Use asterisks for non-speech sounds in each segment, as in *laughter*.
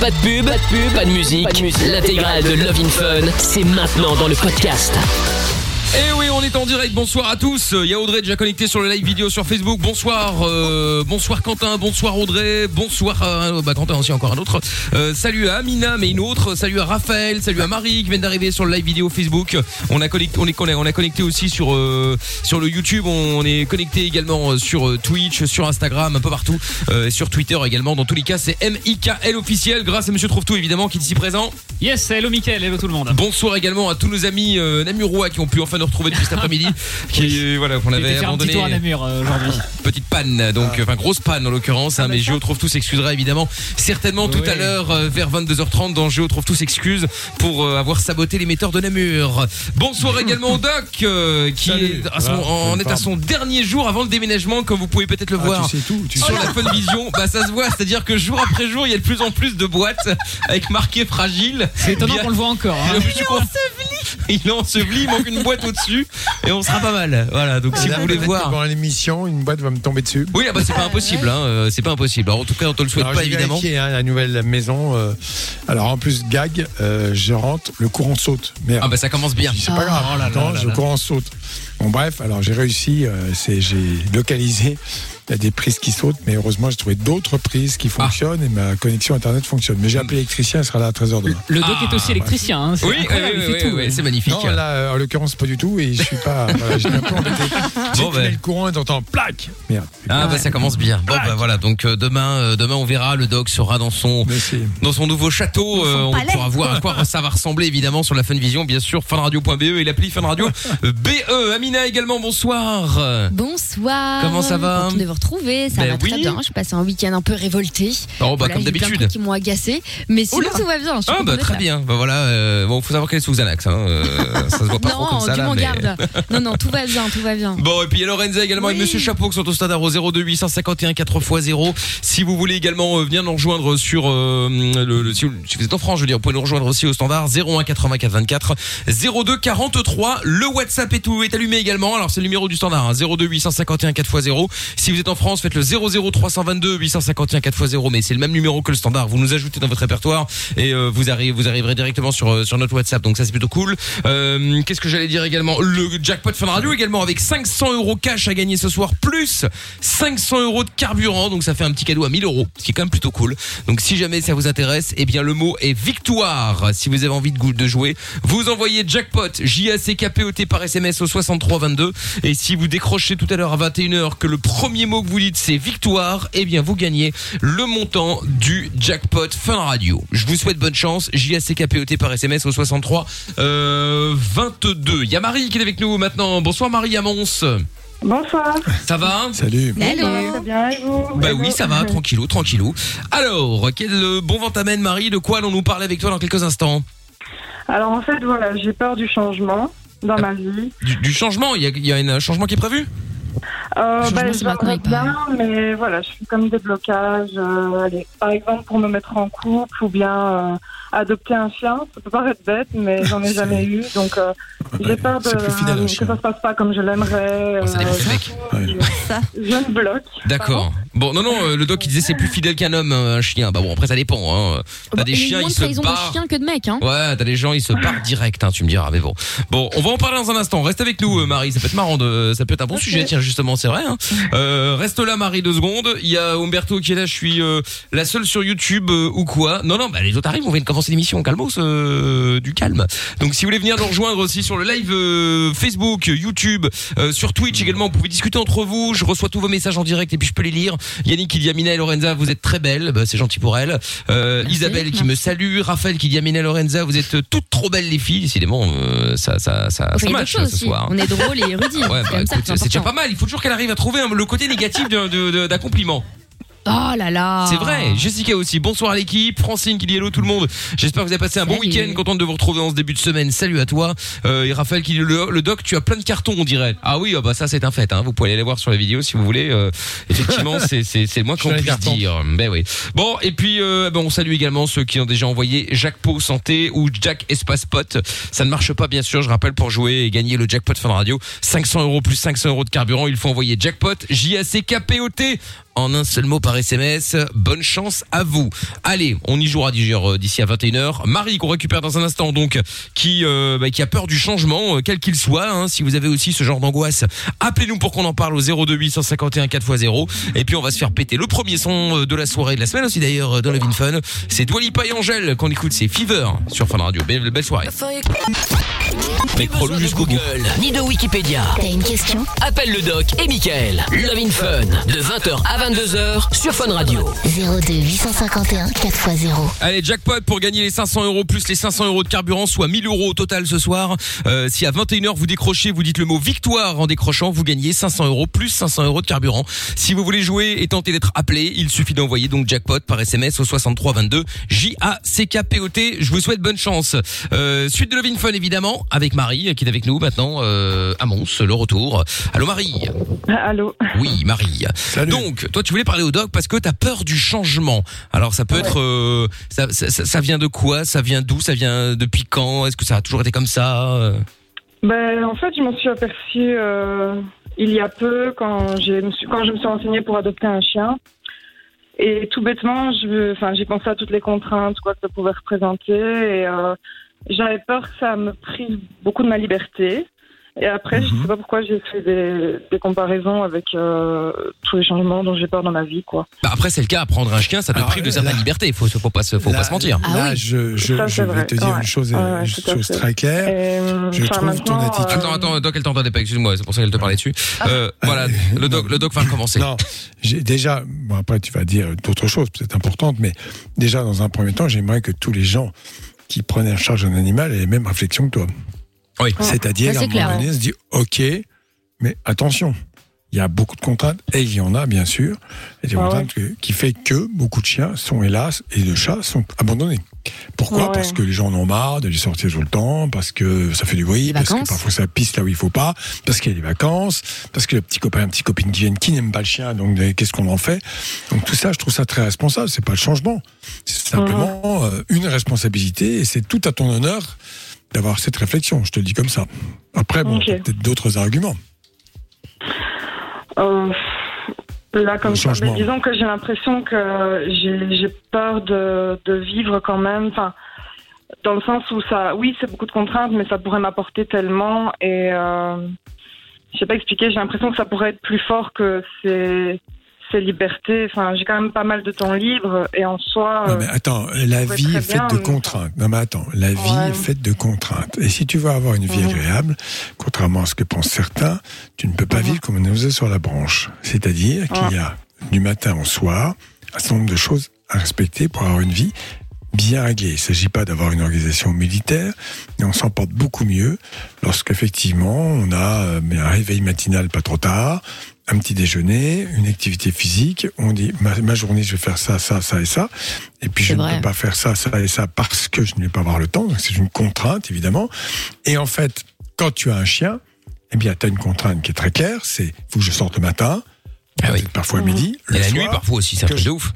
Pas de pub, pas de pub, pas de musique. L'intégrale de Love in Fun, c'est maintenant dans le podcast. Et oui, on est en direct. Bonsoir à tous. Il y a Audrey déjà connecté sur le live vidéo sur Facebook. Bonsoir, euh, bonsoir Quentin, bonsoir Audrey, bonsoir à, bah Quentin aussi encore un autre. Euh, salut à Amina, mais une autre. Salut à Raphaël, salut à Marie qui vient d'arriver sur le live vidéo Facebook. On a connecté, on est on a connecté aussi sur euh, sur le YouTube. On est connecté également sur euh, Twitch, sur Instagram, un peu partout, euh, et sur Twitter également. Dans tous les cas, c'est M I K L officiel. Grâce à Monsieur Trouve-Tout évidemment qui est ici présent. Yes, hello Mickaël, hello tout le monde. Bonsoir également à tous nos amis euh, namurois qui ont pu enfin nous retrouver depuis cet *laughs* après-midi, qui euh, voilà qu'on avait faire un petit abandonné. tour à Namur euh, aujourd'hui. Petite panne, donc Ah. enfin grosse panne en l'occurrence. hein, mais Géo trouve tous s'excusera évidemment certainement tout à l'heure euh, vers 22h30 dans Géo trouve tous s'excuse pour euh, avoir saboté l'émetteur de Namur. Bonsoir également au Doc euh, qui Salut. est à son- Voilà, en est à son dernier jour avant le déménagement comme vous pouvez peut-être le Ah, voir tu sais tout, tu sur sais la Fun Vision. Bah ça se voit, c'est-à-dire que jour après jour il y a de plus en plus de boîtes avec marqué fragile. C'est étonnant qu'on le voit encore. hein. je suis con- Il est enseveli, il manque une boîte au-dessus et on sera pas mal. Voilà, donc si vous voulez voir. Pendant l'émission, une boîte va me tomber dessus. Oui, ah bah c'est pas impossible, hein, euh, c'est pas impossible. Alors, en tout cas, on te le souhaite Alors, pas j'ai évidemment. vérifié, hein, la nouvelle maison. euh, alors en plus gag, euh, je rentre, le courant saute. Merde. Ah bah ça commence bien. C'est pas grave. Oh là là Attends, là le là. courant saute. Bon bref, alors j'ai réussi. euh, c'est j'ai localisé. Il y a des prises qui sautent, mais heureusement j'ai trouvé d'autres prises qui fonctionnent et ma connexion internet fonctionne. Mais j'ai appelé l'électricien, il sera là à 13h demain. Le doc Ah, est aussi électricien. hein, c'est Oui, oui, oui, oui, tout. oui, c'est magnifique. Non, là, euh, en l'occurrence, pas du tout, et je suis pas. voilà, J'étais un peu embêté. *laughs* J'ai Bon, ben. le courant et t'entends plaque Merde. Ah bah ça commence bien. Bon bah voilà, donc euh, demain, euh, demain on verra. Le doc sera dans son dans son nouveau château. euh, on pourra voir à quoi *laughs* ça va ressembler évidemment sur la Fun Vision, bien sûr. Funradio.be et l'appli Fun Radio. BE. Amina également. Bonsoir. Bonsoir. Comment ça va? Retrouver, ça Ben va très bien. Je passe un week-end un peu révolté. Oh bah Voilà, comme d'habitude. qui m'ont agacé, mais sinon Oula. tout va bien. je Ah bah très bien. Bah voilà. euh, bon, faut savoir qu'elle est sous Xanax. Hein. euh, *laughs* ça se voit pas trop Non, comme ça tu là. m'en mais- gardes. Non, non, tout va bien, tout va bien. Bon et puis il y a Lorenza également et. Monsieur Chapeau qui sont au standard au 02 851 4x0. Si vous voulez également euh, venir nous rejoindre sur le, le- si, vous, si vous êtes en France, je veux dire, vous pouvez nous rejoindre aussi au standard 01 84 24 02 43. Le WhatsApp est tout est allumé également. Alors c'est le numéro du standard hein, 02 851 4x0. Si vous êtes en France, faites le 00 322 851 4x0 mais c'est le même numéro que le standard. Vous nous ajoutez dans votre répertoire et euh, vous arrivez vous arriverez directement sur euh, sur notre WhatsApp. Donc ça c'est plutôt cool. Euh, Qu'est-ce que j'allais dire également? Le jackpot Fun Radio également avec 500 euros cash à gagner ce soir plus 500 euros de carburant. Donc ça fait un petit cadeau à 1000 euros, ce qui est quand même plutôt cool. Donc si jamais ça vous intéresse, eh bien le mot est victoire. Si vous avez envie de, de jouer, vous envoyez jackpot J A C K P O T par SMS au 63 22 et si vous décrochez tout à l'heure à 21h que le premier mot que vous dites c'est victoire, eh bien vous gagnez le montant du jackpot Fun Radio. Je vous souhaite bonne chance. J A C K P O T par SMS au 63 euh, 22. Il y a Marie qui est avec nous maintenant. Bonsoir Marie Amons. Bonsoir. Ça va Salut. Hello. Très bien, et vous Bah oui, ça va, tranquillou, tranquillou. Alors, quel euh, bon vent t'amène Marie De quoi allons-nous parler avec toi dans quelques instants Alors en fait, voilà, j'ai peur du changement dans ma vie. du, du changement, il y a, il y a un changement qui est prévu Euh, ben, c'est maintenant j'aimerais bien, mais voilà, je suis comme des blocages. euh, allez, par exemple, pour me mettre en couple ou bien euh, adopter un chien. Ça peut paraître bête, mais j'en ai *laughs* jamais eu. Donc euh, j'ai peur de, fidèle, un que ça se passe pas comme je l'aimerais. Oh, ça dépend des mecs. Ouais. je, je me bloque. D'accord. Bon, non, non, euh, le doc il disait c'est plus fidèle qu'un homme, euh, un chien. Bah bon, après ça dépend. Hein. T'as Bah, des chiens, moins ils de se trahison de barrent. chiens que de mecs, hein. Ouais, t'as des gens, ils se barrent direct, hein, tu me diras, mais bon. Bon, on va en parler dans un instant. Reste avec nous, euh, Marie. Ça peut être marrant, de, ça peut être un bon sujet, tiens, justement, c'est vrai. Hein. Euh, reste là, Marie, deux secondes. Il y a Umberto qui est là. Je suis euh, la seule sur YouTube euh, ou quoi Non, non, bah les autres arrivent. On vient de commencer l'émission. Calmos, du calme. Donc, si vous voulez venir nous rejoindre aussi sur le live Facebook, YouTube, sur Twitch également, vous pouvez discuter entre vous. Je reçois tous vos messages en direct et puis je peux les lire. Yannick qui dit Amina et Lorenza, vous êtes très belles. Bah, c'est gentil pour elle. Isabelle qui me salue. Raphaël qui dit Amina et Lorenza, vous êtes toutes trop belles les filles. Décidément, ça, ça, ça, ça match ce aussi. soir. On est drôle et érudit. C'est bah, c'est déjà pas mal. Il faut toujours qu'elle arrive à trouver le côté négatif d'un compliment. Oh là là. C'est vrai. Jessica aussi. Bonsoir à l'équipe. Francine qui dit hello tout le monde. J'espère que vous avez passé un bon week-end. Contente de vous retrouver en ce début de semaine. Salut à toi. Euh, et Raphaël qui dit le, le doc, tu as plein de cartons, on dirait. Ah oui, ah bah ça c'est un fait. Hein. Vous pouvez aller les voir sur la vidéo si vous voulez. Euh, effectivement, *laughs* c'est c'est c'est le moins qu'on puisse dire. Ben oui. Bon et puis euh, ben, on salue également ceux qui ont déjà envoyé Jacques Pau Santé ou Jack Espace Pot. Ça ne marche pas bien sûr. Je rappelle pour jouer et gagner le jackpot Fun Radio, 500 euros plus 500 euros de carburant, il faut envoyer jackpot J A C K P O T en un seul mot par SMS. Bonne chance à vous. Allez, on y jouera euh, d'ici à 21h. Marie qu'on récupère dans un instant donc qui euh, bah, qui a peur du changement euh, quel qu'il soit hein. si vous avez aussi ce genre d'angoisse, appelez-nous pour qu'on en parle au 02 851 4x0 et puis on va se faire péter le premier son de la soirée de la semaine aussi d'ailleurs dans le Vin Fun. C'est Dwalipa et Angèle qu'on écoute, c'est Fever sur Fun Radio. Belle, belle soirée. Mais jusqu'au Google, ni de Wikipédia. T'as une question? Appelle le doc et Michael. Love in Fun, de 20h à 22h sur Fun Radio. 02 851 4x0. Allez, jackpot pour gagner les 500 euros plus les 500 euros de carburant, soit 1000 euros au total ce soir. Euh, si à 21h vous décrochez, vous dites le mot victoire en décrochant, vous gagnez 500 euros plus 500 euros de carburant. Si vous voulez jouer et tenter d'être appelé, il suffit d'envoyer donc jackpot par SMS au 63 22 J A C K P O T. Je vous souhaite bonne chance. Euh, suite de Love in Fun évidemment avec Marie qui est avec nous maintenant euh, à Mons, le retour. Allô Marie. Allô Oui, Marie. Donc, toi, tu voulais parler au doc parce que t'as peur du changement. Alors, ça peut être, euh, ça, ça, ça- ça vient de quoi? Ça vient d'où? Ça vient depuis quand? Est-ce que ça a toujours été comme ça? Ben, en fait, je m'en suis aperçue euh, il y a peu quand, j'ai- me suis- quand je me suis renseignée pour adopter un chien. Et tout bêtement, je, enfin, j'ai pensé à toutes les contraintes quoi, que ça pouvait représenter. Et euh, j'avais peur que ça me prive beaucoup de ma liberté. Et après, je sais pas pourquoi j'ai fait des, des comparaisons avec euh, tous les changements dont j'ai peur dans ma vie. Quoi. Bah après, c'est le cas. Prendre un chien, ça te Alors, prive de certaines là- libertés. Faut, faut pas, se- faut Là- pas se mentir. Ah Là, oui. je, je, Ça, je vais vrai. te dire Ouais. une chose, Ouais, une chose très claire. Et, Je enfin, trouve ton attitude- Attends, attends, Doc, elle t'entendait pas. Excuse-moi, c'est pour ça qu'elle te parlait dessus. Euh, voilà, le doc, le doc va recommencer. Non, j'ai déjà, bon après tu vas dire d'autres choses peut-être importantes, mais déjà dans un premier temps, j'aimerais que tous les gens qui prenaient en charge un animal aient les mêmes réflexions que toi. Oui. C'est-à-dire, Ça, à c'est un clair. moment donné, se dit, ok, mais attention, il y a beaucoup de contraintes, et il y en a bien sûr, et des Ah contraintes qui fait que beaucoup de chiens sont hélas, et de chats sont abandonnés. Pourquoi? Ouais. Parce que les gens en ont marre de les sortir tout le temps, parce que ça fait du bruit, Les parce que parfois ça pisse là où il faut pas, parce qu'il y a les vacances, parce que le petit copain, un petit copine qui viennent qui n'aiment pas le chien, donc qu'est-ce qu'on en fait? Donc tout ça, je trouve ça très responsable. C'est pas le changement, c'est simplement euh, une responsabilité, et c'est tout à ton honneur d'avoir cette réflexion. Je te le dis comme ça. Après, bon, Ok. t'as peut-être d'autres arguments. Euh, là, comme ça, mais disons que j'ai l'impression que j'ai peur de, de vivre quand même. Enfin, dans le sens où ça, oui, c'est beaucoup de contraintes, mais ça pourrait m'apporter tellement. Et euh, je sais pas expliquer. J'ai l'impression que ça pourrait être plus fort que ces, ces libertés. Enfin, j'ai quand même pas mal de temps libre et en soi. Non, euh, mais attends, la vie est faite de mais- contraintes. Non, mais attends, la vie est faite de contraintes. Et si tu veux avoir une vie Mhm. agréable, contrairement à ce que pensent certains, tu ne peux pas Mhm. vivre comme on est sur la branche. C'est-à-dire qu'il y a du matin au soir un certain nombre de choses à respecter pour avoir une vie bien réglée. Il ne s'agit pas d'avoir une organisation militaire, mais on s'en porte beaucoup mieux lorsqu'effectivement on a euh, un réveil matinal pas trop tard, un petit déjeuner, une activité physique. On dit ma, ma journée je vais faire ça, ça, ça et ça, et puis je ne peux pas faire ça, ça et ça parce que je ne vais pas avoir le temps. Donc c'est une contrainte évidemment. Et en fait, quand tu as un chien, eh bien tu as une contrainte qui est très claire. C'est faut que je sorte le matin, Ah oui. parfois à midi, Et le la soir, nuit, parfois aussi, c'est un truc je- de ouf.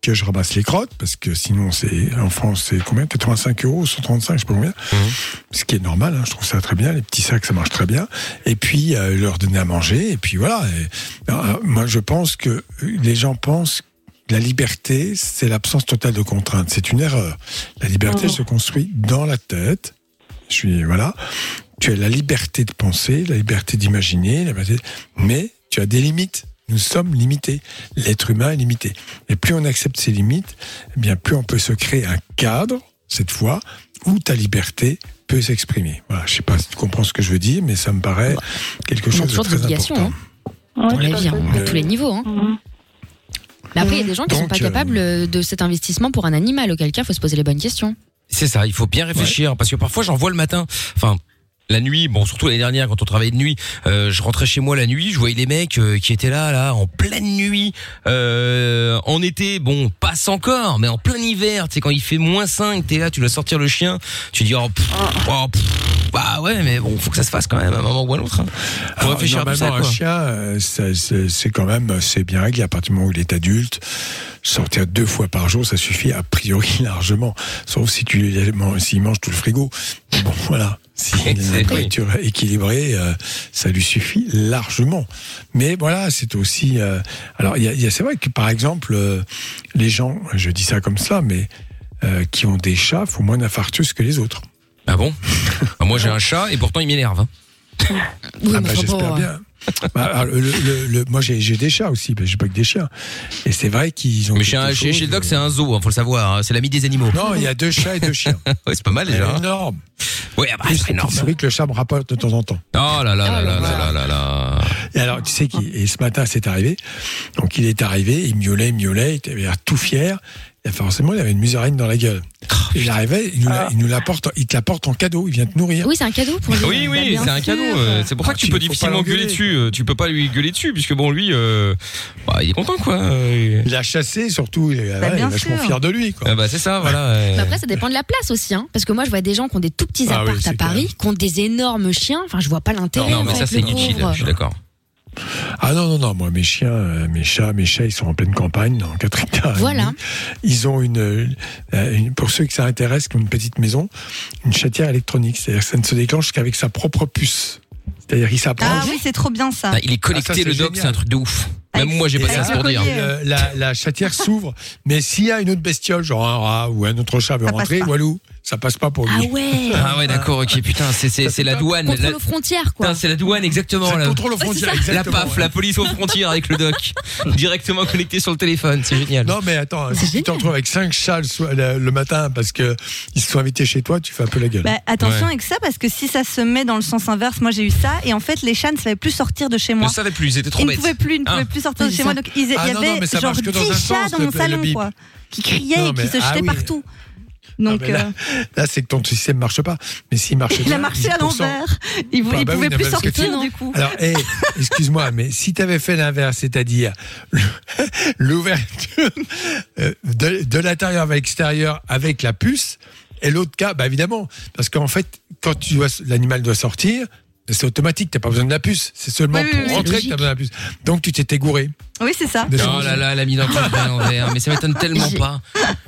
Que je ramasse les crottes, parce que sinon, c'est en France, c'est combien? 85 euros, 135, je sais pas combien. Ce qui est normal, hein, je trouve ça très bien. Les petits sacs, ça marche très bien. Et puis, euh, leur donner à manger, et puis voilà. Et, euh, moi, je pense que les gens pensent que la liberté, c'est l'absence totale de contraintes. C'est une erreur. La liberté Mhm. se construit dans la tête. Je suis, voilà. Tu as la liberté de penser, la liberté d'imaginer, la liberté- mais tu as des limites. Nous sommes limités. L'être humain est limité. Et plus on accepte ces limites, eh bien plus on peut se créer un cadre, cette fois, où ta liberté peut s'exprimer. Voilà, je sais pas si tu comprends ce que je veux dire, mais ça me paraît quelque on chose de toujours des très obligations, important. ouais, On tout les à hein, à tous les niveaux. hein. Mais après, il y a des gens qui sont Donc, pas euh, capables euh, de cet investissement pour un animal, auquel cas, il faut se poser les bonnes questions. C'est ça, il faut bien réfléchir parce que parfois j'en vois le matin. Enfin. La nuit, bon surtout l'année dernière quand on travaillait de nuit, euh, je rentrais chez moi la nuit, je voyais les mecs euh, qui étaient là, là, en pleine nuit, euh, en été, bon, passe encore, mais en plein hiver, tu sais quand il fait moins 5, t'es là, tu dois sortir le chien, tu dis oh, pff, oh, pff, Bah ouais, mais bon, faut que ça se fasse quand même à un moment ou à l'autre. hein. Faut Alors, réfléchir à tout ça, quoi. un chien, euh, c'est c'est quand même, c'est bien réglé à partir du moment où il est adulte. Sortir deux fois par jour, ça suffit a priori *laughs* largement. Sauf si tu s'il mange tout le frigo. Bon, voilà. Si *laughs* a une nourriture équilibrée, euh, ça lui suffit largement. Mais voilà, c'est aussi. euh, alors, il y a, il y a- c'est vrai que par exemple, euh, les gens, je dis ça comme ça, mais euh, qui ont des chats font moins d'infarctus que les autres. Ah bon? Bah, *laughs* Moi j'ai un chat et pourtant il m'énerve. hein. Oui, Ah bah, j'espère bien. Bah, moi, j'ai des chats aussi, mais je j'ai pas que des chiens. Et c'est vrai qu'ils ont. Mais chez, un, chez, le doc, c'est un zoo, hein, faut le savoir. Hein, c'est l'ami des animaux. Non, il y a deux chats et deux chiens. *laughs* c'est pas mal déjà. C'est énorme. Ouais, bah, c'est énorme. C'est vrai que le chat me rapporte de temps en temps. Oh là là là ah, là là là là là. Et alors, tu sais qui Et ce matin, c'est arrivé. Donc, il est arrivé, il miaulait, miaulait, il était tout fier. Et forcément, il avait une musarine dans la gueule. il arrivait, il nous, la- il nous l'apporte, il te l'apporte en cadeau, il vient te nourrir. Oui, c'est un cadeau pour lui. Oui, Bah, oui, bien c'est un cadeau. euh, C'est pour ça Ah, que tu tu- peux difficilement gueuler dessus. euh, Tu peux pas lui gueuler dessus, puisque bon, lui, euh, bah, il est content, quoi. Il a chassé, surtout, il est, Bah, ouais, il est vachement sûr. fier de lui. Quoi. Ah bah c'est ça, voilà. *laughs* Mais après, ça dépend de la place aussi, hein. Parce que moi, je vois des gens qui ont des tout petits Ah oui, apparts à Paris, clair. qui ont des énormes chiens. Enfin, je vois pas l'intérêt. Non, en mais ça c'est le inutile. Je suis d'accord. Ah non, non, non, moi, mes chiens, euh, mes chats, mes chats, ils sont en pleine campagne, dans 4 hectares. Voilà. Ils ont une, euh, une- pour ceux que ça intéresse, qui ont une petite maison, une chatière électronique. C'est-à-dire que ça ne se déclenche qu'avec sa propre puce. C'est-à-dire qu'il s'approche. Ah oui, c'est trop bien ça. Ah, il est connecté Ah, ça, le doc, génial. c'est un truc de ouf. Même Avec- moi j'ai passé ça pour dire. Euh, la, la chatière s'ouvre, mais s'il y a une autre bestiole, genre un rat ou un autre chat veut rentrer, pas. Walou, ça passe pas pour lui. Ah ouais. *laughs* Ah ouais, d'accord, ok, putain, c'est c'est c'est la douane. Contrôle La- aux frontières, quoi. Putain, c'est la douane exactement. Là. contrôle aux frontières. La. PAF, la police aux frontières avec le doc, *laughs* directement connecté sur le téléphone, c'est génial. Non, mais attends, si tu te retrouves avec cinq chats le, matin parce que ils se sont invités chez toi, tu fais un peu la gueule. Bah, attention Ouais. avec ça parce que si ça se met dans le sens inverse, moi j'ai eu ça et en fait les chats ne savaient plus sortir de chez moi. ne savais plus, ils étaient trop Ils ne bêtes. pouvaient plus, ils ne Ah. pouvaient plus sortir de chez moi. Donc ils- il y Ah avait genre marche que dans 10 un chats dans mon salon quoi, qui criaient et qui se ah jetaient partout. Non, Donc là, euh, là, c'est que ton système marche pas. Mais s'il marchait il a marché à 10%. l'envers. Il ne Ah bah oui, pouvait plus sortir tu- du coup. Alors, *laughs* excuse-moi, mais si tu avais fait l'inverse, c'est-à-dire *laughs* l'ouverture euh, de, de l'intérieur vers l'extérieur avec la puce, et l'autre cas, bah évidemment, parce qu'en fait, quand tu l'animal doit sortir, c'est automatique, t'as pas besoin de la puce. C'est seulement Oui, oui, pour oui, rentrer que t'as besoin de la puce. Donc tu t'étais gouré. Oui, c'est ça. Oh là là, la mise en place à l'envers, *laughs* mais ça m'étonne tellement pas.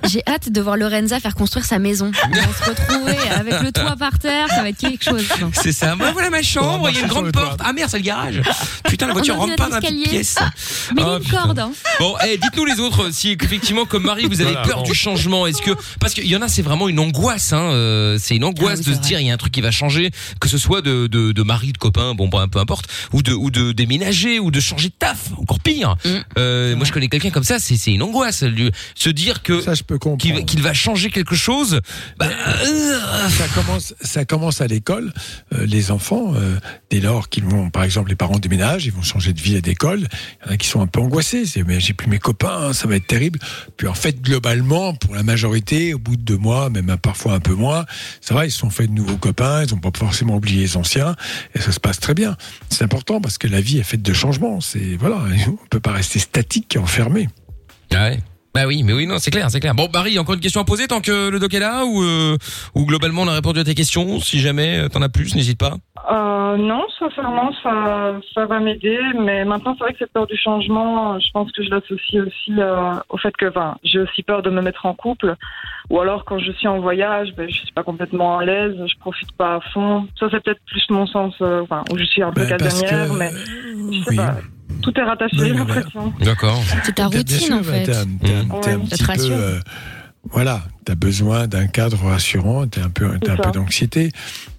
J'ai hâte de voir Lorenza faire construire sa maison. On va se retrouver avec le toit par terre, ça va être quelque chose. C'est ça. Moi, voilà ma chambre, il y a une grande porte. Ah merde, c'est le garage. Putain, la voiture On rentre a pas dans la petite pièce. Mais il y Oh, a une putain. corde. hein. Bon, eh, dites-nous les autres si effectivement comme Marie vous avez Voilà, peur bon. du changement. Est-ce que parce qu'il y en a c'est vraiment une angoisse. Hein, euh, c'est une angoisse Ah oui, de se dire il y a un truc qui va changer, que ce soit de de, de mari, de copain, bon peu, peu importe, ou de ou de déménager ou de changer de taf, encore pire. Mm. Euh, moi je connais quelqu'un comme ça, c'est une angoisse. lui- Se dire que Ça, je peux comprendre. qu'il va- changer quelque chose. Bah, euh, ça commence, ça commence à l'école. Euh, les enfants, euh, dès lors qu'ils vont, par exemple, les parents déménagent, ils vont changer de vie et d'école. Il y en a qui sont un peu angoissés. C'est mais j'ai plus mes copains, ça va être terrible. Puis en fait, globalement, pour la majorité, au bout de deux mois, même parfois un peu moins, ça va, ils se sont fait de nouveaux copains. Ils n'ont pas forcément oublié les anciens, et ça se passe très bien. C'est important parce que la vie est faite de changements. C'est voilà, on peut pas rester statique et enfermé. Ouais. Bah oui, mais oui, non, c'est clair, c'est clair. Bon, Barry, encore une question à poser tant que le doc est là ou euh, ou globalement on a répondu à tes questions. Si jamais euh, t'en as plus, n'hésite pas. Euh, non, sincèrement, ça, ça va m'aider. Mais maintenant, c'est vrai que cette peur du changement, je pense que je l'associe aussi euh, au fait que enfin, j'ai aussi peur de me mettre en couple. Ou alors, quand je suis en voyage, ben, je suis pas complètement à l'aise, je profite pas à fond. Ça, c'est peut-être plus mon sens, euh, enfin, où je suis un peu Ben, parce casanière, que- mais je sais oui. pas. Tout est rattaché, j'ai l'impression. D'accord. C'est ta routine, sûr, en fait. T'es un. Ça petit peu. euh, voilà, t'as besoin d'un cadre rassurant, t'as un peu, t'as un peu ça. d'anxiété.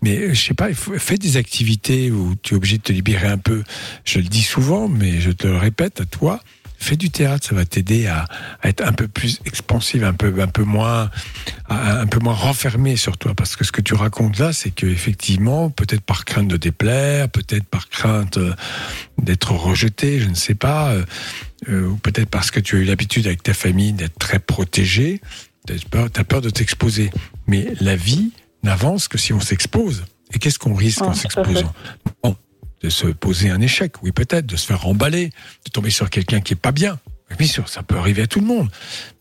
Mais euh, je sais pas, fais des activités où tu es obligé de te libérer un peu. Je le dis souvent, mais je te le répète à toi. Fais du théâtre, ça va t'aider à, à être un peu plus expansif, un peu, un peu moins, à- un peu moins renfermé sur toi. Parce que ce que tu racontes là, c'est que effectivement, peut-être par crainte de déplaire, peut-être par crainte euh, d'être rejeté, je ne sais pas, euh, euh, ou peut-être parce que tu as eu l'habitude avec ta famille d'être très protégé, tu as peur, t'as peur de t'exposer. Mais la vie n'avance que si on s'expose. Et qu'est-ce qu'on risque Ah, en fait. s'exposant? Bon, de se poser un échec, oui peut-être, de se faire remballer, de tomber sur quelqu'un qui est pas bien. Bien sûr, ça peut arriver à tout le monde,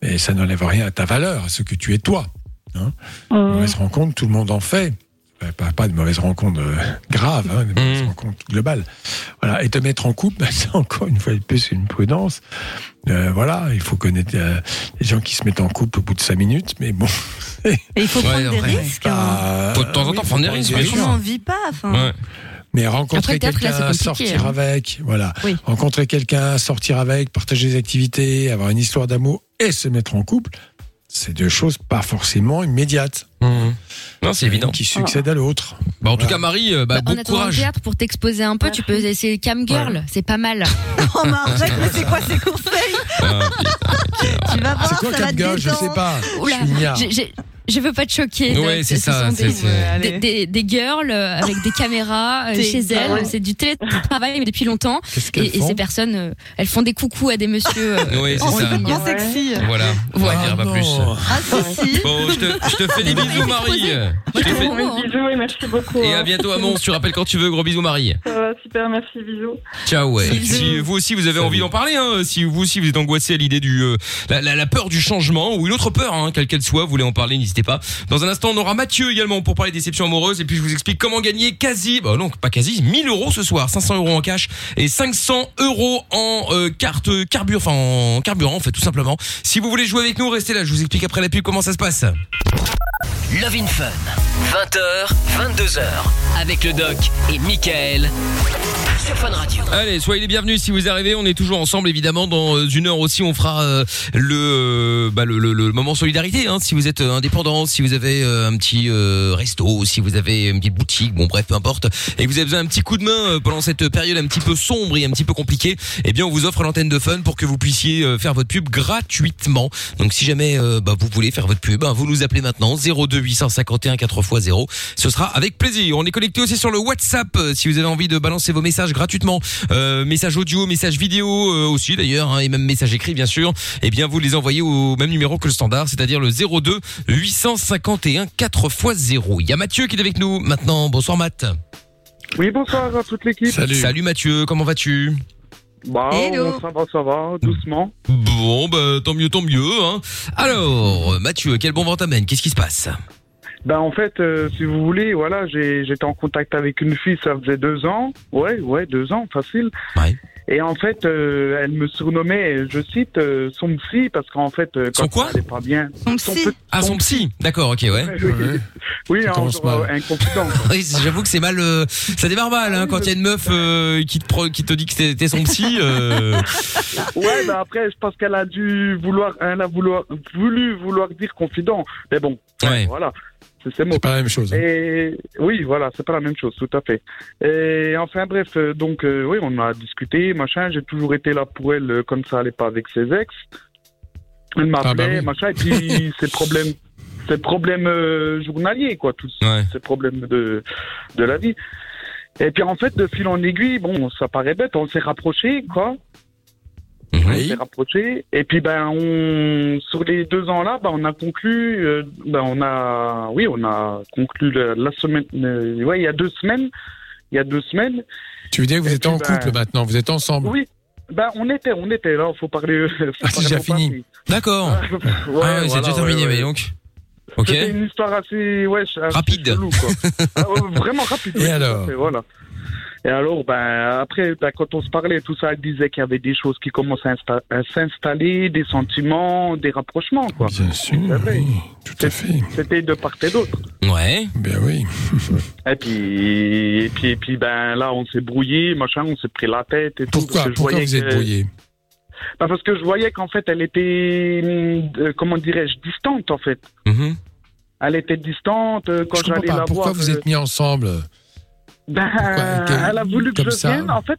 mais ça n'enlève rien à ta valeur, à ce que tu es toi. Hein Mmh. On se rend compte, tout le monde en fait. pas, pas de mauvaises rencontres euh, graves, hein, de mauvaises Mhm. rencontres globales. Voilà. Et te mettre en couple, *laughs* bah, c'est encore une fois de plus une prudence. Euh, voilà, il faut connaître euh, les gens qui se mettent en couple au bout de cinq minutes, mais bon. Et il faut Ouais, prendre des risques. hein. bah, Faut de temps en oui, temps faut prendre des risques, bien sûr. On n'en vit pas. Enfin, Ouais. Mais rencontrer quelqu'un, sortir hein. avec, voilà. Oui. Rencontrer quelqu'un, sortir avec, partager des activités, avoir une histoire d'amour et se mettre en couple, c'est deux choses pas forcément immédiates. Mhm. Non, c'est évident. Qui succèdent à l'autre. Bah, en tout cas, Marie, euh, bah, Bah, en bon le courage. théâtre, pour t'exposer un peu, tu peux essayer Cam Girl, c'est pas mal. *laughs* Oh, mais arrête, mais c'est quoi ces conseils? Ah, Tu vas voir, C'est quoi ça va te Je sais pas. Oula, Je veux pas te choquer. Ouais, c'est Ce ça, sont c'est- des- Allez. Des, des, des girls euh, avec des caméras euh, Des- chez Ah elles. ouais. C'est du télétravail, mais depuis longtemps. Qu'elles Et, et ces personnes, euh, elles font des coucous à des messieurs. euh, Oui, c'est en ça. Complètement sexy. Voilà, on va Voilà. dire pas non. plus. Ah, si. Bon, je te, je te fais des bisous, mais Marie. Je te fais- Moi, hein. Bisous et merci beaucoup. Et à hein. bientôt à Mons. Tu rappelles quand tu veux. Gros bisous, Marie. Ça va, super, merci, bisous. Ciao, ouais. Si vous aussi vous avez envie d'en parler, hein, si vous aussi vous êtes angoissé à l'idée du euh, la, la, la peur du changement ou une autre peur, hein, quelle qu'elle soit, vous voulez en parler, n'hésitez pas. Dans un instant, on aura Mathieu également pour parler déception amoureuse et puis je vous explique comment gagner quasi, bah non pas quasi, 1000 euros ce soir, 500 euros en cash et 500 euros en euh, carte carburant, enfin en carburant en fait tout simplement. Si vous voulez jouer avec nous, restez là. Je vous explique après la pub comment ça se passe. Love Fun. 20h, 22h. Avec le doc et Michael. Sur Fun. Allez, soyez les bienvenus si vous arrivez. On est toujours ensemble, évidemment. Dans euh, une heure aussi, on fera euh, le, euh, bah, le, moment solidarité. Hein, si vous êtes indépendant, si vous avez un petit euh, resto, si vous avez une petite boutique, bon bref, peu importe, et vous avez besoin d'un petit coup de main pendant cette période un petit peu sombre et un petit peu compliquée, eh bien, on vous offre l'antenne de Fun pour que vous puissiez faire votre pub gratuitement. Donc, si jamais bah, vous voulez faire votre pub, hein, vous nous appelez maintenant 02 851 4x0. Ce sera avec plaisir. On est connecté aussi sur le WhatsApp si vous avez envie de balancer vos messages gratuitement. Euh, messages audio, messages vidéo euh, aussi d'ailleurs, hein, et même messages écrits bien sûr. Eh bien, vous les envoyez au même numéro que le standard, c'est-à-dire le 02 851 4x0. Il y a Mathieu qui est avec nous maintenant. Bonsoir Matt. Oui, bonsoir à toute l'équipe. Salut. Salut Mathieu, comment vas-tu? Bah, Hello. ça va, ça va, doucement. Bon, bah tant mieux, tant mieux. Hein. Alors, Mathieu, quel bon vent t'amène? Qu'est-ce qui se passe? Ben, en fait, euh, si vous voulez, voilà, j'ai- j'étais en contact avec une fille, ça faisait deux ans. Ouais, ouais, deux ans, facile. Ouais. Et en fait, euh, elle me surnommait, je cite, euh, son psy, parce qu'en fait, euh, quand Son quoi ça allait pas bien. Son psy. pe- Ah, son psy. D'accord, ok, ouais. Ouais, oui, oui un, commence mal. un confident. quoi. *laughs* Oui, j'avoue que c'est mal. euh, ça démarre mal hein, quand il y a une meuf euh, qui te pro- qui te dit que t'es t'es son psy. euh, Ouais, ben après, je pense qu'elle a dû vouloir, elle a vouloir, voulu vouloir dire confident. Mais bon, Ouais. voilà, c'est pas la même chose. hein. Et oui, voilà, c'est pas la même chose, tout à fait. Et enfin bref, euh, donc euh, oui, on a discuté, machin. J'ai toujours été là pour elle, euh, comme ça allait pas avec ses ex. Elle m'appelait, Ah bah oui. machin, et puis *laughs* ses problèmes, ses problèmes euh, journaliers, quoi, tous Ouais. ces problèmes de de la vie. Et puis en fait, de fil en aiguille, bon, ça paraît bête, on s'est rapprochés, quoi. On Mhm. s'est rapprochés. Et puis ben on sur les deux ans là, ben on a conclu, euh, ben on a, oui, on a conclu la, la semaine, euh, ouais, il y a deux semaines, il y a deux semaines. Tu veux dire que vous Et êtes puis, en bah, couple maintenant, vous êtes ensemble? Oui, ben on était, on était là. Faut parler. faut Ah, c'est déjà fini. D'accord. Ouais, ah ouais, c'est voilà, déjà terminé, ouais, ouais. mais donc. Ok. C'était une histoire assez, ouais, assez Rapide. chelou, quoi. *laughs* Ah, ouais, vraiment rapide. Et oui, alors fait, Voilà. Et alors, ben après, ben, quand on se parlait, tout ça, elle disait qu'il y avait des choses qui commençaient à insta- à s'installer, des sentiments, des rapprochements, quoi. Bien sûr, oui, tout à fait. C'était de part et d'autre. Ouais. Ben oui. *laughs* Et puis, et puis, et puis, ben là, on s'est brouillé, machin, on s'est pris la tête et tout. Pourquoi? parce que je Pourquoi vous êtes que- brouillé? Ben, Parce que je voyais qu'en fait, elle était, euh, comment dirais-je, distante, en fait. Mhm. Elle était distante euh, quand Je comprends j'allais pas. la Pourquoi voir. vous euh, êtes mis ensemble? Ben, Pourquoi? Quel- elle a voulu que je ça vienne. En fait,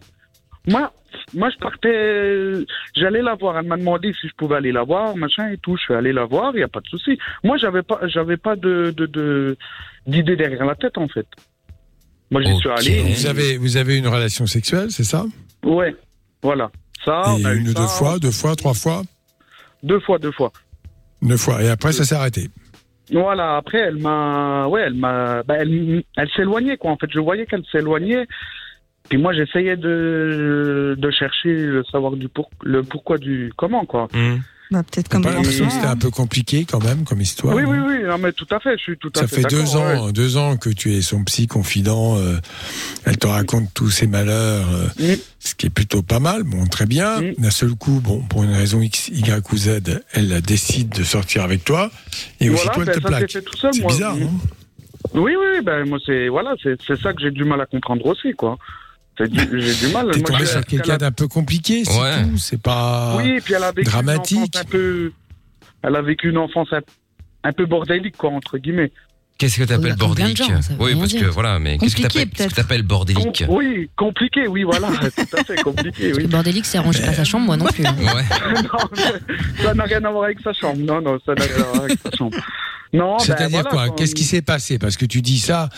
moi, moi, je partais, j'allais la voir. Elle m'a demandé si je pouvais aller la voir, machin et tout. Je suis allé la voir, il y a pas de souci. Moi, j'avais pas, j'avais pas de, de, de- d'idée derrière la tête, en fait. Moi, j'y suis allé. vous avez, vous avez une relation sexuelle, c'est ça? Ouais, voilà. Ça, Et on a eu une ou ça. deux fois, deux fois, trois fois? Deux fois, deux fois. Deux fois. Et après, ça s'est arrêté? Voilà, après, elle m'a. Ouais, elle m'a. bah, elle elle s'éloignait, quoi. En fait, je voyais qu'elle s'éloignait. Puis moi, j'essayais de, de chercher le savoir du pour, le pourquoi du comment, quoi. Mhm. Bah, peut-être comme c'était un peu compliqué quand même comme histoire Oui, oui, oui, non, mais tout à fait, je suis tout à Ça fait fait deux ouais. ans, deux ans que tu es son psy confident. euh, elle te raconte tous ses malheurs, euh, ce qui est plutôt pas mal. Bon, très bien. D'un seul coup, bon, pour une raison X, Y ou Z, elle décide de sortir avec toi et Voilà, aussitôt elle ben, te ça plaque. C'est moi. bizarre, non? Oui, oui, oui, ben moi c'est voilà, c'est c'est ça que j'ai du mal à comprendre aussi, quoi. J'ai du mal. T'es tombé sur elle quelqu'un a- d'un peu compliqué, c'est Ouais. tout. C'est pas. Oui, et puis elle a vécu dramatique. une enfance un peu, elle a vécu une enfance un, un peu bordélique, quoi, entre guillemets. Qu'est-ce que t'appelles Oui, plein de bordélique gens, Oui, parce que dire. voilà, mais qu'est-ce que Compliqué, t'appelles que t'appelles bordélique Com- oui, compliqué, oui, voilà, *laughs* tout à fait compliqué, oui. Le bordélique, c'est arrangé pas sa chambre, moi non plus. hein. Ouais. *laughs* non, ça n'a rien à voir avec sa chambre. Non, non, ça n'a rien à voir avec sa chambre. Non, ben, C'est-à-dire voilà, quoi Qu'est-ce qui s'est passé Parce que tu dis ça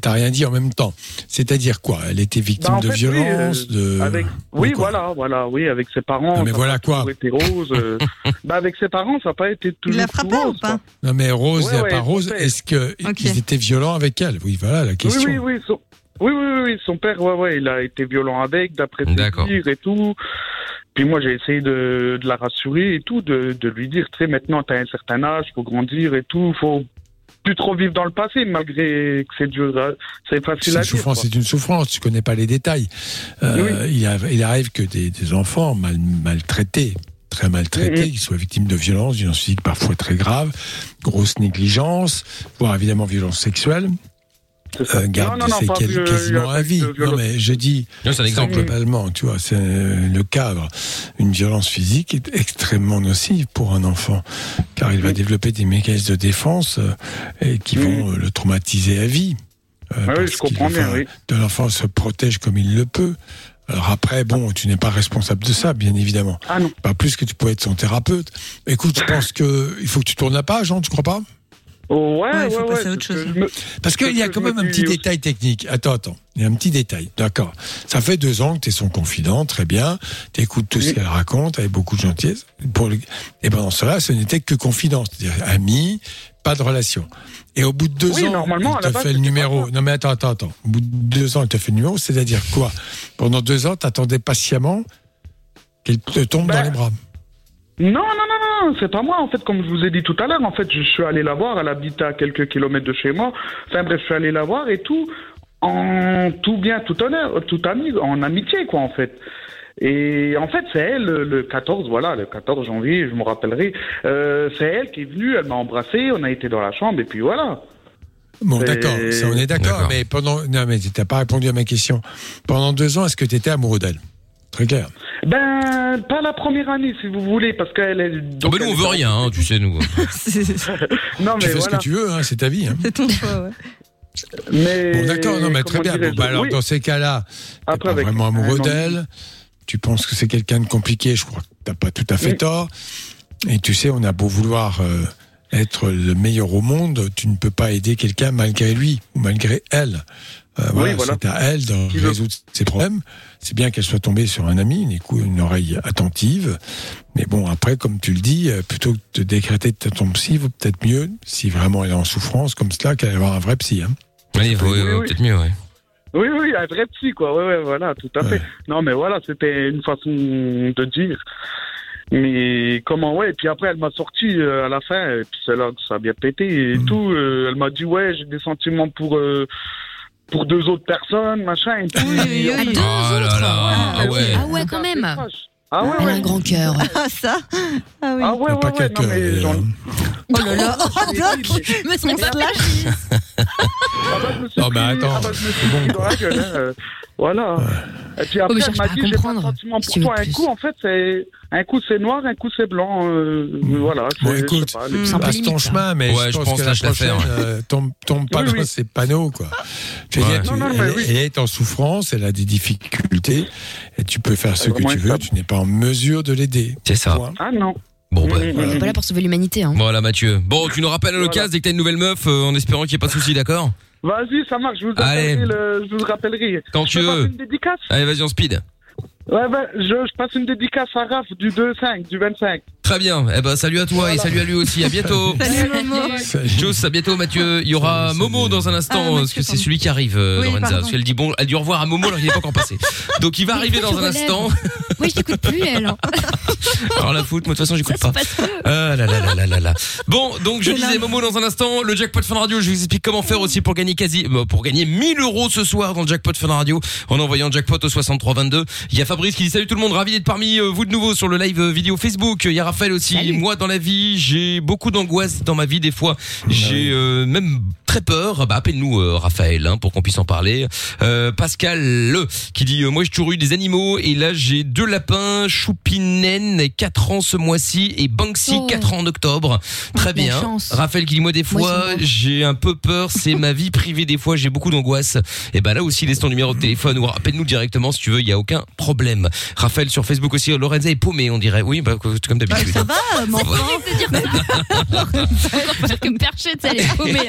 t'as rien dit en même temps. C'est-à-dire quoi Elle était victime Bah, en de fait, oui, violence, euh, de. avec, oui, de voilà, voilà, oui, avec ses parents. Non, mais voilà quoi rose. euh. *laughs* bah, avec ses parents, ça n'a pas été toujours. Il l'a frappé rose, ou pas Non mais Rose Ouais, pas Rose, est-ce que Ok. ils étaient violents avec elle Oui, voilà la question. Oui, oui, oui, son... oui, oui, oui, oui, son père, ouais, ouais, il a été violent avec, d'après ses dires et tout. Puis moi, j'ai essayé de, de la rassurer et tout, de, de lui dire, tu sais, maintenant, t'as un certain âge, faut grandir et tout, faut plus trop vivre dans le passé, malgré que c'est dur, hein. c'est facile à une dire. souffrance, c'est une souffrance. Tu connais pas les détails. Euh, il, a- il arrive que des, des enfants mal, maltraités, très maltraités, Mhm. qui soient victimes de violences, violences physiques parfois très graves, grosse négligence, voire évidemment violence sexuelle, euh, garde Non, non, non, quasiment à vie. Non mais je dis, C'est un exemple. globalement, tu vois, c'est le cadre. Une violence physique est extrêmement nocive pour un enfant, car il va développer des mécanismes de défense euh, et qui vont euh, le traumatiser à vie. Euh, Ah oui, parce je comprends qu'il- bien, oui. De l'enfant se protège comme il le peut. Alors après, bon, tu n'es pas responsable de ça, bien évidemment. Ah non. Pas plus que tu peux être son thérapeute. Écoute, je pense que il faut que tu tournes la page, hein, tu crois pas? Oh, ouais, Ouais, ouais, il faut ouais, passer à c'est autre que chose. me- Parce qu'il y a quand même me un petit aussi. détail technique. Attends, attends. Il y a un petit détail. D'accord. Ça fait deux ans que tu es son confident, très bien. Tu écoutes tout ce qu'elle raconte avec beaucoup de gentillesse. Pour le... Et pendant cela, ce n'était que confidence, c'est-à-dire ami, pas de relation. Et au bout de deux Oui, ans, te base, fait le numéro. Non mais attends, attends, attends. Au bout de deux ans, il te fait le numéro, c'est-à-dire quoi? Pendant deux ans, tu attendais patiemment qu'elle te tombe Ben, dans les bras. Non, non, non, non, c'est pas moi. En fait, comme je vous ai dit tout à l'heure, en fait, je suis allé la voir. Elle habite à quelques kilomètres de chez moi. Enfin bref, je suis allé la voir et tout, en tout bien, tout honneur, tout ami, en amitié, quoi, en fait. Et en fait, c'est elle, le- le 14, voilà, le 14 janvier, je me rappellerai. Euh, c'est elle qui est venue, elle m'a embrassé, on a été dans la chambre et puis voilà. Bon, d'accord, ça, on est d'accord, mais pendant. Non, mais tu n'as pas répondu à ma question. Pendant deux ans, est-ce que tu étais amoureux d'elle? Très clair. Ben, pas la première année, si vous voulez, parce qu'elle est. Donc bah nous elle on veut en- rien, hein, *laughs* tu sais nous. Non, Tu mais fais ce que tu veux, hein, c'est ta vie. Hein. c'est ton choix, ouais. Mais Bon, d'accord, non, mais très bien. Bon, bah, alors, Oui, dans ces cas-là, tu après, pas vraiment amoureux d'elle. Tu penses que c'est quelqu'un de compliqué. Je crois que tu pas tout à fait Oui. tort. Et tu sais, on a beau vouloir euh, être le meilleur au monde, tu ne peux pas aider quelqu'un malgré lui ou malgré elle. Euh, voilà, voilà. C'est à elle de Qui veut- résoudre ses problèmes. C'est bien qu'elle soit tombée sur un ami, une, une oreille attentive. Mais bon, après, comme tu le dis, euh, plutôt que de décréter de ton psy, vaut peut-être mieux, si vraiment elle est en souffrance comme cela, qu'elle avoir un vrai psy. Hein. Oui, il Oui, oui. peut-être mieux, ouais. Oui, oui, un vrai psy, quoi. Ouais, ouais, voilà, tout à fait. Ouais. Non, mais voilà, c'était une façon de dire. Mais comment, ouais, et puis après, elle m'a sorti euh, à la fin, et puis c'est là que ça a bien pété et Mhm. tout. euh, elle m'a dit, ouais, j'ai des sentiments pour, euh, pour deux autres personnes, machin, et tout. Oui, oui, Ah, oui. deux Oh là là, ah ouais. Ah ouais, quand même. Ah ouais, Elle a ouais. un grand cœur. *laughs* Ah, ça? Ah oui. Ah ouais, pas ouais, ouais, non, mais cœur, j'en-. Oh là là Oh, Doc Ah bah, je me suis Non, mais pris- attends, ah bah, je me suis c'est bon, pris dans la gueule, hein, euh, Voilà. Et puis après, mais elle m'a dit, j'ai pas de sentiment pour toi. Un coup, en fait, c'est, un coup c'est noir, un coup c'est blanc, euh, voilà. Bon, je écoute, pas, les- Mm. C'est un peu passe limite, ton chemin, mais Ouais, je je pense pense que la prochaine euh, tombe, tombe pas Oui, dans oui. ces panneaux, quoi. Ouais. dire, tu- Non, non, mais elle, oui. elle est en souffrance, elle a des difficultés, et tu peux faire ce que tu veux, tu n'es pas en mesure de l'aider. C'est ça. Ah non. Bon bah. Mm, mm, On est pas là pour sauver l'humanité. Hein. Voilà Mathieu. Bon, tu nous rappelles à l'occasion Voilà. dès que t'as une nouvelle meuf, euh, en espérant qu'il n'y ait pas de soucis, d'accord? Vas-y, ça marche, je vous Allez. rappellerai. Le, je vous rappellerai. Quand je tu passer veux. une dédicace Allez, vas-y en speed. Ouais, je, je passe une dédicace à Raph du 2-5, du 25. Très bien. Eh ben salut à toi et salut à lui aussi. À bientôt. *laughs* Salut Momo. Tchuss, à bientôt Mathieu. Il y aura Salut, Momo salut. dans un Ah, instant, Mathieu, parce que c'est celui qui arrive, euh, Oui, Lorenza. pardon. Parce qu'elle dit bon, elle dit au revoir à Momo alors qu'il n'est pas encore passé. Donc il va arriver dans un instant. *laughs* Oui, je t'écoute plus, elle. hein. *laughs* Alors la foot, moi de toute façon j'écoute pas. Ah là là là là là là. Bon, donc je disais Momo dans un instant, le jackpot Fun Radio, je vous explique comment faire aussi pour gagner quasi, euh, pour gagner 1000 euros ce soir dans le jackpot Fun Radio en envoyant jackpot au 6322. Il y a Fabrice qui dit salut tout le monde, ravi d'être parmi euh, vous de nouveau sur le live euh, vidéo Facebook. Il y a Raphaël aussi. Moi dans la vie, j'ai beaucoup d'angoisse dans ma vie des fois. J'ai euh, même très peur. Bah appelle-nous euh, Raphaël hein, pour qu'on puisse en parler. Euh, Pascal le qui dit euh, moi j'ai toujours eu des animaux et là j'ai deux lapins, Choupinen 4 ans ce mois-ci et Banksy Oh. 4 ans en octobre. Très bien. chance. Raphaël qui dit moi des fois j'ai un peu peur, c'est ma vie privée des fois, j'ai beaucoup d'angoisse. Et ben là aussi laisse ton numéro de téléphone ou appelle-nous directement si tu veux, il y a aucun problème. Raphaël sur Facebook aussi, Lorenza est paumée, on dirait. Oui, bah comme Bah, d'habitude. ça va, mon *laughs* dire que perché, tu sais, elle est paumée.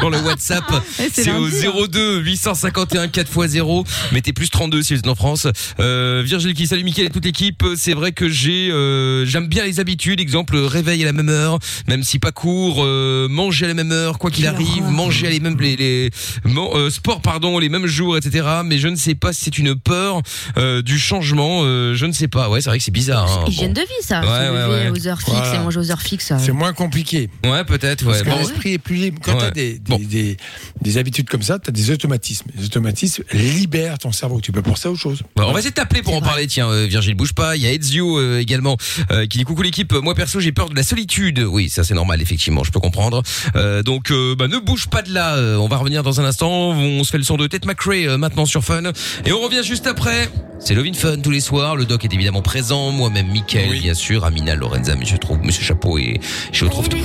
Sur le WhatsApp, Eh, c'est au lundi, hein. 02 851 4x0. Mettez plus 32 si vous êtes en France. Euh, Virgile qui salue Mickaël et toute l'équipe. C'est vrai que j'ai, euh, j'aime bien les habitudes. Exemple, réveil à la même heure, même si pas court, euh, manger à la même heure, quoi qu'il arrive, manger à les mêmes, les, les man- euh, sport, pardon, les mêmes jours, etc. Mais je ne sais pas si c'est une peur euh, du changement. euh, je ne sais pas. Ouais, c'est vrai que c'est bizarre. hein. Hygiène de vie, ça. Ouais, se ouais, lever ouais. aux heures fixes Voilà. et manger aux heures fixes. C'est moins compliqué. Ouais, peut-être. Ouais. Parce que Bon, l'esprit est plus libre. Quand tu Ouais. as des, des, Bon. des, des habitudes comme ça, tu as des automatismes. Les automatismes libèrent ton cerveau. Tu peux penser à autre chose. Bon, on va essayer de t'appeler pour en vrai. parler. Tiens, euh, Virgile, bouge pas. Il y a Ezio euh, également euh, qui dit coucou l'équipe. Moi perso, j'ai peur de la solitude. Oui, ça c'est normal, effectivement, je peux comprendre. Euh, donc, euh, bah, ne bouge pas de là. Euh, on va revenir dans un instant. On se fait le son de Ted McRae euh, maintenant sur Fun, et on revient juste après. C'est Lovin Fun tous les soirs. Le doc est évidemment présent. Moi-même, Mickaël, bien sûr, Amina, Lorenza, Monsieur Trouve, Monsieur Chapeau et je retrouve tout.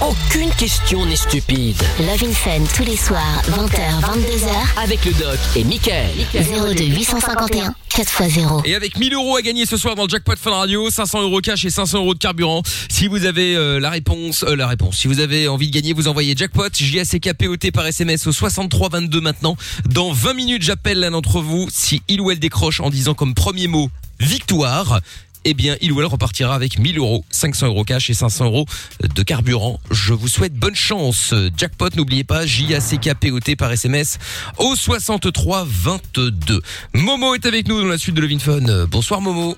Aucune question n'est stupide. Love in Fun tous les soirs, 20h, 22h, Avec le doc et Michael. 02 851 4x0. Et avec 1000 euros à gagner ce soir dans le jackpot Fun Radio, 500 euros cash et 500 euros de carburant. Si vous avez euh, la réponse, euh, la réponse. Si vous avez envie de gagner, vous envoyez jackpot J A C K P O T par SMS au 63 22 maintenant. Dans 20 minutes, j'appelle l'un d'entre vous. Si il ou elle décroche en disant comme premier mot victoire. Eh bien, il ou elle repartira avec 1000 euros, 500 euros cash et 500 euros de carburant. Je vous souhaite bonne chance. Jackpot, n'oubliez pas, J-A-C-K-P-O-T par SMS au 63 22. Momo est avec nous dans la suite de Levin Fun. Bonsoir Momo.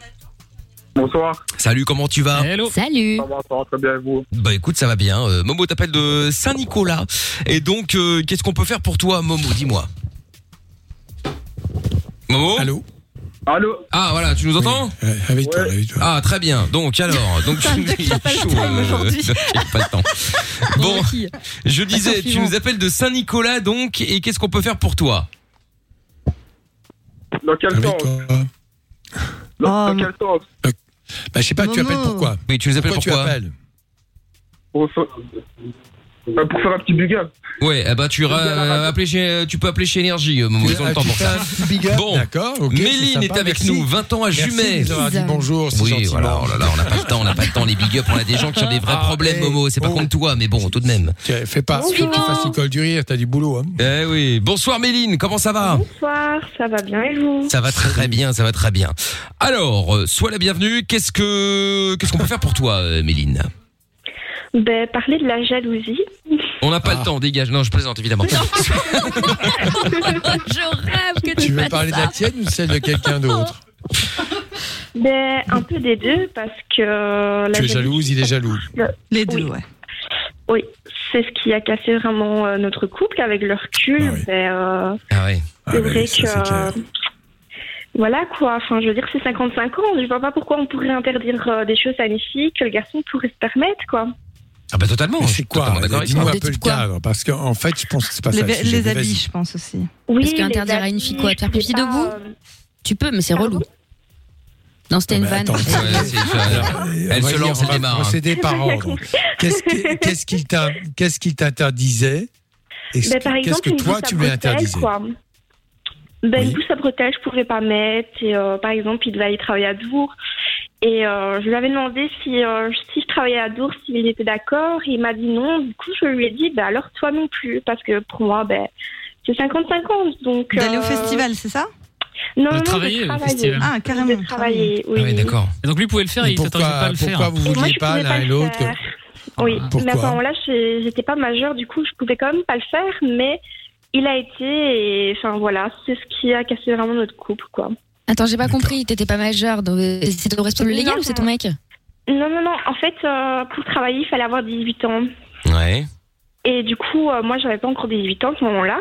Bonsoir. Salut, comment tu vas? Hello. Salut. Ça va, ça va très bien, vous? Bah écoute, ça va bien. Euh, Momo t'appelle de Saint-Nicolas. Et donc, euh, qu'est-ce qu'on peut faire pour toi, Momo? Dis-moi. Momo? Allô? Allô Ah voilà, tu nous entends Oui, euh, Avec toi, Ouais. avec toi. Ah très bien. Donc alors, *laughs* donc tu aujourd'hui. *laughs* pas le temps. *laughs* Bon, Qui je disais, tu nous appelles de Saint-Nicolas donc, et qu'est-ce qu'on peut faire pour toi? Dans quel toi. Dans, Oh, dans quel sens? Bah, je sais pas, tu appelles pourquoi Oui, tu nous appelles Pourquoi pourquoi, tu appelles? Euh, pour faire un petit bug up. Ouais, eh ben tu, ra- euh, appeler chez, tu peux appeler chez Énergie, euh, Momo, ils ont le temps pour ça. big Bon. D'accord, ok, c'est Méline sympa, est avec merci. nous, 20 ans à Merci Jumet. de nous avoir dit bonjour, c'est Oui, gentiment. voilà, oh là là, on n'a pas le temps, on n'a pas le temps, les big up, on a des gens qui ont des vrais Ah, problèmes, eh, Momo, c'est pas oh. contre toi, mais bon, tout de même. Tiens, Fais pas, faut que tu fasses l'école du rire, t'as du boulot. Hein. Eh oui, bonsoir Méline, comment ça va Bonsoir, ça va bien et vous Ça va très bien, ça va très bien. Alors, euh, sois la bienvenue, qu'est-ce que qu'est-ce qu'on peut faire pour toi, euh, Méline? Ben, parler de la jalousie. On n'a pas Ah. le temps, dégage. Non, je plaisante évidemment. *laughs* Je rêve que tu, Tu veux fasses parler de ça. la tienne ou celle de quelqu'un d'autre Ben, un peu des deux parce que euh, la Tu es jalousie, jalouse, il est jaloux. Les deux, Oui. ouais. Oui, c'est ce qui a cassé vraiment euh, notre couple avec le recul. Ah oui. ben, euh, Ah ouais. Ah, c'est vrai que euh, voilà quoi. Enfin, je veux dire, c'est 55 ans. Je vois pas pourquoi on pourrait interdire euh, des choses à une fille que le garçon pourrait se permettre quoi. Ah bah totalement. Mais je c'est suis quoi Dis-nous un peu le cadre, parce qu'en fait, je pense que c'est pas Les, ça. le les habits, je pense aussi. Oui, Parce les qu'interdire à une habits, fille quoi, de faire pipi pas, debout euh, Tu peux, mais c'est relou. Non, c'était Ah, une mais vanne. attends, Ouais, c'est- Alors, Elle se lance, va démarre, hein. Procéder par ordre. Qu'est-ce qu'il t'interdisait et Ben, qu'est-ce exemple, que une toi tu lui bretelles, interdisais quoi. Ben, Oui. Une bousse à bretelles, je pouvais pas mettre. Et, euh, par exemple, il devait aller travailler à Dour. Et euh, je lui avais demandé si, euh, si je travaillais à Dour, s'il était d'accord. Il m'a dit non. Du coup, je lui ai dit, ben, alors toi non plus. Parce que pour moi, ben, c'est 55 ans. Donc, D'aller au euh, festival, c'est ça? Non, De non, travailler de au travailler. festival. Ah, carrément. De travailler, oui. Ah oui, d'accord. Et donc lui pouvait le faire, Et il s'autorisait pas à le pourquoi faire. vous Et moi, vouliez je pas pouvais l'un pas et le l'autre faire. Oui, Ah. Pourquoi mais à ce moment-là, j'étais pas majeure, du coup, je pouvais quand même pas le faire, mais il a été, et enfin voilà, c'est ce qui a cassé vraiment notre couple, quoi. Attends, j'ai pas compris. T'étais pas majeur. donc, C'est ton responsable légal Non, ou c'est ton mec Non, non, non. En fait, euh, pour travailler, il fallait avoir 18 ans. Ouais. Et du coup, euh, moi, j'avais pas encore 18 ans à ce moment-là.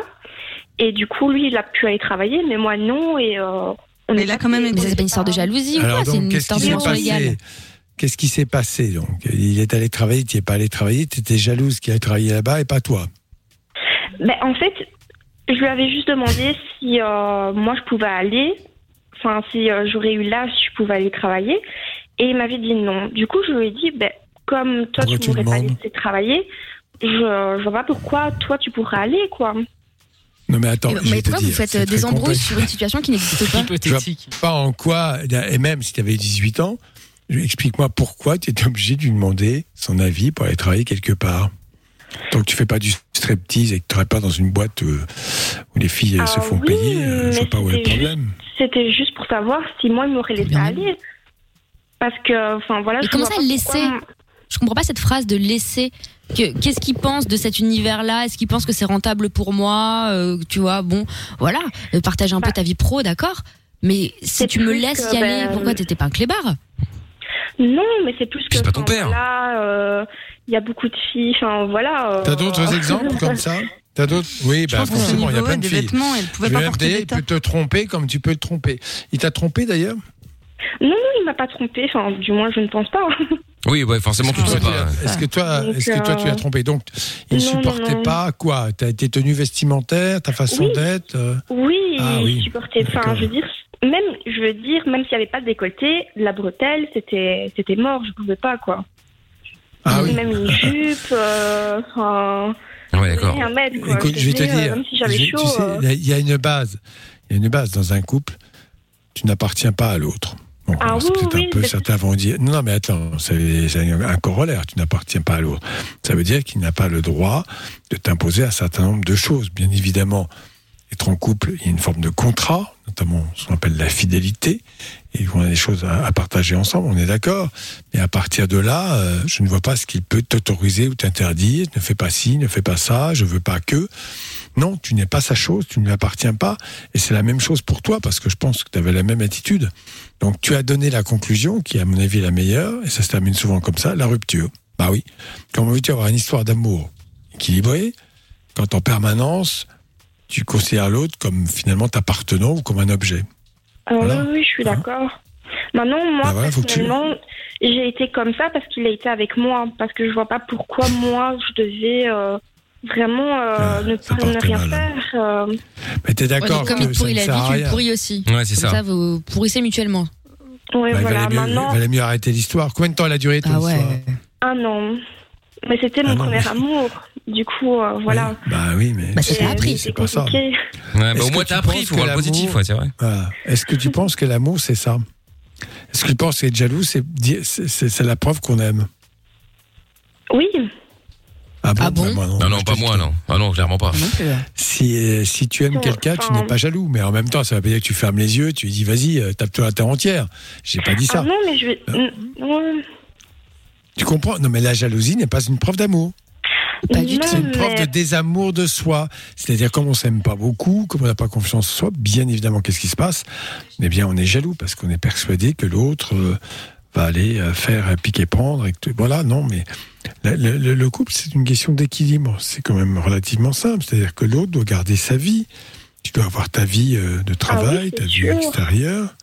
Et du coup, lui, il a pu aller travailler, mais moi, non. Et euh, on Mais a quand même c'est pas une histoire de jalousie ou quoi C'est une qu'est-ce histoire qui de mention légale. passé Qu'est-ce qui s'est passé donc? Il est allé travailler, tu n'es pas allé travailler, tu étais jalouse qu'il allait travailler là-bas et pas toi? Ben, en fait, je lui avais juste demandé si euh, moi, je pouvais aller. Enfin, si euh, j'aurais eu l'âge, je pouvais aller travailler. Et il m'avait dit non. Du coup, je lui ai dit, ben, comme toi, Pourquoi tu ne pourrais pas laisser travailler, je, je vois pas pourquoi toi, tu pourrais aller, quoi. Non mais attends, Mais je vais te pourquoi vous faites euh, des embrouilles sur une situation qui n'existe pas Hypothétique. Pas en quoi, et même si tu avais 18 ans, explique-moi pourquoi tu étais obligé de lui demander son avis pour aller travailler quelque part. Tant que tu fais pas du striptease et que tu travailles pas dans une boîte euh, où les filles se Ah font oui, payer, je mais vois pas où est le problème. C'était juste pour savoir si moi, il m'aurait laissé aller. Parce que, enfin, voilà. Mais je comment ça, laisser pourquoi- Je comprends pas cette phrase de laisser. Que- Qu'est-ce qu'il pense de cet univers-là? Est-ce qu'il pense que c'est rentable pour moi? Euh, Tu vois, bon, voilà, euh, partage un peu ta vie pro, d'accord? Mais si tu me laisses que, y aller, ben, pourquoi t'étais pas un clébard? Non, mais c'est plus que. C'est pas ton père. Là, euh, il y a beaucoup de filles. Enfin, voilà. euh, T'as d'autres exemples *laughs* comme ça? T'as d'autres Oui, bah forcément, il y a plein de filles. vêtements, elle pouvait Le pas MD, peut te tromper comme tu peux le tromper. Il t'a trompé d'ailleurs Non, non, il m'a pas trompé. Enfin, du moins, je ne pense pas. *laughs* Oui, ouais, forcément, tu le sais pas. Est-ce que toi, Donc, est-ce que toi tu euh, as trompé Donc, il ne supportait non. pas quoi T'as été tenue vestimentaire, ta façon Oui. d'être euh, Oui, Ah il oui. supportait. Enfin, D'accord. je veux dire, même, je veux dire, même s'il n'y avait pas de décolleté, la bretelle, c'était, c'était mort. Je pouvais pas, quoi. Ah oui. Même une jupe. euh, Enfin, Ouais, d'accord. Écoute, je vais te euh, dire, Même si j'avais je- chaud. tu sais, euh, il y a- il y a une base, il y a une base dans un couple. Tu n'appartiens pas à l'autre. Bon, Ah c'est oui, peut-être oui, un peu, certains vont dire, non, mais attends, c'est un corollaire, tu n'appartiens pas à l'autre. Ça veut dire qu'il n'a pas le droit de t'imposer un certain nombre de choses. Bien évidemment, être en couple, il y a une forme de contrat, notamment ce qu'on appelle la fidélité, et on a des choses à, partager ensemble, on est d'accord. Mais à partir de là, euh, je ne vois pas ce qu'il peut t'autoriser ou t'interdire. Ne fais pas ci, ne fais pas ça, je veux pas que. Non, tu n'es pas sa chose, tu ne lui appartiens pas. Et c'est la même chose pour toi, parce que je pense que tu avais la même attitude. Donc tu as donné la conclusion, qui est à mon avis la meilleure, et ça se termine souvent comme ça, la rupture. Bah oui. Comment veux-tu avoir une histoire d'amour équilibrée quand en permanence tu considères l'autre comme finalement t'appartenant ou comme un objet Ah Voilà. Oui, oui, je suis d'accord. Maintenant, moi, Bah voilà, tu- j'ai été comme ça parce qu'il a été avec moi. Parce que je vois pas pourquoi moi, je devais euh, vraiment euh, Ah, ne ça pas ne partait rien mal. faire. euh. Mais t'es Ouais, d'accord donc Comme que il ça pourrit ne la vie, tu le pourris aussi. Ouais, c'est ça. ça, vous pourrissez mutuellement. Ouais, Bah, il voilà. valait, mieux, Maintenant, valait mieux arrêter l'histoire. Combien de temps elle a duré ton Ah ouais. histoire? Ah non. Mais c'était Ah mon non, premier mais- amour. Du coup, euh, voilà. Oui. Bah oui, mais Bah, t'a appris. c'est pas ça. Ouais, bah, au que moins, t'as appris, il faut que voir le positif, ouais, c'est vrai. Voilà. Est-ce que tu penses que l'amour, c'est ça? Est-ce que tu penses qu'être jaloux, c'est c'est- c'est c'est la preuve qu'on aime? Oui. Ah bon, Ah bon? Bah, moi, Non, non, je pas moi, non. Ah non, clairement pas. Non plus. Si, euh, si tu aimes Non, quelqu'un, tu n'es pas jaloux. Mais en même temps, ça veut pas dire que tu fermes les yeux, tu lui dis vas-y, euh, tape-toi la terre entière. J'ai pas dit Ah ça. non, mais je vais. Ouais. Tu comprends? Non, mais la jalousie n'est pas une preuve d'amour. Pas du Non, tout. C'est une preuve de désamour de soi. C'est-à-dire, comme on s'aime pas beaucoup, comme on n'a pas confiance en soi, bien évidemment, qu'est-ce qui se passe? Eh bien, on est jaloux parce qu'on est persuadé que l'autre euh, va aller euh, faire piquer prendre. Et que, voilà, non, mais le, le- le couple, c'est une question d'équilibre. C'est quand même relativement simple. C'est-à-dire que l'autre doit garder sa vie. Tu dois avoir ta vie euh, de travail, Ah c'est ta vie sûr. extérieure.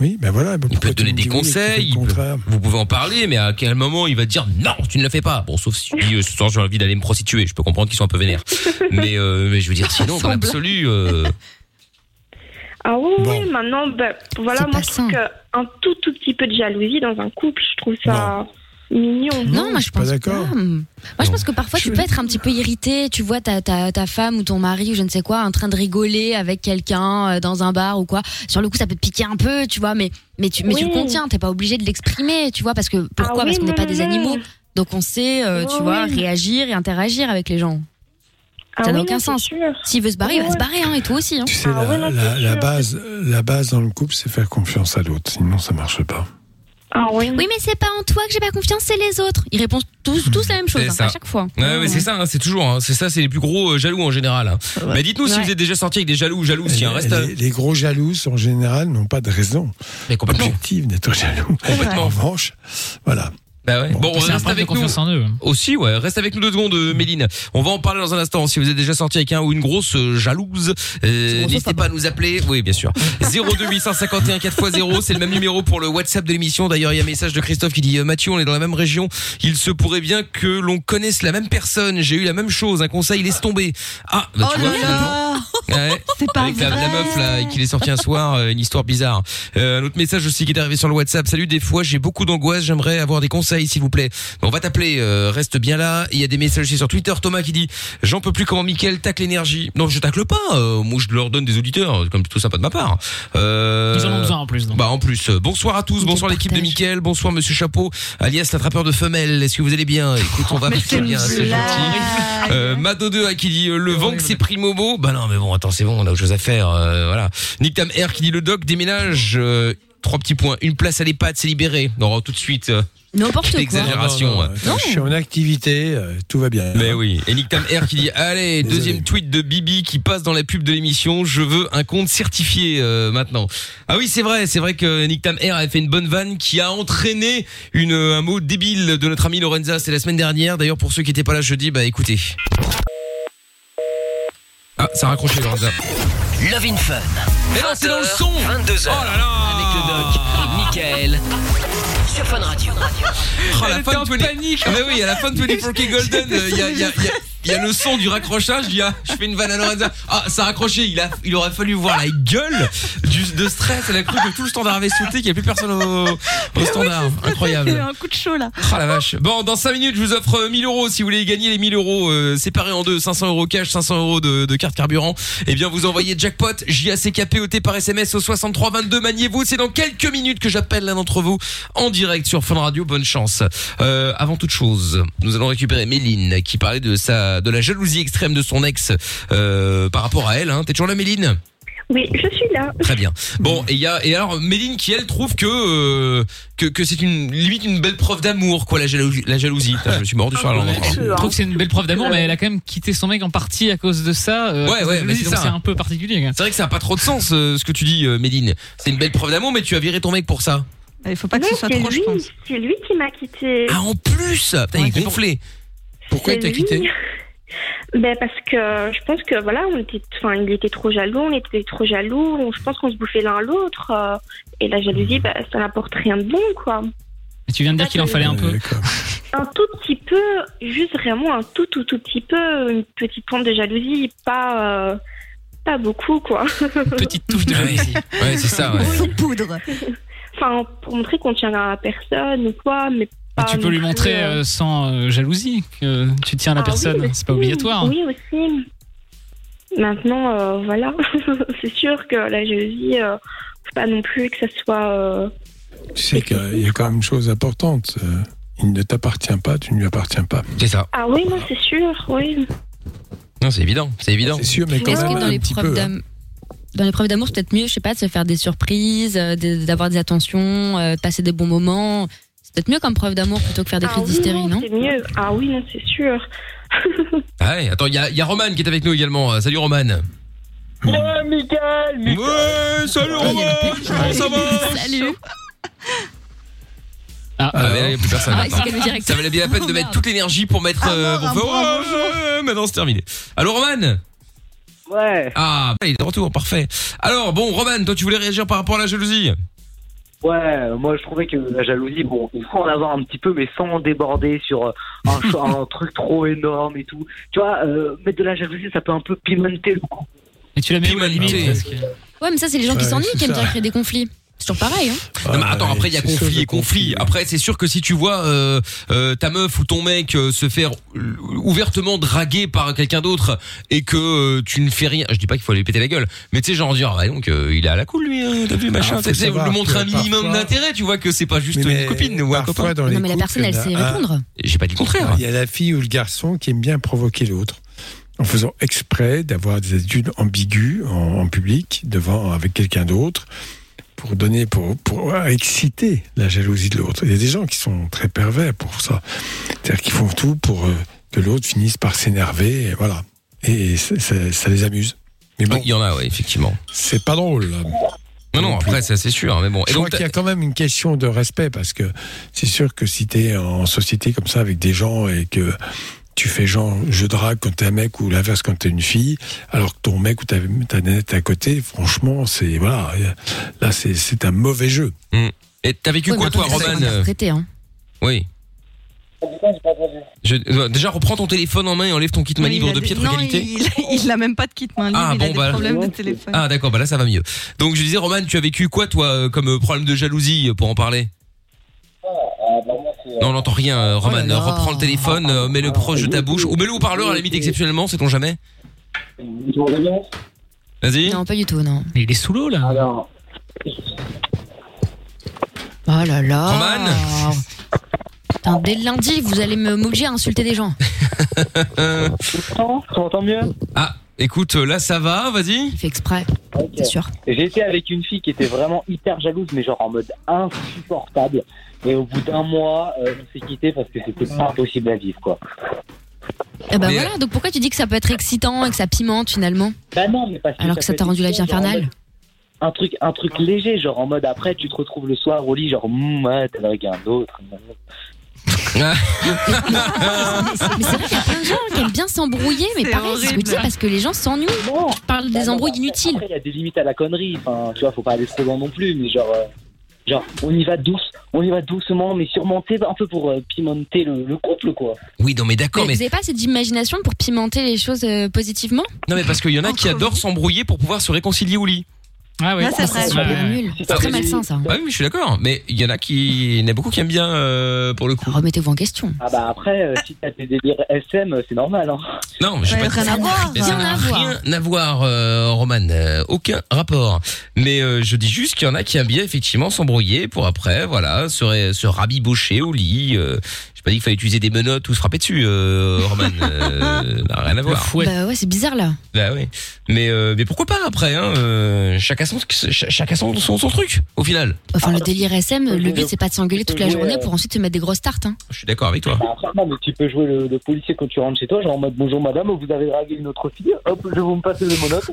Oui, ben voilà. ben Il peut te donner me des conseils, peut- vous pouvez en parler, mais à quel moment il va te dire non, tu ne le fais pas Bon, sauf si tu dis euh, ce soir j'ai envie d'aller me prostituer, je peux comprendre qu'ils sont un peu vénères. *laughs* mais, euh, mais je veux dire, sinon, dans l'absolu, euh, *laughs* Ah oui, Bon. oui, maintenant, ben, voilà, moi je trouve qu'un tout, tout petit peu de jalousie dans un couple, je trouve ça mignon. Non, moi je je suis pas pense d'accord. pas. Moi je Non. pense que parfois tu peux être un petit peu irrité, tu vois ta, ta, ta femme ou ton mari ou je ne sais quoi en train de rigoler avec quelqu'un euh, dans un bar ou quoi. Sur le coup ça peut te piquer un peu, tu vois, mais mais tu mais tu Oui. le contiens, t'es pas obligé de l'exprimer, tu vois, parce que pourquoi? Ah oui, Parce qu'on n'est pas non, des non. animaux, donc on sait, euh, tu Oui, vois, oui. réagir et interagir avec les gens. Ah ça n'a oui, aucun non, sens. S'il veut se barrer, il va se barrer, hein, et toi aussi. Hein. Tu sais, Ah la, ouais, non, la- base, la base dans le couple, c'est faire confiance à l'autre. Sinon, ça marche pas. Ah oui. Oui, mais c'est pas en toi que j'ai pas confiance, c'est les autres. Ils répondent tous, tous la même chose hein, ça. à chaque fois. Ouais, ouais, c'est ça, hein, c'est toujours, hein, c'est ça, c'est les plus gros euh, jaloux en général. hein. Mais dites-nous si Ouais. vous êtes déjà sorti avec des jaloux ou jalouses, si, hein, reste. les, les gros jaloux, en général, n'ont pas de raison Mais complètement. objective d'être jaloux. En revanche, voilà. Bah ouais. Bon, reste avec nous. confiance en eux. Aussi, ouais. Reste avec nous deux secondes, euh, Méline. On va en parler dans un instant. Si vous êtes déjà sorti avec un ou une grosse euh, jalouse, euh, n'hésitez pas à nous appeler. Oui, bien sûr. 02 851 4x0, c'est le même numéro pour le WhatsApp de l'émission. D'ailleurs, il y a un message de Christophe qui dit euh, Mathieu, on est dans la même région. Il se pourrait bien que l'on connaisse la même personne. J'ai eu la même chose. Un conseil, laisse tomber. Ah, bah, tu oh vois, là Ouais. *laughs* C'est pas Avec la, vrai. la meuf là qu'il est sorti un soir, euh, une histoire bizarre. Euh, un autre message aussi qui est arrivé sur le WhatsApp. Salut, des fois j'ai beaucoup d'angoisse, j'aimerais avoir des conseils s'il vous plaît. On va t'appeler, euh, reste bien là. Il y a des messages aussi sur Twitter. Thomas qui dit j'en peux plus comment Mickaël tacle l'énergie. Non, je tacle pas. euh, moi je leur donne des auditeurs, c'est comme plutôt sympa de ma part. Euh, Ils en ont besoin en plus. donc. Bah en plus, euh, bonsoir à tous, bonsoir l'équipe de Mickaël, bonsoir Monsieur Chapeau, alias l'attrapeur de femelles. Est-ce que vous allez bien? Écoute, on va *laughs* bien, c'est gentil. Euh, Mado2 qui dit euh, le vent que c'est pris Momo. Bah non mais bon attends c'est bon on a autre chose à faire euh, voilà. Nick Tam R qui dit le doc déménage euh, trois petits points une place à l'EHPAD c'est libéré. Non tout de suite euh, N'importe quoi. exagération. Non, non, non, Je suis en activité, euh, tout va bien. Mais oui. Et Nick Tam R qui dit *laughs* allez Désolé. deuxième tweet de Bibi qui passe dans la pub de l'émission. Je veux un compte certifié euh, maintenant. Ah oui c'est vrai c'est vrai que Nick Tam R a fait une bonne vanne qui a entraîné une un mot débile de notre ami Lorenza. C'était la semaine dernière. D'ailleurs pour ceux qui étaient pas là jeudi bah écoutez. Ah ça a raccroché Lorenza. Love in Fun. Mais non, c'est dans le son. 22h. Oh là là. Avec le doc et Michael. Sur Fun Radio. Oh, la fin de 20... Ah, mais oui, à la fin de 24K Golden, euh, il y, a, il y, a, il y a- il y a le son du raccrochage. Il y a, je fais une vanne à Lorenza. Ah, ça a raccroché. Il, a, il aurait fallu voir la gueule du, de stress. Elle a cru que tout le standard avait sauté, qu'il n'y a plus personne au, au standard. Il y a eu Incroyable. un coup de chaud là. Oh la vache. Bon, dans 5 minutes, je vous offre 1000 euros. Si vous voulez gagner les 1000 euros euh, séparés en deux, 500 euros cash, 500 euros de, de carte carburant, eh bien, vous envoyez jackpot J-A-C-K-P-O-T par SMS au 63 22. Maniez-vous. C'est dans quelques minutes que j'appelle l'un d'entre vous en direct sur Fun Radio. Bonne chance. Euh, avant toute chose, nous allons récupérer Méline qui parlait de sa, de la jalousie extrême de son ex euh, par rapport à elle. Hein. T'es toujours là, Méline? Oui, je suis là. Très bien. Bon, et il y a et alors Méline qui elle trouve que euh, que, que c'est une limite une belle preuve d'amour quoi la jalousie. La jalousie. Putain, je me suis mordu sur la langue. encore. Je trouve que c'est une belle preuve d'amour, mais elle a quand même quitté son mec en partie à cause de ça. euh, à Ouais, cause ouais, de mais c'est donc ça. c'est un peu particulier. C'est vrai que ça a pas trop de sens euh, ce que tu dis, euh, Méline. C'est une belle preuve d'amour, mais tu as viré ton mec pour ça. Il faut pas que Non, ce soit trop, je lui, pense. c'est lui qui m'a quitté. Ah en plus, Putain, il est gonflé. Pourquoi il t'a quitté. *laughs* Ben parce que je pense que voilà, on était, enfin, il était trop jaloux, on était trop jaloux. on- Je pense qu'on se bouffait l'un l'autre. euh, et la jalousie, ben, ça n'apporte rien de bon, quoi. Et tu viens de dire qu'il en fallait un peu. *laughs* Un tout petit peu, juste vraiment un tout tout tout petit peu, une petite pointe de jalousie, pas euh, pas beaucoup, quoi. Petite touche de *laughs* jalousie. Ouais, c'est ça. Ouais. Sous poudre. Enfin, pour montrer qu'on tient à personne ou quoi, mais pas. Tu peux lui montrer euh, euh, sans euh, jalousie que tu tiens à la Ah oui, personne. aussi. c'est pas obligatoire. Oui, aussi. Maintenant, euh, voilà. *laughs* c'est sûr que la jalousie, euh, faut pas non plus que ça soit. euh, Tu sais qu'il y a quand même une chose importante. Il ne t'appartient pas, tu ne lui appartiens pas. C'est ça. Ah oui, non, c'est sûr, oui. Non, c'est évident, c'est évident. C'est sûr, mais quand même que dans un les petit preuves peu. hein. Dans les preuves d'amour, c'est peut-être mieux, je sais pas, de se faire des surprises, euh, de- d'avoir des attentions, euh, de passer des bons moments. C'est peut-être mieux comme preuve d'amour plutôt que faire des Ah crises oui, d'hystérie, non C'est mieux. Ah oui, non, c'est sûr. *laughs* Ah ouais, attends, il y a, y a Roman qui est avec nous également. Euh, Salut Roman. Ouais, Michael, Ouais, salut Roman. Comment ça va *laughs* Salut Ah, Ah, il n'y a plus personne. Ah. Ça valait bien la peine de mettre toute l'énergie pour mettre. euh, pour faire, ouais, maintenant c'est terminé. Alors Roman Ouais. Ah, il est de retour, parfait. Alors bon, Roman, toi tu voulais réagir par rapport à la jalousie Ouais, moi je trouvais que la jalousie, bon, il faut en avoir un petit peu, mais sans déborder sur euh, un, cho- *laughs* un truc trop énorme et tout. Tu vois, euh, mettre de la jalousie, ça peut un peu pimenter le coup. Et tu la mets où la limite Ouais, mais ça, c'est les gens qui s'ennuient qui aiment bien créer des conflits. C'est toujours pareil, hein. Non, mais attends, après il y a conflit et conflit. Après c'est sûr que si tu vois euh, euh, ta meuf ou ton mec euh, se faire ouvertement draguer par quelqu'un d'autre et que euh, tu ne fais rien, je dis pas qu'il faut aller péter la gueule, mais tu sais genre dire ouais donc euh, il est à la cool lui, hein, t'as vu machin, faut tu sais, savoir lui montrer un minimum d'intérêt, tu vois que c'est pas juste Mais- mais une copine ou un parfois, copain. dans les Non, mais la personne, elle sait répondre. J'ai pas dit le contraire. Il y a la fille ou le garçon qui aime bien provoquer l'autre en faisant exprès d'avoir des attitudes ambiguës en, en public devant avec quelqu'un d'autre pour donner, pour, pour exciter la jalousie de l'autre. Il y a des gens qui sont très pervers pour ça. C'est-à-dire qu'ils font tout pour euh, que l'autre finisse par s'énerver, et voilà. Et ça, ça- ça les amuse. Mais bon, Il y en a, ouais, effectivement. c'est pas drôle. Non, non, après, ça, c'est sûr. hein, Mais bon. Je donc, crois qu'il y a quand même une question de respect parce que c'est sûr que si t'es en société comme ça avec des gens et que tu fais genre je drague quand t'es un mec ou l'inverse quand t'es une fille, alors que ton mec ou ta, ta nette à côté, franchement, c'est voilà, là c'est c'est un mauvais jeu. Hmm. Et t'as vécu Ouais, quoi, toi, Roman hein. Oui. Je- déjà, reprends ton téléphone en main et enlève ton kit main Oui, libre a de piètre non, qualité. Il, il a même pas de kit main libre, Ah, il bon, a des bah- problèmes de téléphone. Ah d'accord, bah là ça va mieux. Donc je disais Roman, tu as vécu quoi toi euh, comme problème de jalousie euh, pour en parler? Non, on n'entend rien euh, Roman, Oh là. reprends le téléphone, euh, mets-le proche de ta bouche ou mets-le au parleur à la limite exceptionnellement, sait-on jamais Vas-y. Non, pas du tout, non. Mais il est sous l'eau là. Alors, Oh là là. Roman Putain, dès le lundi, vous allez me- m'obliger à insulter des gens. *laughs* tu m'entends mieux? Ah, écoute, euh, là ça va, vas-y. Il fait exprès, Ok. c'est sûr. Été avec une fille qui était vraiment hyper jalouse, mais genre en mode insupportable. Et au bout d'un mois, euh, on s'est quitté parce que c'était pas possible à vivre, quoi. Eh ben Mais- voilà, donc pourquoi tu dis que ça peut être excitant et que ça pimente finalement? Bah non, mais parce que Alors que ça peut t'a être rendu la vie excitant, genre en infernale mode- Un truc, un truc léger, genre en mode après, tu te retrouves le soir au lit, genre, Hum, ouais, t'as dragué un autre. *laughs* Mais c'est vrai qu'il y a plein de gens qui aiment bien s'embrouiller, mais C'est pareil, c'est ce que tu dis, parce que les gens s'ennuient. Parlent Bah des non, embrouilles inutiles. Après, il y a des limites à la connerie. Enfin, tu vois, faut pas aller trop loin non plus, mais genre, euh, genre, on y va douce, on y va doucement, mais sais, un peu pour euh, pimenter le, le couple, quoi. Oui, non mais d'accord, Mais mais Vous avez pas cette imagination pour pimenter les choses euh, positivement? Non mais parce qu'il y en a qui adorent s'embrouiller pour pouvoir se réconcilier au lit. Ah oui. Là, c'est vrai. C'est Ouais, ouais. très malsain ça. Bah oui, mais je suis d'accord. Mais il y en a qui, il y en a beaucoup qui aiment bien euh, pour le coup. Remettez-vous en question. Ah bah après, euh, si t'as des délires SM, c'est normal, hein. Non, mais je sais Ouais, pas. rien à voir. Mais ça Rien n'a à voir. rien à voir, euh, Roman. euh, aucun rapport. Mais euh, je dis juste qu'il y en a qui aiment bien effectivement s'embrouiller pour après, voilà, se, rabibocher au lit. Euh, J'ai pas dit qu'il fallait utiliser des menottes ou se frapper dessus, euh, Roman. Euh, n'a *laughs* rien à voir. Bah ouais, c'est bizarre là. Bah oui. Mais euh, mais pourquoi pas après hein, euh, Chacun son ch- chacun son, son son truc au final. Enfin, le délire SM, le but c'est pas de s'engueuler toute la journée euh, pour ensuite te mettre des grosses tartes. Hein. Je suis d'accord avec toi. Bah, mais tu peux jouer le, le policier quand tu rentres chez toi, genre en mode bonjour madame, vous avez dragué une autre fille, hop, je vais vous me passer les monotes.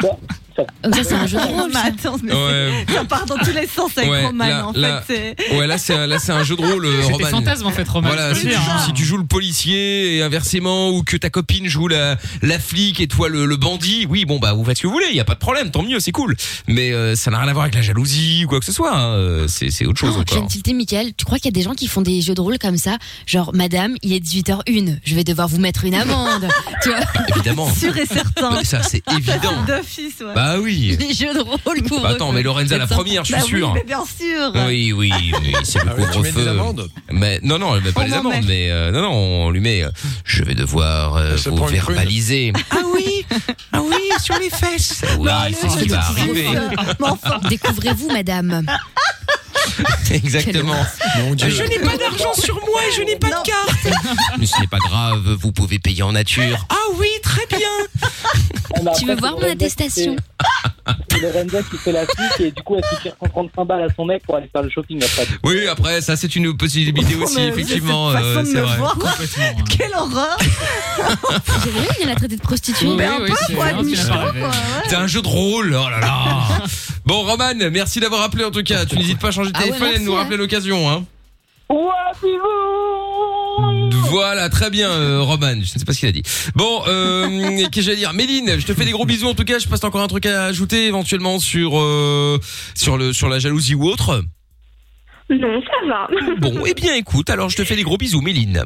Ça, ça, c'est un jeu de Non, rôle. ça. *laughs* attends, mais Ouais. c'est- ça part dans tous les sens avec Ouais, Roman. là- en là- fait, c'est. Ouais, là c'est un- là c'est un jeu de rôle, euh, C'est Roman. fantasmes en fait, Romain. Voilà, si tu, si tu joues le policier et inversement, ou que ta copine joue la, la flic et toi le, le bandit, oui, bon bah vous faites ce que vous voulez, il y a pas de problème, tant mieux, c'est cool. Mais euh, ça n'a rien à voir avec la jalousie ou quoi que ce soit. hein, euh, C'est c'est autre chose Oh, je viens encore. tilter, Mickaël. Tu crois qu'il y a des gens qui font des jeux de rôle comme ça? Genre, madame, il est 18h01, je vais devoir vous mettre une amende. *laughs* tu vois? Évidemment. Sûr et certain. Non, ça c'est évident. D'office, ouais. Bah oui. *laughs* Des jeux de rôle couvre Bah, attends, mais Lorenza la première, je suis Bah oui, sûr. mais bien sûr. Oui, oui, oui, c'est le Ah oui, mets des couvre-feu. Mais non, non, elle met pas On les m'en amendes, met. mais euh, non, non, on lui met. euh, je vais devoir euh, vous verbaliser. Ah oui, ah oui, sur les fesses. Oui, c'est ce qui va arriver. Mais enfin, Découvrez-vous, madame. *laughs* Exactement. Mon Dieu. Je n'ai pas d'argent sur moi et je n'ai pas de carte. *laughs* Mais ce n'est pas grave, vous pouvez payer en nature. Ah oui, très bien. Ah, mais Tu veux voir mon attestation C'est Lorenza qui fait la flic et du coup elle se tire 135 balles à son mec pour aller faire le shopping après. Oui, après, ça c'est une possibilité aussi, mais effectivement. euh, c'est vrai. voir. Complètement. hein. Quelle horreur J'ai vu, il y en a traité de prostituée. Mais un oui, peu, être quoi. ouais. C'est un jeu de rôle, oh là là. *laughs* Bon, Roman, merci d'avoir appelé en tout cas. Tu n'hésites pas à changer de Ah ouais, et de nous merci, rappeler l'occasion, hein. Ouais, Voilà, très bien, euh, Roman. Je ne sais pas ce qu'il a dit. Bon, euh, *laughs* qu'est-ce que j'allais dire? Méline, je te fais des gros bisous en tout cas. Je passe encore un truc à ajouter éventuellement sur euh, sur le sur la jalousie ou autre? Non, ça va. Bon, eh bien, écoute, alors je te fais des gros bisous, Méline.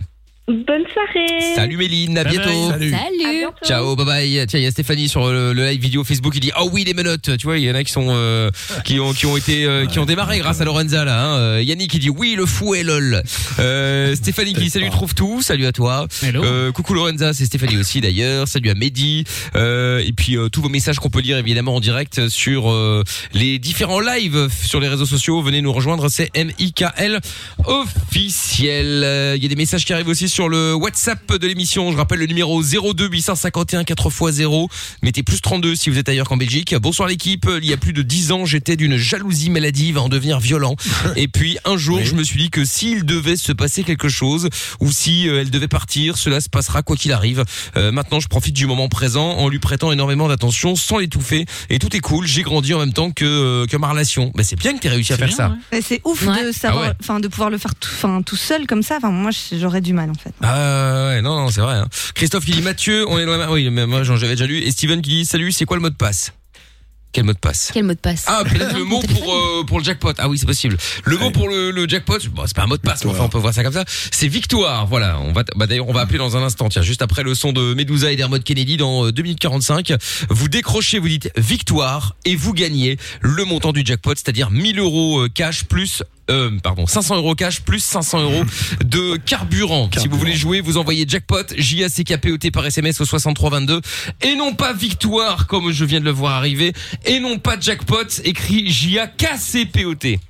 Bonne soirée. Salut Méline, à bientôt. Salut. À Salut. bientôt. Ciao, bye bye. Tiens, il y a Stéphanie sur le, le live vidéo Facebook qui dit "Ah oui, les menottes." Tu vois, il y en a qui sont euh, qui ont qui ont été euh, qui ont démarré grâce à Lorenza là. Hein. Euh, Yannick qui dit "Oui, le fouet lol." Euh, Stéphanie qui dit "Salut, trouve tout." Salut à toi. Hello. Euh, coucou Lorenza, c'est Stéphanie aussi d'ailleurs. Salut à Mehdi. Euh, et puis euh, tous vos messages qu'on peut lire évidemment en direct sur euh, les différents lives sur les réseaux sociaux. Venez nous rejoindre, c'est M I K L officiel. Euh, Il y a des messages qui arrivent aussi sur sur le WhatsApp de l'émission. Je rappelle le numéro 02 851 4x0. Mettez plus 32 si vous êtes ailleurs qu'en Belgique. Bonsoir l'équipe. Il y a plus de 10 ans, j'étais d'une jalousie maladive à en devenir violent. *laughs* Et puis un jour, je me suis dit que s'il devait se passer quelque chose ou si euh, elle devait partir, cela se passera quoi qu'il arrive. Euh, maintenant, je profite du moment présent en lui prêtant énormément d'attention sans l'étouffer. Et tout est cool. J'ai grandi en même temps que, euh, que ma relation. Ben, c'est bien que tu réussi à faire ça. C'est ouf de savoir, Ah ouais. enfin de pouvoir le faire tout, tout seul comme ça. Enfin moi j'aurais du mal en fait. Ah ouais, non, non, c'est vrai. hein. Christophe qui dit Mathieu, on est dans la même- Oui, mais moi j'en- j'avais déjà lu. Et Steven qui dit Salut, c'est quoi le mot de passe? Quel mot de passe? Quel mot de passe? Ah, peut-être *laughs* le mot pour euh, pour le jackpot. Ah oui, c'est possible. Le mot pour le, le jackpot, bon, c'est pas un mot de passe, mais enfin on peut voir ça comme ça. C'est victoire. Voilà, on va bah, d'ailleurs on va appeler dans un instant. Tiens, juste après le son de Medusa et d'Hermod Kennedy dans euh, 2 minutes 45, vous décrochez, vous dites victoire et vous gagnez le montant du jackpot, c'est-à-dire 1000 euros euh, cash plus euh, pardon, 500 euros cash plus 500 euros de carburant. Si vous voulez jouer, vous envoyez jackpot J A C K P O T par SMS au 6322 et non pas victoire comme je viens de le voir arriver et non pas jackpot écrit J A K C P O T.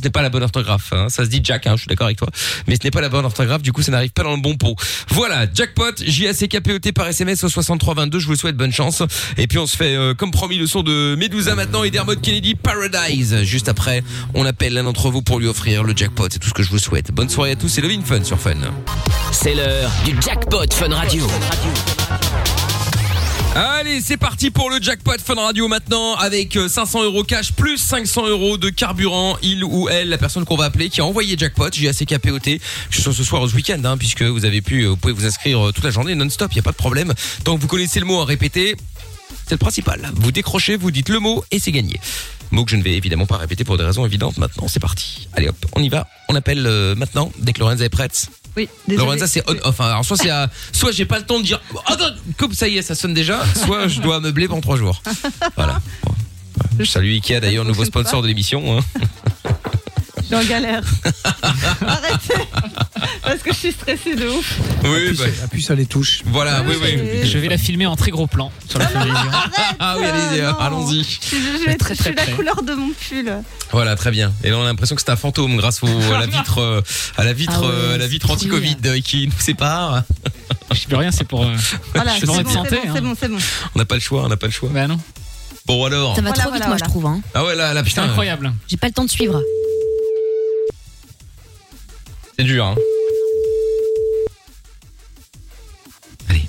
Ce n'est pas la bonne orthographe, hein. ça se dit Jack, hein, je suis d'accord avec toi, mais ce n'est pas la bonne orthographe, du coup ça n'arrive pas dans le bon pot. Voilà, jackpot, J A C K P O T par SMS au 6322, je vous souhaite bonne chance. Et puis on se fait euh, comme promis le son de Medusa maintenant et d'Hermod Kennedy Paradise. Juste après, on appelle l'un d'entre vous pour lui offrir le jackpot, c'est tout ce que je vous souhaite. Bonne soirée à tous, c'est Levin Fun sur Fun. C'est l'heure du jackpot Fun Radio. Allez, c'est parti pour le jackpot Fun Radio maintenant avec euh, 500 euros cash plus 500 euros de carburant. Il ou elle, la personne qu'on va appeler, qui a envoyé jackpot, JACKPOT, ce ce soir ou ce week-end, hein, puisque vous avez pu, euh, vous pouvez vous inscrire euh, toute la journée non-stop, il y a pas de problème. Tant que vous connaissez le mot à répéter, c'est le principal. Vous décrochez, vous dites le mot et c'est gagné. Mot que je ne vais évidemment pas répéter pour des raisons évidentes maintenant. C'est parti. Allez hop, on y va. On appelle euh, maintenant dès que Lorenza est prête. Oui, désolé. Lorenza c'est on off. hein. Alors soit c'est à- soit j'ai pas le temps de dire oh, attends, comme ça y est ça sonne déjà, soit je dois meubler pendant trois jours. Voilà. *laughs* Bon. Je salue Ikea d'ailleurs nouveau sponsor de l'émission. hein. *laughs* Je suis en galère. *laughs* Arrêtez parce que je suis stressée de ouf. Oui, bah, Appuie sur les touches. voilà, oui oui. Je vais la filmer en très gros plan sur la télévision. Ah oui, allez, non. allons-y. Je, je- je vais être- Très, je suis très la près. couleur de mon pull. Voilà, très bien. Et là, on a l'impression que c'est un fantôme grâce au, à la *laughs* vitre, euh, à la vitre, Ah ouais, euh, à la c'est vitre stylé. anti-Covid euh, qui nous sépare. *laughs* Je peux rien, c'est pour. euh, Voilà, Je c'est bon, c'est santé, bon, hein. c'est bon, c'est bon. On n'a pas le choix, on n'a pas le choix. Bah non. Bon alors. Ça va Voilà, trop vite, voilà, moi, voilà. je trouve. Hein. Ah ouais, là, là C'est putain. incroyable. J'ai pas le temps de suivre. C'est dur, hein. Allez.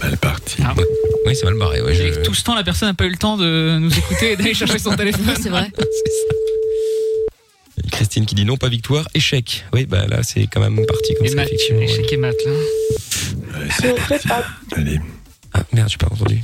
Mal parti. Ah. Oui, c'est mal barré. Ouais, je... Et Tout ce temps, la personne n'a pas eu le temps de nous écouter et d'aller chercher son téléphone. C'est vrai. *laughs* C'est ça. Christine qui dit non, pas victoire, échec. Oui, bah là, c'est quand même parti comme Et ça, effectivement. ouais. échec et maths, là. Ouais, c'est parti. Allez. Ah merde, j'ai pas entendu.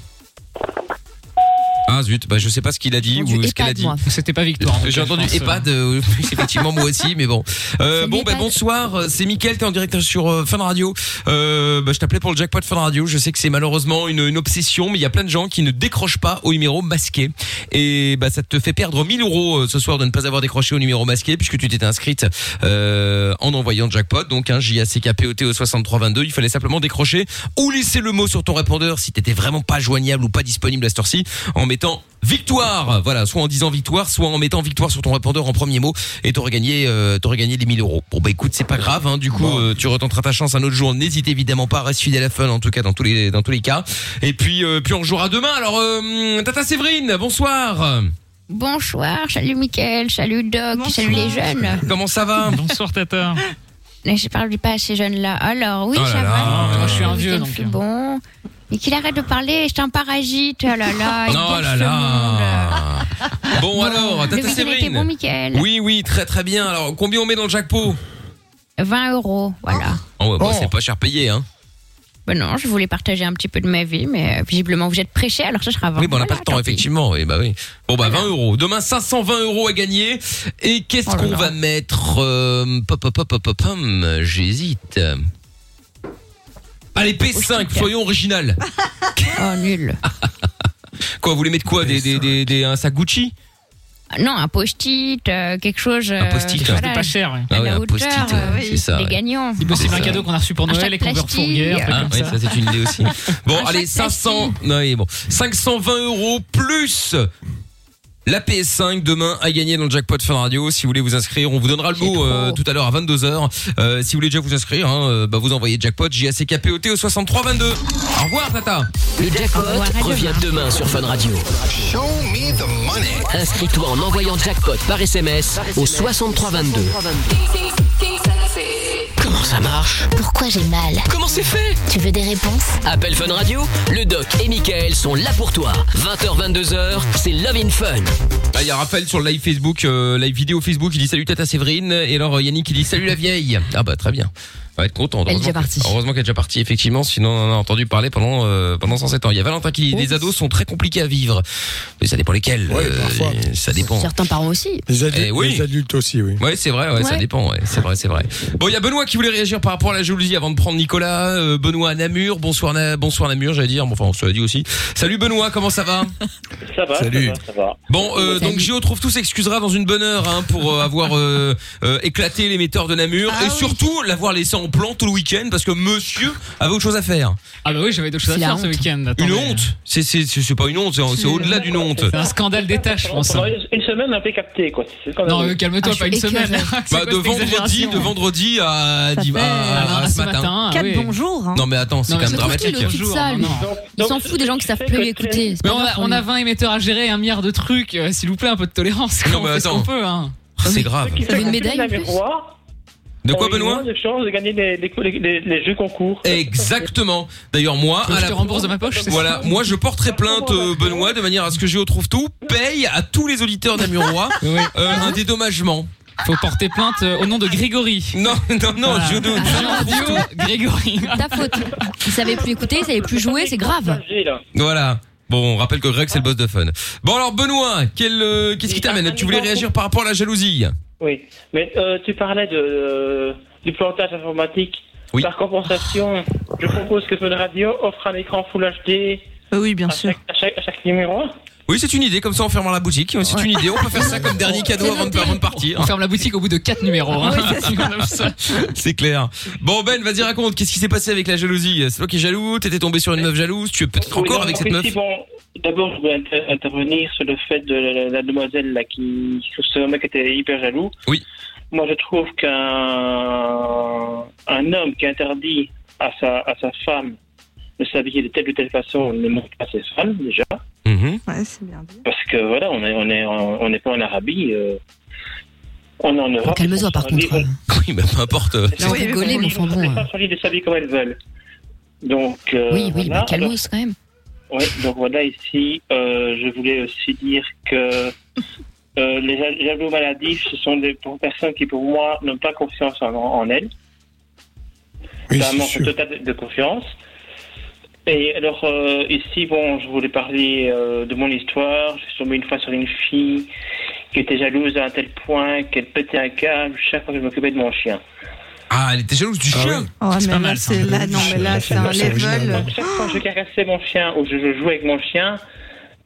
Ah zut, bah je sais pas ce qu'il a dit ou ce qu'elle a dit. *laughs* C'était pas victoire. J'ai entendu pense, EHPAD, euh, effectivement moi aussi, mais bon. Euh, C'est bon, bah bonsoir, euh, c'est Mickaël, t'es en direct sur euh, Fun Radio. Euh, bah, je t'appelais pour le jackpot Fun Radio. Je sais que c'est malheureusement une, une obsession, mais il y a plein de gens qui ne décrochent pas au numéro masqué. Et bah ça te fait perdre 1000 euros euh, ce soir de ne pas avoir décroché au numéro masqué, puisque tu t'étais inscrite euh, en envoyant jackpot, donc un J-A-C-K-P-O-T au 6322. Il fallait simplement décrocher ou laisser le mot sur ton répondeur si t'étais vraiment pas joignable ou pas disponible à cette heure-ci, en mettant victoire. Voilà, soit en disant victoire, soit en mettant victoire sur ton répondeur en premier mot, et t'aurais gagné, euh, t'aurais gagné les 1000 euros. Bon bah écoute, c'est pas grave. Hein, du coup, euh, tu retenteras ta chance un autre jour. N'hésite évidemment pas, reste fidèle à Fun en tout cas dans tous les dans tous les cas. Et puis euh, puis on jouera demain. Alors euh, Tata Séverine, bonsoir. Bonsoir, salut Mickaël, salut Doc, Bonsoir. salut les jeunes. Comment ça va? Bonsoir, Tata. *laughs* Mais je parle pas à ces jeunes-là. Alors, oui, Oh là. Moi, je suis un vieux, donc, bon. Mais qu'il arrête de parler, je un parasite. Oh là là. il *laughs* Oh là là. Bon alors, Le Tata Séverine. bon, Mickaël. Oui oui, très très bien. Alors combien on met dans le jackpot? 20 euros, voilà. Oh ouais, bah, Oh. c'est pas cher payé hein. Ben non, je voulais partager un petit peu de ma vie, mais euh, visiblement vous êtes prêché, alors ça sera 20. Oui, bah, on n'a pas le temps, effectivement. Oui, bah oui. Bon, bah, 20 euros. Demain, 520 euros à gagner. Et qu'est-ce Oh là qu'on là. va mettre euh, pop, pop, pop, pop, pop, hum, J'hésite. Allez, P5, soyons original. *laughs* Oh, nul. Quoi, vous voulez mettre quoi des, des, des, des- Un sac Gucci? Non, un post-it, euh, quelque chose. Un post-it, Quelque chose de pas cher. ouais. Ah ouais, un post-it, euh, ouais, c'est ça. Les gagnants. Si possible, un cadeau qu'on a reçu pour Noël et qu'on veut refourguer. Ah, comme ouais, ça. ça c'est une idée aussi. *laughs* Bon, Un allez, sac 500, non, oui, bon, 520 euros plus la PS5 demain à gagner dans le jackpot Fun Radio. Si vous voulez vous inscrire, on vous donnera le mot euh, tout à l'heure à 22h. Euh, si vous voulez déjà vous inscrire, hein, euh, bah vous envoyez jackpot J A C K P O T au 63 22. Au revoir Tata. Le jackpot revient demain sur Fun Radio. Inscris-toi en envoyant jackpot par SMS au 6322. Comment ça marche? Pourquoi j'ai mal? Comment c'est fait? Tu veux des réponses? Appel Fun Radio, le doc et Michael sont là pour toi. 20h 22h, c'est Love in Fun. Ah, il y a Raphaël sur le live Facebook, euh, live vidéo Facebook, il dit salut Tata Séverine. Et alors euh, Yannick il dit salut la vieille. Ah bah très bien. On va être content. Elle est déjà partie. Heureusement qu'elle est déjà partie, effectivement. Sinon, on en a entendu parler pendant euh, pendant 107 ans. Il y a Valentin qui dit les ados sont très compliqués à vivre. Mais ça dépend lesquels. Ouais, euh, parfois. ça dépend. Certains parents aussi. Les adultes, Eh oui. les adultes aussi, oui. Ouais, c'est vrai, ouais, ça dépend, ouais, c'est vrai, c'est vrai. Bon, il y a Benoît qui voulait réagir par rapport à la jalousie avant de prendre Nicolas. Euh, Benoît à Namur, bonsoir, Na- bonsoir Namur, j'allais dire. Bon, enfin, on se l'a dit aussi. Salut Benoît, comment ça va? Ça va, Salut. ça va, ça va. Bon, euh, donc Gio trouve tout s'excusera dans une bonne heure hein, pour euh, avoir euh, euh, éclaté l'émetteur de Namur et surtout l'avoir laissé en plan tout le week-end parce que Monsieur avait autre chose à faire. Ah bah oui, j'avais d'autres choses à faire ce week-end. Une honte C'est c'est c'est c'est pas une honte, c'est c'est au-delà d'une honte. C'est un scandale d'État, je pense. Une semaine, un peu capté, quoi. Non, euh, calme-toi, pas une semaine. *laughs* Bah, quoi de vendredi, de vendredi à, euh, à à ce matin. matin, Quatre oui. bonjours. hein. Non mais attends, c'est quand même dramatique. Il est toute sale, lui. Il s'en fout des gens qui savent plus écouter. Mais on a, pour on lui. a 20 émetteurs à gérer, un milliard de trucs. euh, S'il vous plaît, un peu de tolérance. Non, On mais attends. hein. C'est grave. Une médaille, De quoi Benoît moins de chances de gagner les, les, les, les jeux concours. Exactement. D'ailleurs moi, à je la te rembourse de ma poche, c'est Voilà, ça moi je porterai plainte euh, Benoît de manière à ce que Géo trouve tout paye à tous les auditeurs d'Amurois *laughs* Oui. euh, un dédommagement. Faut porter plainte euh, au nom de Grégory. Non, non, non, Voilà. Grégory. Ta faute. Il savait plus écouter, il savait plus jouer, c'est grave. Voilà. Bon, on rappelle que Greg c'est le boss de fun. Bon alors Benoît, euh, qu'est-ce qui t'amène Tu voulais réagir par rapport à la jalousie Oui, mais euh, tu parlais de, euh, du plantage informatique. Oui. Par compensation, je propose que Fun Radio offre un écran Full HD Euh, oui, bien à sûr. chaque, à chaque, à chaque numéro. Oui, c'est une idée, comme ça en fermant la boutique. C'est une idée, on peut faire ça comme *laughs* dernier cadeau avant de, avant de partir. On ferme la boutique au bout de 4 numéros. hein. *laughs* C'est clair. Bon Ben, vas-y raconte, qu'est-ce qui s'est passé avec la jalousie? C'est toi qui es jaloux, t'étais tombé sur une meuf jalouse, tu es peut-être Oui, encore non, avec en cette meuf? bon, D'abord, je voulais inter- intervenir sur le fait de la, la demoiselle là, qui, sur ce mec était hyper jaloux. Oui. Moi, je trouve qu'un un homme qui interdit à sa, à sa femme de s'habiller de telle ou telle façon ne montre pas ses femmes, déjà. Mhm. Ouais, c'est bien dit. Parce que voilà, on est, on est, en- on n'est pas en Arabie. euh, on est en Europe. Calme-toi par contre. *laughs* Oui, mais peu importe. euh, Non, rigoler, mais enfin bon. Les femmes sont libres de s'habiller comme elles veulent. Donc, euh, Oui, oui, voilà. mais calmos quand même. Oui, donc voilà, ici, euh, je voulais aussi dire que euh, les ja- jaloux maladifs, ce sont des pour personnes qui, pour moi, n'ont pas confiance en, en elles. Oui, C'est un manque sûr. total de, de confiance. Et alors, euh, ici, bon, je voulais parler euh, de mon histoire. Je suis tombé une fois sur une fille qui était jalouse à un tel point qu'elle pétait un câble chaque fois que je m'occupais de mon chien. Ah, elle était jalouse du chien. Oh, C'est mais pas là, mal, ça. c'est là, non, mais là, c'est un level. Chaque fois que je caressais mon chien ou je, je jouais avec mon chien,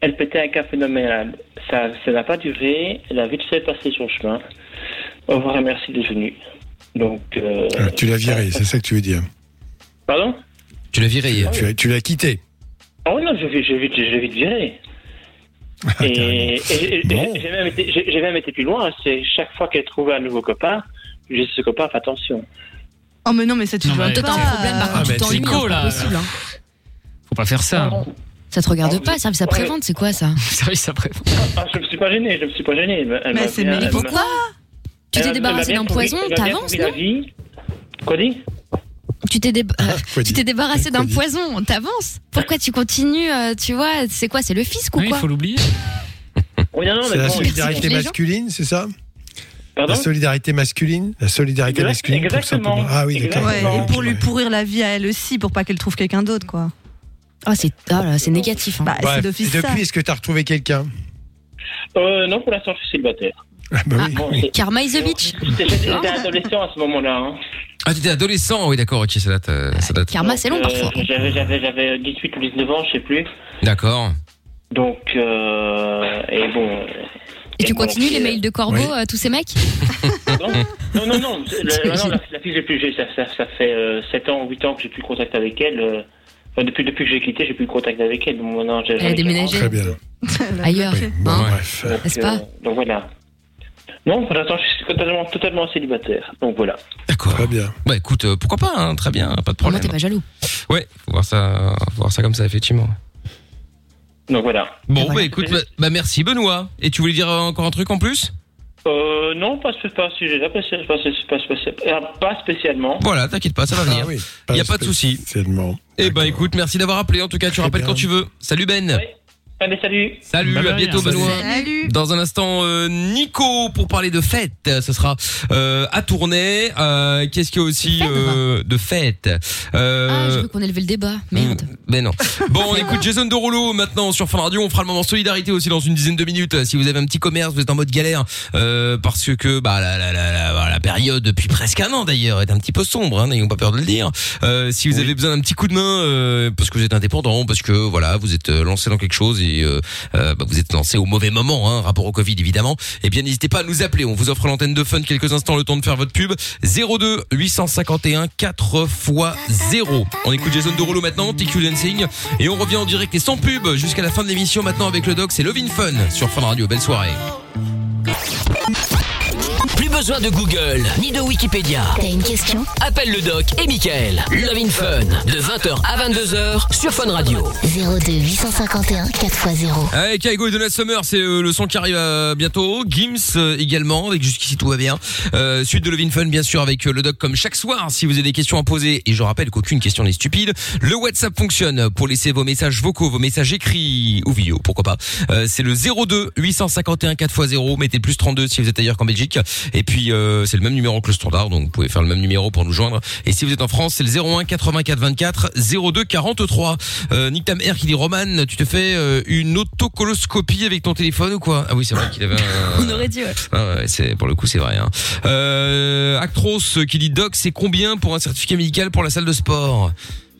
elle pétait un câble phénoménal. Ça ça n'a pas duré. Elle a vite fait passer son chemin. Au revoir et merci d'être venu. Donc. euh, Ah, tu l'as viré, c'est ça que tu veux dire. Pardon? Tu l'as viré. Tu l'as- tu l'as quitté. Oh non, je vais, je je vais vite virer. *laughs* Ah, Et, et- et- Bon. j'ai même, été- j'ai- j'ai même été plus loin. C'est chaque fois qu'elle trouvait un nouveau copain, je dis ce copain, fais attention. Oh, mais non, mais ça, tu Non, dois un problème par Ah, contre, mais tu t'ennuies, c'est hein, cool, pas là. possible. hein. Faut pas faire ça. Ça te regarde pas, service après-vente, c'est quoi ça *laughs* Service après. Ah, je me suis pas gêné, je me suis pas gêné. Mais m'a c'est Pourquoi Tu t'es débarrassé d'un poison, t'avances, la non vie. Quoi dit Tu t'es dé- *laughs* Quoi tu dit t'es débarrassé d'un Quoi poison, t'avances. Pourquoi tu continues, euh, tu vois C'est quoi C'est le fisc ou Oui, il quoi faut l'oublier. Oui, non, non, C'est la solidarité masculine, c'est ça Pardon La solidarité masculine La solidarité Exact- masculine exactement. simplement. Ah oui, d'accord. Exactement. Ouais, et pour lui pourrir la vie à elle aussi, pour pas qu'elle trouve quelqu'un d'autre, quoi. Ah, c'est ah c'est négatif. hein. Bah, Bref. Et depuis, est-ce que tu as retrouvé quelqu'un? Euh, non, pour l'instant, je suis célibataire. Ah, bah oui. Bon, c'est- Karma is a bitch. J'étais adolescent à ce moment-là. Hein. Ah, t'étais adolescent, oui d'accord, ok, ça date. euh, Ça date. Karma, c'est long Euh, parfois. J'avais, j'avais, j'avais 18 ou 19 ans, je sais plus. D'accord. Donc, euh, et bon. Et tu continues les euh, mails de Corbeau Oui. à tous ces mecs Non, non, non, non, *laughs* le- T'imagines non, la, la fille que j'ai plus, j'ai- ça, ça, ça fait euh, 7 ans ou 8 ans que j'ai plus contact avec elle. euh, Enfin, depuis, depuis que j'ai quitté, j'ai plus de contact avec elle. Donc, maintenant, j'ai- Elle a déménagé. Très bien. *laughs* Ailleurs. Bon, hein. bref. Donc, N'est-ce pas euh, Donc voilà. Non, pour l'instant, je suis totalement, totalement célibataire. Donc voilà. D'accord. Très bien. Bah écoute, euh, pourquoi pas, hein, très bien, pas de Moi, problème. t'es pas jaloux. Ouais, faut voir ça, faut voir ça comme ça, effectivement. Donc voilà. Bon, voilà. bah écoute, bah, bah, merci Benoît. Et tu voulais dire encore un truc en plus? Euh, non, pas, pas, pas à ce sujet-là, pas, pas, pas, pas, pas, pas spécialement. Voilà, t'inquiète pas, ça va venir. Ah oui, Y a pas de souci. Spécialement. Eh ben écoute, merci d'avoir appelé. En tout cas, tu Très rappelles bien. quand tu veux. Salut Ben. Allez, salut. Salut, Bah, à bientôt rien. Benoît. Salut. Dans un instant, euh, Nico pour parler de fête. Ce sera euh, à Tournai. Euh, Qu'est-ce qu'il y a aussi De fête, euh, de fête euh, Ah, je veux qu'on élevé le débat. Merde. Mais non. *laughs* Bon, on écoute Jason Derulo maintenant sur Fun Radio. On fera le moment solidarité aussi dans une dizaine de minutes. Si vous avez un petit commerce, vous êtes en mode galère euh, parce que bah la, la, la, la, la période depuis presque un an d'ailleurs est un petit peu sombre. Hein, N'ayons pas peur de le dire. Euh, si vous avez besoin d'un petit coup de main euh, parce que vous êtes indépendant, parce que voilà vous êtes lancé dans quelque chose et euh, euh, bah, vous êtes lancé au mauvais moment, hein, rapport au Covid évidemment. Eh bien n'hésitez pas à nous appeler. On vous offre l'antenne de Fun quelques instants le temps de faire votre pub. 02 851 4 x 0. On écoute Jason Derulo maintenant, TQ Dancing et on revient en direct et sans pub jusqu'à la fin de l'émission maintenant avec le doc. C'est Lovin Fun sur Fun Radio. Belle soirée. Besoin de Google ni de Wikipédia. T'as une question Appelle le doc et Michael. Love in Fun de 20h à 22h sur Fun Radio. 02 851 4x0. Avec Kaigo et Donald Summer, c'est euh, le son qui arrive euh, bientôt. Gims euh, également, avec jusqu'ici tout va bien. Euh, suite de Levin Fun, bien sûr, avec le doc comme chaque soir. Si vous avez des questions à poser, et je rappelle qu'aucune question n'est stupide, le WhatsApp fonctionne pour laisser vos messages vocaux, vos messages écrits ou vidéo, pourquoi pas. Euh, c'est le 02 851 4x0. Mettez plus 32 si vous êtes ailleurs qu'en Belgique. Et puis euh, c'est le même numéro que le standard, donc vous pouvez faire le même numéro pour nous joindre. Et si vous êtes en France, c'est le 01 84 24 02 43. Euh, Nick Tam Air qui dit Roman, tu te fais euh, une autocoloscopie avec ton téléphone ou quoi? Ah oui, c'est vrai qu'il avait un... *laughs* On aurait dit, ouais. Ah ouais, c'est pour le coup c'est vrai. Hein. Euh, Actros qui dit Doc, c'est combien pour un certificat médical pour la salle de sport?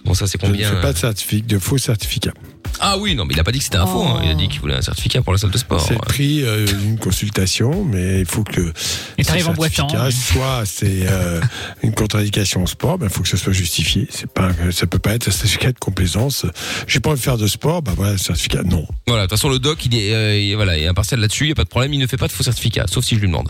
Bon ça c'est Je ne combien fais pas de certificat, de faux certificats. Ah oui, non mais il a pas dit que c'était un faux. hein. Il a dit qu'il voulait un certificat pour la salle de sport. C'est le prix euh, d'une consultation, mais il faut que Et ce t'arrives en boitant. certificat, soit c'est euh, une contre-indication au sport, ben il faut que ça soit justifié. C'est pas, ça peut pas être un certificat de complaisance. J'ai pas envie de faire de sport, ben voilà, certificat, non. Voilà, de toute façon le doc il est, euh, il- voilà, il est impartial là-dessus, il y a pas de problème, il ne fait pas de faux certificat, sauf si je lui demande.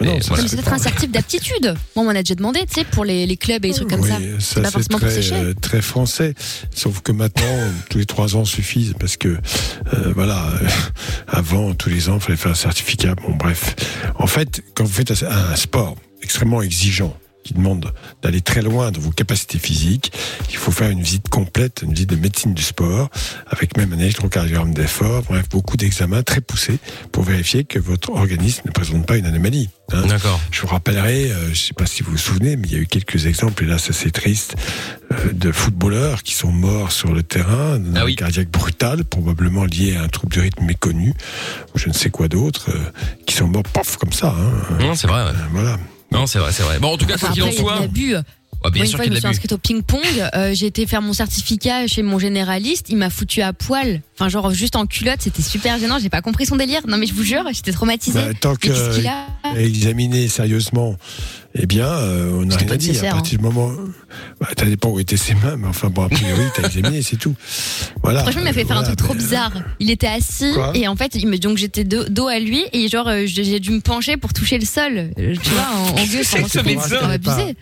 Mais voilà. C'est peut-être un certif d'aptitude. Moi, on m'en a déjà demandé, tu sais, pour les, les clubs et les trucs comme oui, ça. ça pas c'est très, euh, très français. Sauf que maintenant, *laughs* tous les trois ans suffisent parce que euh, voilà, euh, *laughs* avant tous les ans, il fallait faire un certificat. Bon, bref. En fait, quand vous faites un, un sport extrêmement exigeant qui demande d'aller très loin dans vos capacités physiques, il faut faire une visite complète, une visite de médecine du sport, avec même un électrocardiogramme d'effort, bref, beaucoup d'examens très poussés pour vérifier que votre organisme ne présente pas une anomalie. hein. D'accord. Je vous rappellerai, euh, je ne sais pas si vous vous souvenez, mais il y a eu quelques exemples, et là c'est assez triste, euh, de footballeurs qui sont morts sur le terrain d'un Ah oui. cardiaque brutal, probablement lié à un trouble de rythme méconnu, ou je ne sais quoi d'autre, euh, qui sont morts, pof, comme ça. Hein. Non, c'est vrai. ouais. Voilà. Non, c'est vrai, c'est vrai. Bon, en tout cas, quoi qu'il en soit. Ouais, bien Moi, une sûr fois, qu'il je me a suis inscrite au ping-pong. euh, j'ai été faire mon certificat chez mon généraliste. Il m'a foutu à poil. Enfin, genre juste en culotte. C'était super gênant. J'ai pas compris son délire. Non, mais je vous jure, j'étais traumatisée. Bah, tant Mais qu'est-ce que qu'il a examiner sérieusement, eh bien, euh, on n'a C'était rien pas à dire. À nécessaire, partir du moment, bah, ça dépend où étaient ses mains, mais enfin bon, a priori, t'as examiné, c'est tout. Voilà. Franchement, il m'a fait faire un Voilà, truc trop mais, euh, bizarre. Il était assis Quoi et en fait, il me, donc j'étais dos, dos à lui et genre euh, j'ai j'ai dû me pencher pour toucher le sol. Euh, Tu vois, en, en *laughs* gueule. C'est médecin. c'était abusé.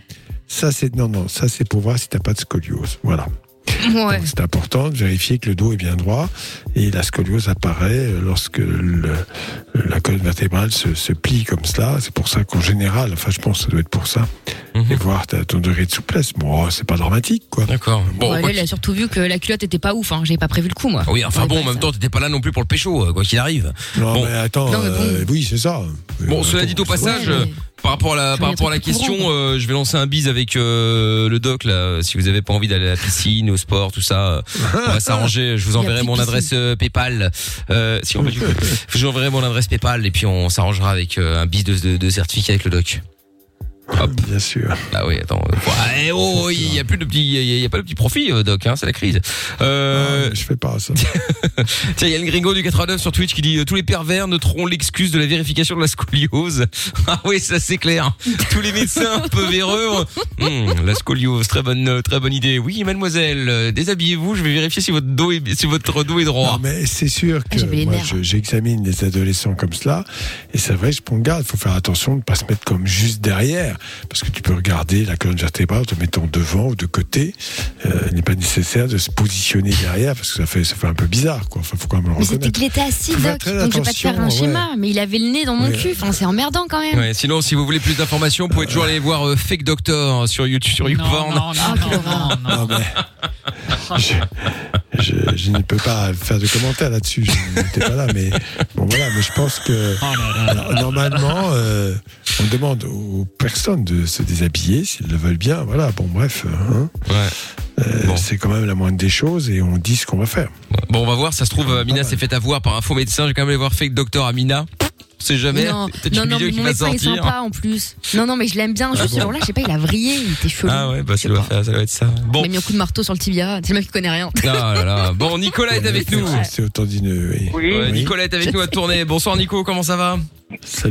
Ça, c'est non, non, ça c'est pour voir si t'as pas de scoliose. Voilà. Ouais. C'est important de vérifier que le dos est bien droit et la scoliose apparaît lorsque le, la colonne vertébrale se, se plie comme cela. C'est pour ça qu'en général, enfin je pense que ça doit être pour ça, Mhm. et voir ta- ton degré de souplesse. Bon, oh, c'est pas dramatique quoi. D'accord. Bon, Ouais, quoi là, il a surtout vu que la culotte était pas ouf. Hein. J'avais pas prévu le coup, moi. oui, enfin Ouais, bon, en même ça. temps, t'étais pas là non plus pour le pécho, euh, quoi qu'il arrive. Non Bon. mais attends, Non, mais bon. euh, oui c'est ça. Bon, Euh, cela attends, dit au passage, Ouais, euh, mais- par rapport à la, par rapport à question, euh, je vais lancer un bise avec euh, le doc là. Si vous avez pas envie d'aller à la piscine, au sport, tout ça, euh, on va s'arranger. Je vous *laughs* enverrai mon adresse PayPal. Euh, si on peut, *laughs* je vous enverrai mon adresse PayPal et puis on s'arrangera avec un bis de, de, de certificat avec le doc. Bien sûr. Ah oui, attends. Ouais, oh, il y a plus de petits, il y a- il y a pas de petit profit, euh, Doc. Hein, c'est la crise. Euh... je fais pas ça. *laughs* Tiens, il y a le gringo du 89 sur Twitch qui dit euh, tous les pervers noteront l'excuse de la vérification de la scoliose. *laughs* Ah oui, ça c'est clair. Tous les médecins un peu véreux. Hum, la scoliose, très bonne, euh, très bonne idée. Oui, mademoiselle, euh, déshabillez-vous. Je vais vérifier si votre dos est, si votre dos est droit. Non, mais c'est sûr que j'avais les moi, je- j'examine les adolescents comme cela, et c'est vrai, je prends garde. Il faut faire attention de ne pas se mettre comme juste derrière, parce que tu peux regarder la colonne vertébrale en te mettant devant ou de côté. Euh, il n'est pas nécessaire de se positionner derrière, parce que ça fait, ça fait un peu bizarre, quoi. Enfin, faut quand même le Mais c'était qu'il était assis, Doc. Donc je vais pas te faire un attention, schéma. Mais il avait le nez dans mon Ouais. cul. Enfin, c'est emmerdant quand même. Ouais, sinon, si vous voulez plus d'informations, vous pouvez toujours aller voir euh, Fake Doctor sur YouTube, sur YouPorn. non, non, Non, mais je, je, je ne peux pas faire de commentaires là-dessus. Je n'étais pas là, mais bon voilà. Mais je pense que alors, normalement, euh, on demande aux personnes de se déshabiller s'ils le veulent bien. Voilà. Bon, bref. hein. Euh, C'est quand même la moindre des choses et on dit ce qu'on va faire. Bon, on va voir. Ça se trouve, Amina s'est fait avoir par un faux médecin. Je vais quand même aller voir Fake Doctor Amina. On sait jamais. Non, non, mais mon médecin est sympa en plus. Non, non, mais je l'aime bien. Ah Juste ce jour-là, je sais pas, il a vrillé, il était chelou. Ah ouais, bah ça doit, faire, ça doit être ça. Bon. Il m'a mis un coup de marteau sur le tibia. C'est le mec qui connaît rien. Ah là là. Bon, Nicolas est avec nous. C'est au tendineux. Oui. Ouais, Nicolas est avec nous à *laughs* tourner. Bonsoir Nico, comment ça va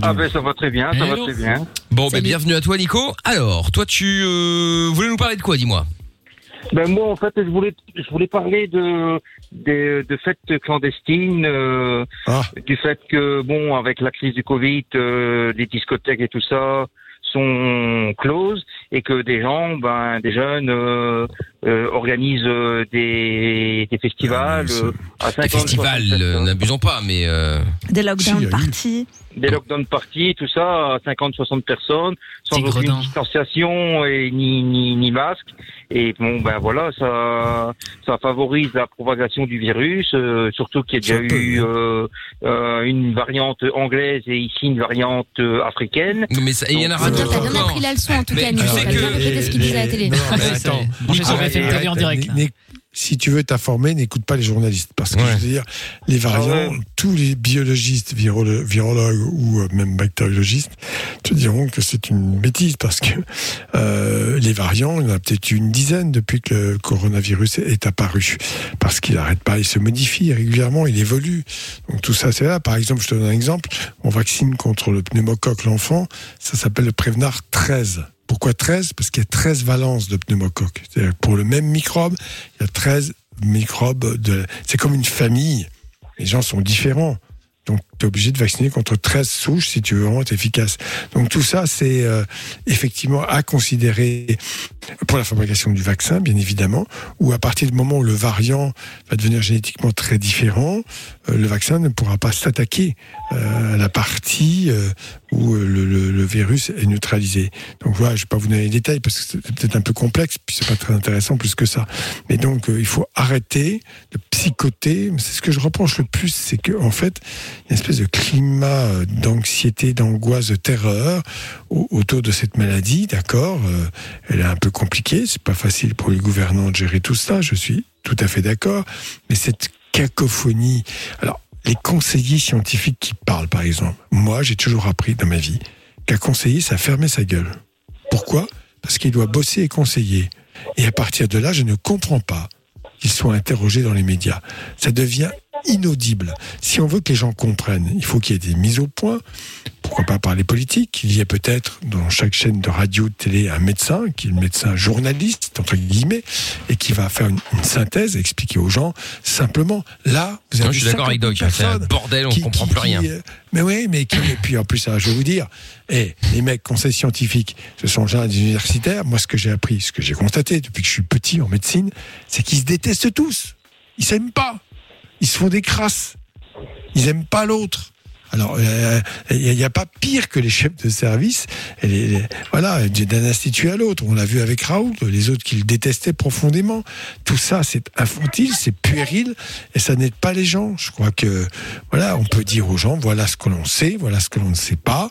Ah ben ça va très bien, ça va très bien. Bon, ben bienvenue à toi Nico. Alors, toi tu euh, voulais nous parler de quoi, dis-moi? Ben moi en fait je voulais je voulais parler de de, de fêtes clandestines, euh, Ah. du fait que bon avec la crise du Covid, euh, les discothèques et tout ça sont closes et que des gens, ben des jeunes euh, euh, organisent euh, des, des festivals euh, à 50 Des festivals, 60 euh, n'abusons pas, mais euh... Des lockdown parties. Des lockdown parties, tout ça, à 50-60 personnes, sans aucune distanciation et ni, ni, ni masque. Et bon, ben voilà, ça, ça favorise la propagation du virus, euh, surtout qu'il y a déjà eu euh, euh, une variante anglaise et ici une variante euh, africaine. mais ça, il y en a Donc, T'as bien appris la leçon en tout Mais cas, Nico. sais T'as bien que- répété ce qu'il disait à la télé. Non, mais attends. Sur Arrête, BFM TV en direct. Si tu veux t'informer, n'écoute pas les journalistes. Parce que je veux dire, les variants, tous les biologistes, virolo- virologues ou euh, même bactériologistes te diront que c'est une bêtise parce que euh, les variants, il y en a peut-être une dizaine depuis que le coronavirus est apparu. Parce qu'il n'arrête pas, il se modifie régulièrement, il évolue. Donc tout ça, c'est là. Par exemple, je te donne un exemple. On vaccine contre le pneumocoque l'enfant, ça s'appelle le Prévenard 13. Pourquoi 13 Parce qu'il y a 13 valences de pneumocoque. C'est-à-dire que pour le même microbe, il y a 13 microbes. De... C'est comme une famille. Les gens sont différents. Donc, tu es obligé de vacciner contre 13 souches si tu veux vraiment être efficace. Donc, tout ça, c'est euh, effectivement à considérer pour la fabrication du vaccin, bien évidemment, ou à partir du moment où le variant va devenir génétiquement très différent, euh, le vaccin ne pourra pas s'attaquer euh, à la partie où le, virus est neutralisé. Donc voilà, je ne vais pas vous donner les détails parce que c'est peut-être un peu complexe, puis c'est pas très intéressant plus que ça. Mais donc, il faut arrêter de psychoter. C'est ce que je reproche le plus, c'est qu'en en fait, il y a espèce de climat euh, d'anxiété, d'angoisse, de terreur au- autour de cette maladie, d'accord euh, Elle est un peu compliquée, c'est pas facile pour les gouvernants de gérer tout ça, je suis tout à fait d'accord, mais cette cacophonie... Alors, les conseillers scientifiques qui parlent, par exemple, moi, j'ai toujours appris dans ma vie qu'un conseiller, ça fermait sa gueule. Pourquoi? Parce qu'il doit bosser et conseiller. Et à partir de là, je ne comprends pas qu'il soit interrogé dans les médias. Ça devient inaudible. Si on veut que les gens comprennent, il faut qu'il y ait des mises au point. Pourquoi pas par les politiques Qu'il y ait peut-être dans chaque chaîne de radio, de télé, un médecin, qui est le médecin journaliste, entre guillemets, et qui va faire une, une synthèse, expliquer aux gens simplement. Là, vous avez Non, je suis d'accord avec Doc, c'est un bordel, on qui- comprend qui- plus rien. qui, euh, mais oui, mais qui, et puis en plus, je vais vous dire, eh, les mecs conseils scientifiques, ce sont des universitaires. Moi, ce que j'ai appris, ce que j'ai constaté depuis que je suis petit en médecine, c'est qu'ils se détestent tous. Ils s'aiment pas. Ils se font des crasses. Ils aiment pas l'autre. Alors, euh, il n'y a, pas pire que les chefs de service, et les- les- voilà, d'un institut à l'autre. On l'a vu avec Raoult, les autres qui le détestaient profondément. Tout ça, c'est infantile, c'est puéril, et ça n'aide pas les gens. Je crois que, voilà, on peut dire aux gens, voilà ce que l'on sait, voilà ce que l'on ne sait pas,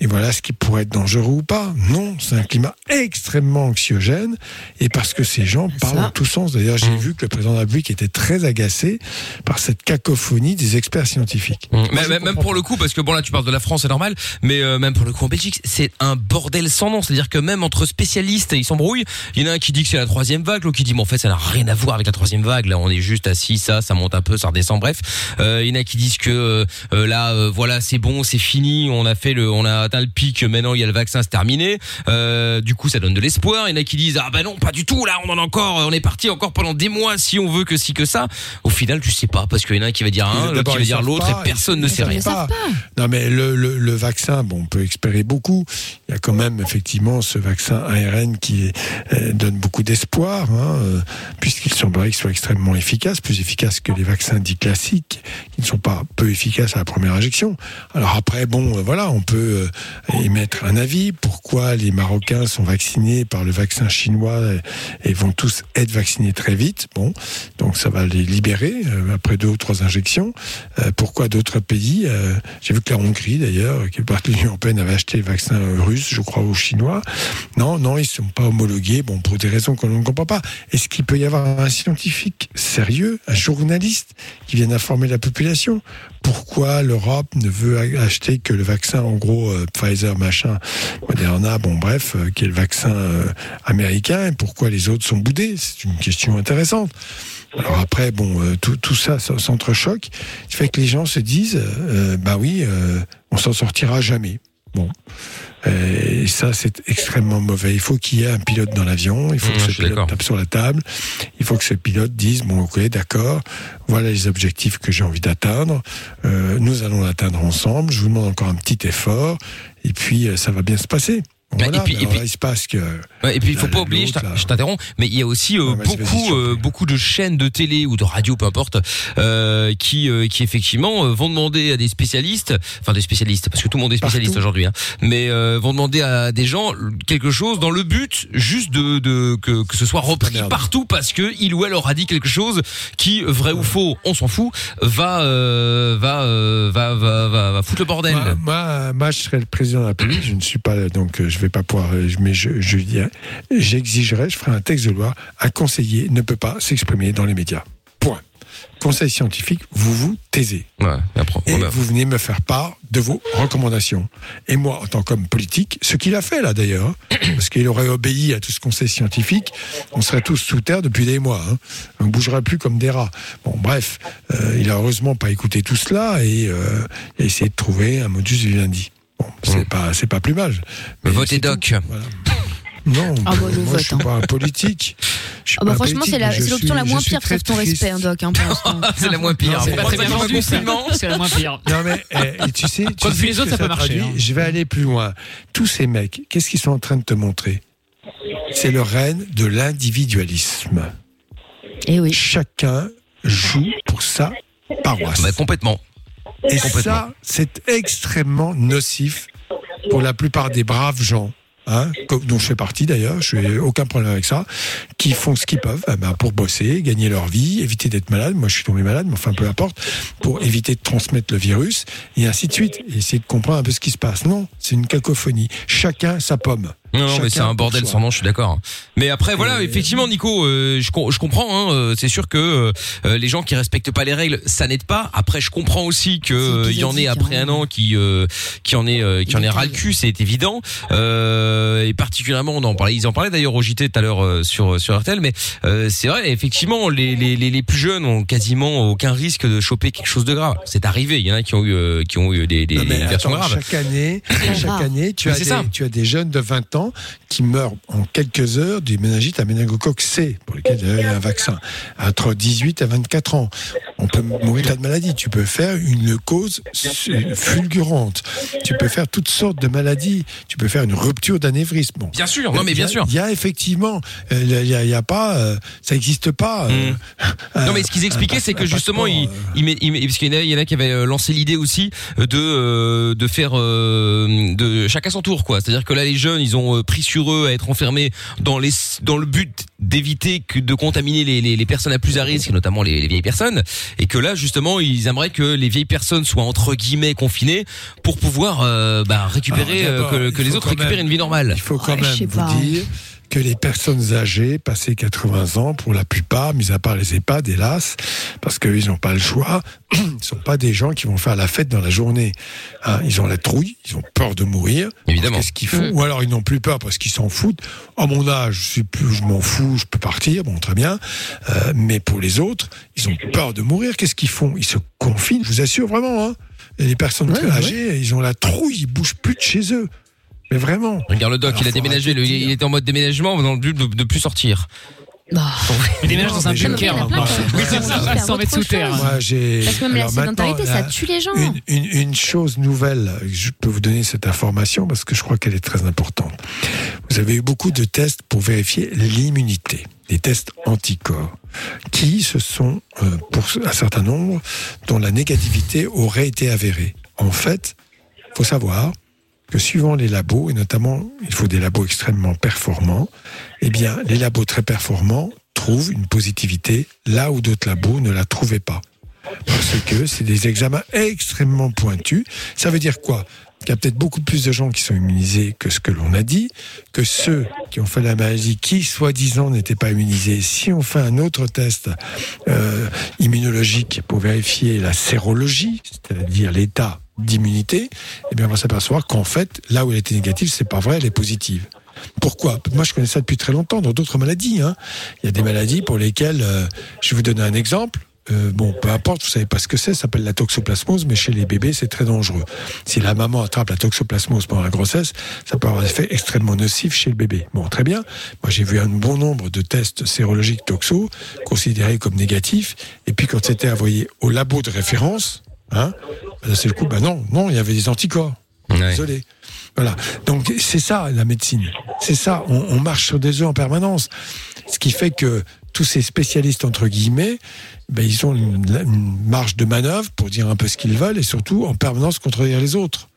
et voilà ce qui pourrait être dangereux ou pas. Non, c'est un climat extrêmement anxiogène, et parce que ces gens parlent en tous sens. D'ailleurs, j'ai vu que le président de la République était très agacé par cette cacophonie des experts scientifiques. Mmh. Moi, Mais- pour le coup, parce que bon là tu parles de la France, c'est normal, mais euh, même pour le coup en Belgique, c'est un bordel sans nom. C'est-à-dire que même entre spécialistes, ils s'embrouillent. Il y en a un qui dit que c'est la troisième vague, l'autre qui dit, mais en fait ça n'a rien à voir avec la troisième vague. Là, on est juste assis, ça, ça monte un peu, ça redescend. Bref, euh, il y en a qui disent que euh, là, euh, voilà, c'est bon, c'est fini, on a fait le, on a atteint le pic. Maintenant, il y a le vaccin, c'est terminé. Euh, du coup, ça donne de l'espoir. Il y en a qui disent, ah ben non, pas du tout. Là, on en a encore, on est parti encore pendant des mois si on veut que si que ça. Au final, tu sais pas parce qu'il y en a un qui va dire un, l'autre qui va dire l'autre et personne ne sait rien. Non, mais le, vaccin, bon, on peut espérer beaucoup. Il y a quand même effectivement ce vaccin ARN qui euh, donne beaucoup d'espoir, hein, euh, puisqu'il semblerait qu'il soit extrêmement efficace, plus efficace que les vaccins dits classiques, qui ne sont pas peu efficaces à la première injection. Alors après, bon, euh, voilà, on peut émettre un avis. Pourquoi les Marocains sont vaccinés par le vaccin chinois et, et vont tous être vaccinés très vite? Bon, donc ça va les libérer après deux ou trois injections. Pourquoi d'autres pays euh, J'ai vu que la Hongrie, d'ailleurs, qui est partie de l'Union européenne, avait acheté le vaccin russe, je crois, ou chinois. Non, non, ils ne sont pas homologués, bon, pour des raisons qu'on ne comprend pas. Est-ce qu'il peut y avoir un scientifique sérieux, un journaliste, qui vienne informer la population? Pourquoi l'Europe ne veut acheter que le vaccin, en gros, euh, Pfizer, machin, Moderna, bon bref, euh, qui est le vaccin euh, américain, et pourquoi les autres sont boudés? C'est une question intéressante. Alors après, bon, tout, tout ça, s'entrechoque, ce fait que les gens se disent, bah oui, on s'en sortira jamais. Bon. Euh, Et ça, c'est extrêmement mauvais. Il faut qu'il y ait un pilote dans l'avion. Il faut Mmh, que ce pilote tape sur la table. Il faut que ce pilote dise bon, ok, d'accord. Voilà les objectifs que j'ai envie d'atteindre. Euh, nous allons l'atteindre ensemble. Je vous demande encore un petit effort. Et puis, euh, ça va bien se passer. Voilà, et puis- et puis- là, il se passe que. Ouais, et puis il faut pas oublier, je t'interromps, mais il y a aussi euh, beaucoup, euh, beaucoup de chaînes de télé ou de radio, peu importe, euh, qui, euh, qui effectivement vont demander à des spécialistes, enfin des spécialistes, parce que tout le monde est spécialiste aujourd'hui, hein, mais euh, vont demander à des gens quelque chose dans le but juste de, de que, que ce soit repris merde. partout parce que il ou elle aura dit quelque chose qui, vrai ou faux, on s'en fout, va, euh, va, va, va, va, va foutre le bordel. Moi, moi, moi, je serais le président de la République. Je ne suis pas là, donc je vais pas pouvoir. euh, Mais je, je dirais, j'exigerais, je ferai un texte de loi. Un conseiller ne peut pas s'exprimer dans les médias. Point. Conseil scientifique, vous vous taisez. Ouais, et vous venez me faire part de vos recommandations. Et moi, en tant qu'homme politique, ce qu'il a fait là d'ailleurs, hein, *clears throat* parce qu'il aurait obéi à tout ce conseil scientifique, on serait tous sous terre depuis des mois. Hein. On ne bougerait plus comme des rats. Bon, bref, euh, il a heureusement pas écouté tout cela et euh, a essayé de trouver un modus vivendi. Bon, c'est Mm. pas c'est pas plus mal. Mais Votez doc. Voilà. Non, Ah bah, moi vote, je suis hein. pas un politique. Je suis Ah bah pas franchement, c'est la- mais je c'est l'option la moins pire, sauf ton triste. respect, hein, Doc, hein, *laughs* c'est la moins pire. Non, c'est pas très bien vendu. C'est la moins pire. Non mais eh, tu sais, tu sais les autres, ça peut marcher, traduit hein. Je vais aller plus loin. Tous ces mecs, qu'est-ce qu'ils sont en train de te montrer? C'est le règne de l'individualisme. Et Eh oui. Chacun joue pour sa paroisse. Bah, complètement. Et ça, c'est extrêmement nocif pour la plupart des braves gens. Hein, dont je fais partie d'ailleurs, je n'ai aucun problème avec ça, qui font ce qu'ils peuvent eh ben, pour bosser, gagner leur vie, éviter d'être malade. Moi, je suis tombé malade, mais enfin, peu importe, pour éviter de transmettre le virus, et ainsi de suite. Et essayer de comprendre un peu ce qui se passe. Non, c'est une cacophonie. Chacun sa pomme. Non, non, mais c'est un bordel sans nom, je suis d'accord. Mais après, voilà, Et- effectivement, Nico, euh, je, je comprends. Hein, euh, c'est sûr que euh, les gens qui respectent pas les règles, ça n'aide pas. Après, je comprends aussi que euh, il y en ait après un an qui euh, qui en est euh, qui en est ras le cul, c'est évident. Euh, et particulièrement, on en parlait, ils en parlaient d'ailleurs au JT tout à l'heure euh, sur sur RTL. Mais euh, c'est vrai, effectivement, les, les les les plus jeunes ont quasiment aucun risque de choper quelque chose de grave. C'est arrivé. Il y en a qui ont eu euh, qui ont eu des des, Non, mais des versions graves. Chaque année, *laughs* chaque rare. année, tu Mais as, des, ça. tu as des jeunes de 20 ans qui meurent en quelques heures du méningite à méningocoque C, pour lequel il y a un vaccin, entre 18 et 24 ans. On peut mourir de maladie. Tu peux faire une cause fulgurante. Tu peux faire toutes sortes de maladies. Tu peux faire une rupture d'anévrisme. Bon. Bien sûr, non mais bien Il y a- sûr. Il y a effectivement, euh, il y a, il y a pas, euh, ça n'existe pas. euh, *laughs* un- Non mais ce qu'ils expliquaient c'est que justement euh, met- parce qu'il y en a, il y en a qui avaient euh, lancé l'idée aussi euh, de euh, de faire euh, de chacun son tour quoi. C'est-à-dire que là les jeunes ils ont euh, pris sur eux à être enfermés dans les dans le but d'éviter que de contaminer les, les, les personnes à plus à risque, notamment les, les vieilles personnes, et que là justement ils aimeraient que les vieilles personnes soient entre guillemets confinées pour pouvoir euh, bah, récupérer Alors, euh, que, les autres récupèrent même- une vie normale. Il faut quand même vous pas. dire que les personnes âgées, passées 80 ans, pour la plupart, mis à part les EHPAD, hélas, parce qu'ils n'ont pas le choix, *clears throat* ne sont pas des gens qui vont faire la fête dans la journée. Hein, ils ont la trouille, ils ont peur de mourir. Évidemment. Qu'est-ce qu'ils font Ou alors ils n'ont plus peur parce qu'ils s'en foutent. À mon âge, je, suis plus, je m'en fous, je peux partir, bon, très bien. Euh, mais pour les autres, ils ont peur de mourir. Qu'est-ce qu'ils font? Ils se confinent, je vous assure vraiment. Hein. Et les personnes Ouais, très ouais. âgées, ils ont la trouille, ils bougent plus de chez eux. Mais vraiment. Regarde le doc, Alors, il a déménagé, le- il était en mode déménagement dans le but de, de plus sortir. Il déménage dans un bunker. Plein Oui, c'est ça, 100 mètres sous terre. Moi, j'ai. Parce que même la alors maintenant, sédentarité, ça la- tue les gens. Une, une- une chose nouvelle, je peux vous donner cette information parce que je crois qu'elle est très importante. Vous avez eu beaucoup de tests pour vérifier l'immunité, des tests anticorps, qui se sont, euh, pour un certain nombre, dont la négativité aurait été avérée. En fait, il faut savoir que suivant les labos, et notamment il faut des labos extrêmement performants, eh bien les labos très performants trouvent une positivité là où d'autres labos ne la trouvaient pas. Parce que c'est des examens extrêmement pointus. Ça veut dire quoi? Qu'il y a peut-être beaucoup plus de gens qui sont immunisés que ce que l'on a dit, que ceux qui ont fait la maladie, qui soi-disant n'étaient pas immunisés. Si on fait un autre test euh, immunologique pour vérifier la sérologie, c'est-à-dire l'état d'immunité, eh bien on va s'apercevoir qu'en fait, là où elle était négative, c'est pas vrai, elle est positive. Pourquoi? Moi, je connais ça depuis très longtemps dans d'autres maladies. hein. Il y a des maladies pour lesquelles, euh, je vais vous donner un exemple. Euh, bon, peu importe, vous savez pas ce que c'est, ça s'appelle la toxoplasmose, mais chez les bébés, c'est très dangereux. Si la maman attrape la toxoplasmose pendant la grossesse, ça peut avoir un effet extrêmement nocif chez le bébé. Bon, très bien. Moi, j'ai vu un bon nombre de tests sérologiques toxo considérés comme négatifs, et puis quand c'était envoyé au labo de référence, hein, là, c'est le coup, bah non, non, il y avait des anticorps. Désolé. Voilà. Donc c'est ça la médecine. C'est ça. On, on marche sur des œufs en permanence. Ce qui fait que tous ces spécialistes entre guillemets, ben, ils ont une, une marge de manœuvre pour dire un peu ce qu'ils veulent et surtout en permanence contredire les autres.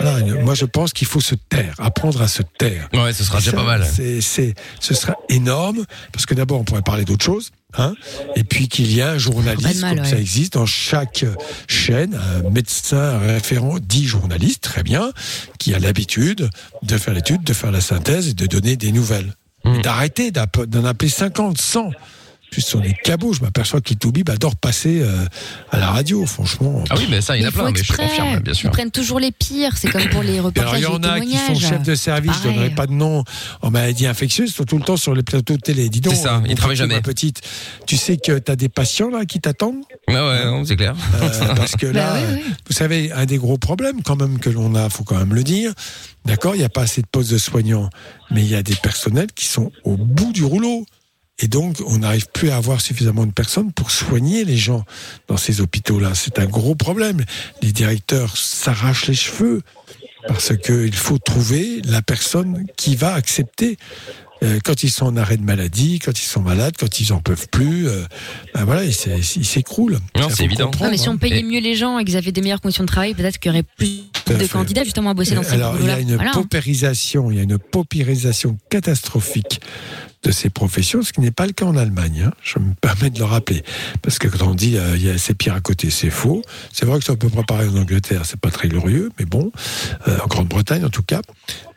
Voilà, moi je pense qu'il faut se taire, apprendre à se taire. Ouais, ce sera déjà pas mal. C'est, ce sera énorme parce que d'abord on pourrait parler d'autre chose, hein, et puis qu'il y a un journaliste, mal, comme ouais. ça existe dans chaque chaîne, un médecin un référent, dit journaliste, très bien, qui a l'habitude de faire l'étude, de faire la synthèse et de donner des nouvelles. Et D'arrêter d'en appeler 50, 100. Plus sont des cabots. Je m'aperçois qu'Itoubib adore passer euh, à la radio, franchement. Ah oui, mais ça, il y en a plein, mais je confirme, bien sûr. Ils prennent toujours les pires. C'est comme pour les Et alors, reportages il y en les a qui sont chefs de service, je Pareil. donnerai pas de nom, en maladie infectieuse, ils sont tout le temps sur les plateaux de télé. Dis donc, C'est ça, ils mon travaillent jamais. Ma petite, tu sais que tu as des patients là qui t'attendent? Ouais, ouais, non, c'est clair. Euh, parce que *laughs* là, Bah ouais, ouais. vous savez, un des gros problèmes quand même que l'on a, faut quand même le dire, d'accord, il n'y a pas assez de postes de soignants, mais il y a des personnels qui sont au bout du rouleau. Et donc, on n'arrive plus à avoir suffisamment de personnes pour soigner les gens dans ces hôpitaux-là. C'est un gros problème. Les directeurs s'arrachent les cheveux parce qu'il faut trouver la personne qui va accepter. euh, quand ils sont en arrêt de maladie, quand ils sont malades, quand ils en peuvent plus, euh, ben voilà, ils s'é- ils s'écroulent. Non, c'est évident. Non, mais si on payait mieux les gens et qu'ils avaient des meilleures conditions de travail, peut-être qu'il y aurait plus de fait. candidats justement à bosser dans ces Alors, il y a une Voilà. paupérisation, il y a une paupérisation catastrophique de ces professions, ce qui n'est pas le cas en Allemagne. hein. Je me permets de le rappeler. Parce que quand on dit euh, il y a c'est pire à côté, c'est faux. C'est vrai que c'est un peu préparé en Angleterre, c'est pas très glorieux, mais bon, euh, en Grande-Bretagne en tout cas.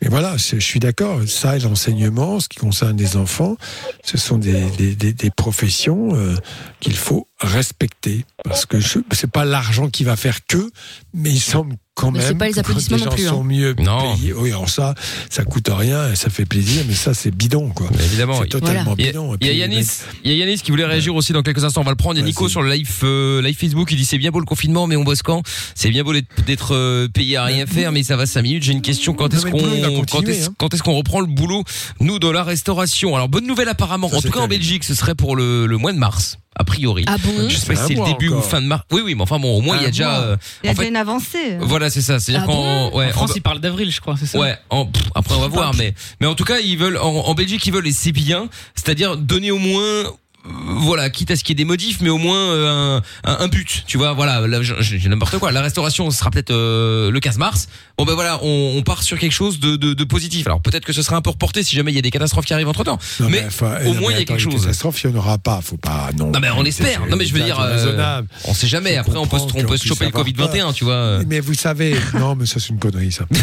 Mais voilà, je suis d'accord. Ça et l'enseignement, ce qui concerne les enfants, ce sont des, professions euh, qu'il faut respecter. Parce que c'est pas l'argent qui va faire que, mais il semble quand Mais même c'est pas les applaudissements les non gens plus, hein. sont mieux Non. payés. Oui, alors ça, ça coûte rien et ça fait plaisir, mais ça, c'est bidon, quoi. Mais évidemment. C'est totalement Il y a, bidon. Il y a Yanis, il y a Yanis qui voulait réagir aussi dans quelques instants. On va le prendre. Il y a Nico sur le live, euh, live Facebook. Il dit c'est bien beau le confinement, mais on bosse quand? C'est bien beau d'être- euh, payé à rien faire, mais ça va 5 minutes. J'ai une question. Quand est-ce qu'on quand continuer, est-ce hein. quand est-ce qu'on reprend le boulot Nous dans la restauration? Alors bonne nouvelle apparemment. Ça, en tout cas en. Belgique, ce serait pour le, le mois de mars. A priori. Ah bon Je sais pas si C'est le début ou fin de mars. Oui, oui, mais enfin bon, au moins il y a déjà. euh, Il y a en déjà fait, une avancée. voilà, c'est ça. C'est-à-dire Ah qu'en ouais, En en- France, il parle d'avril, je crois, c'est ça Ouais, en- pff, après on va voir, mais mais en tout cas ils veulent en, en Belgique ils veulent et c'est bien, c'est-à-dire donner au moins voilà, quitte à ce qu'il y ait des modifs, mais au moins euh, un, un, but, tu vois. Voilà, là, j'ai n'importe quoi. La restauration ce sera peut-être euh, le 15 mars. Bon ben voilà, on, on part sur quelque chose de, de, de positif. Alors peut-être que ce sera un peu reporté si jamais il y a des catastrophes qui arrivent entre temps. Non, mais enfin, au moins il y a quelque chose. catastrophe, il n'y en aura pas. Faut pas. Non, Non mais on espère. Non mais je veux dire, euh, on sait jamais. Après on peut, on peut se choper le Covid avoir 21, tu vois. Mais vous savez, *laughs* non, mais ça c'est une connerie, ça. *laughs*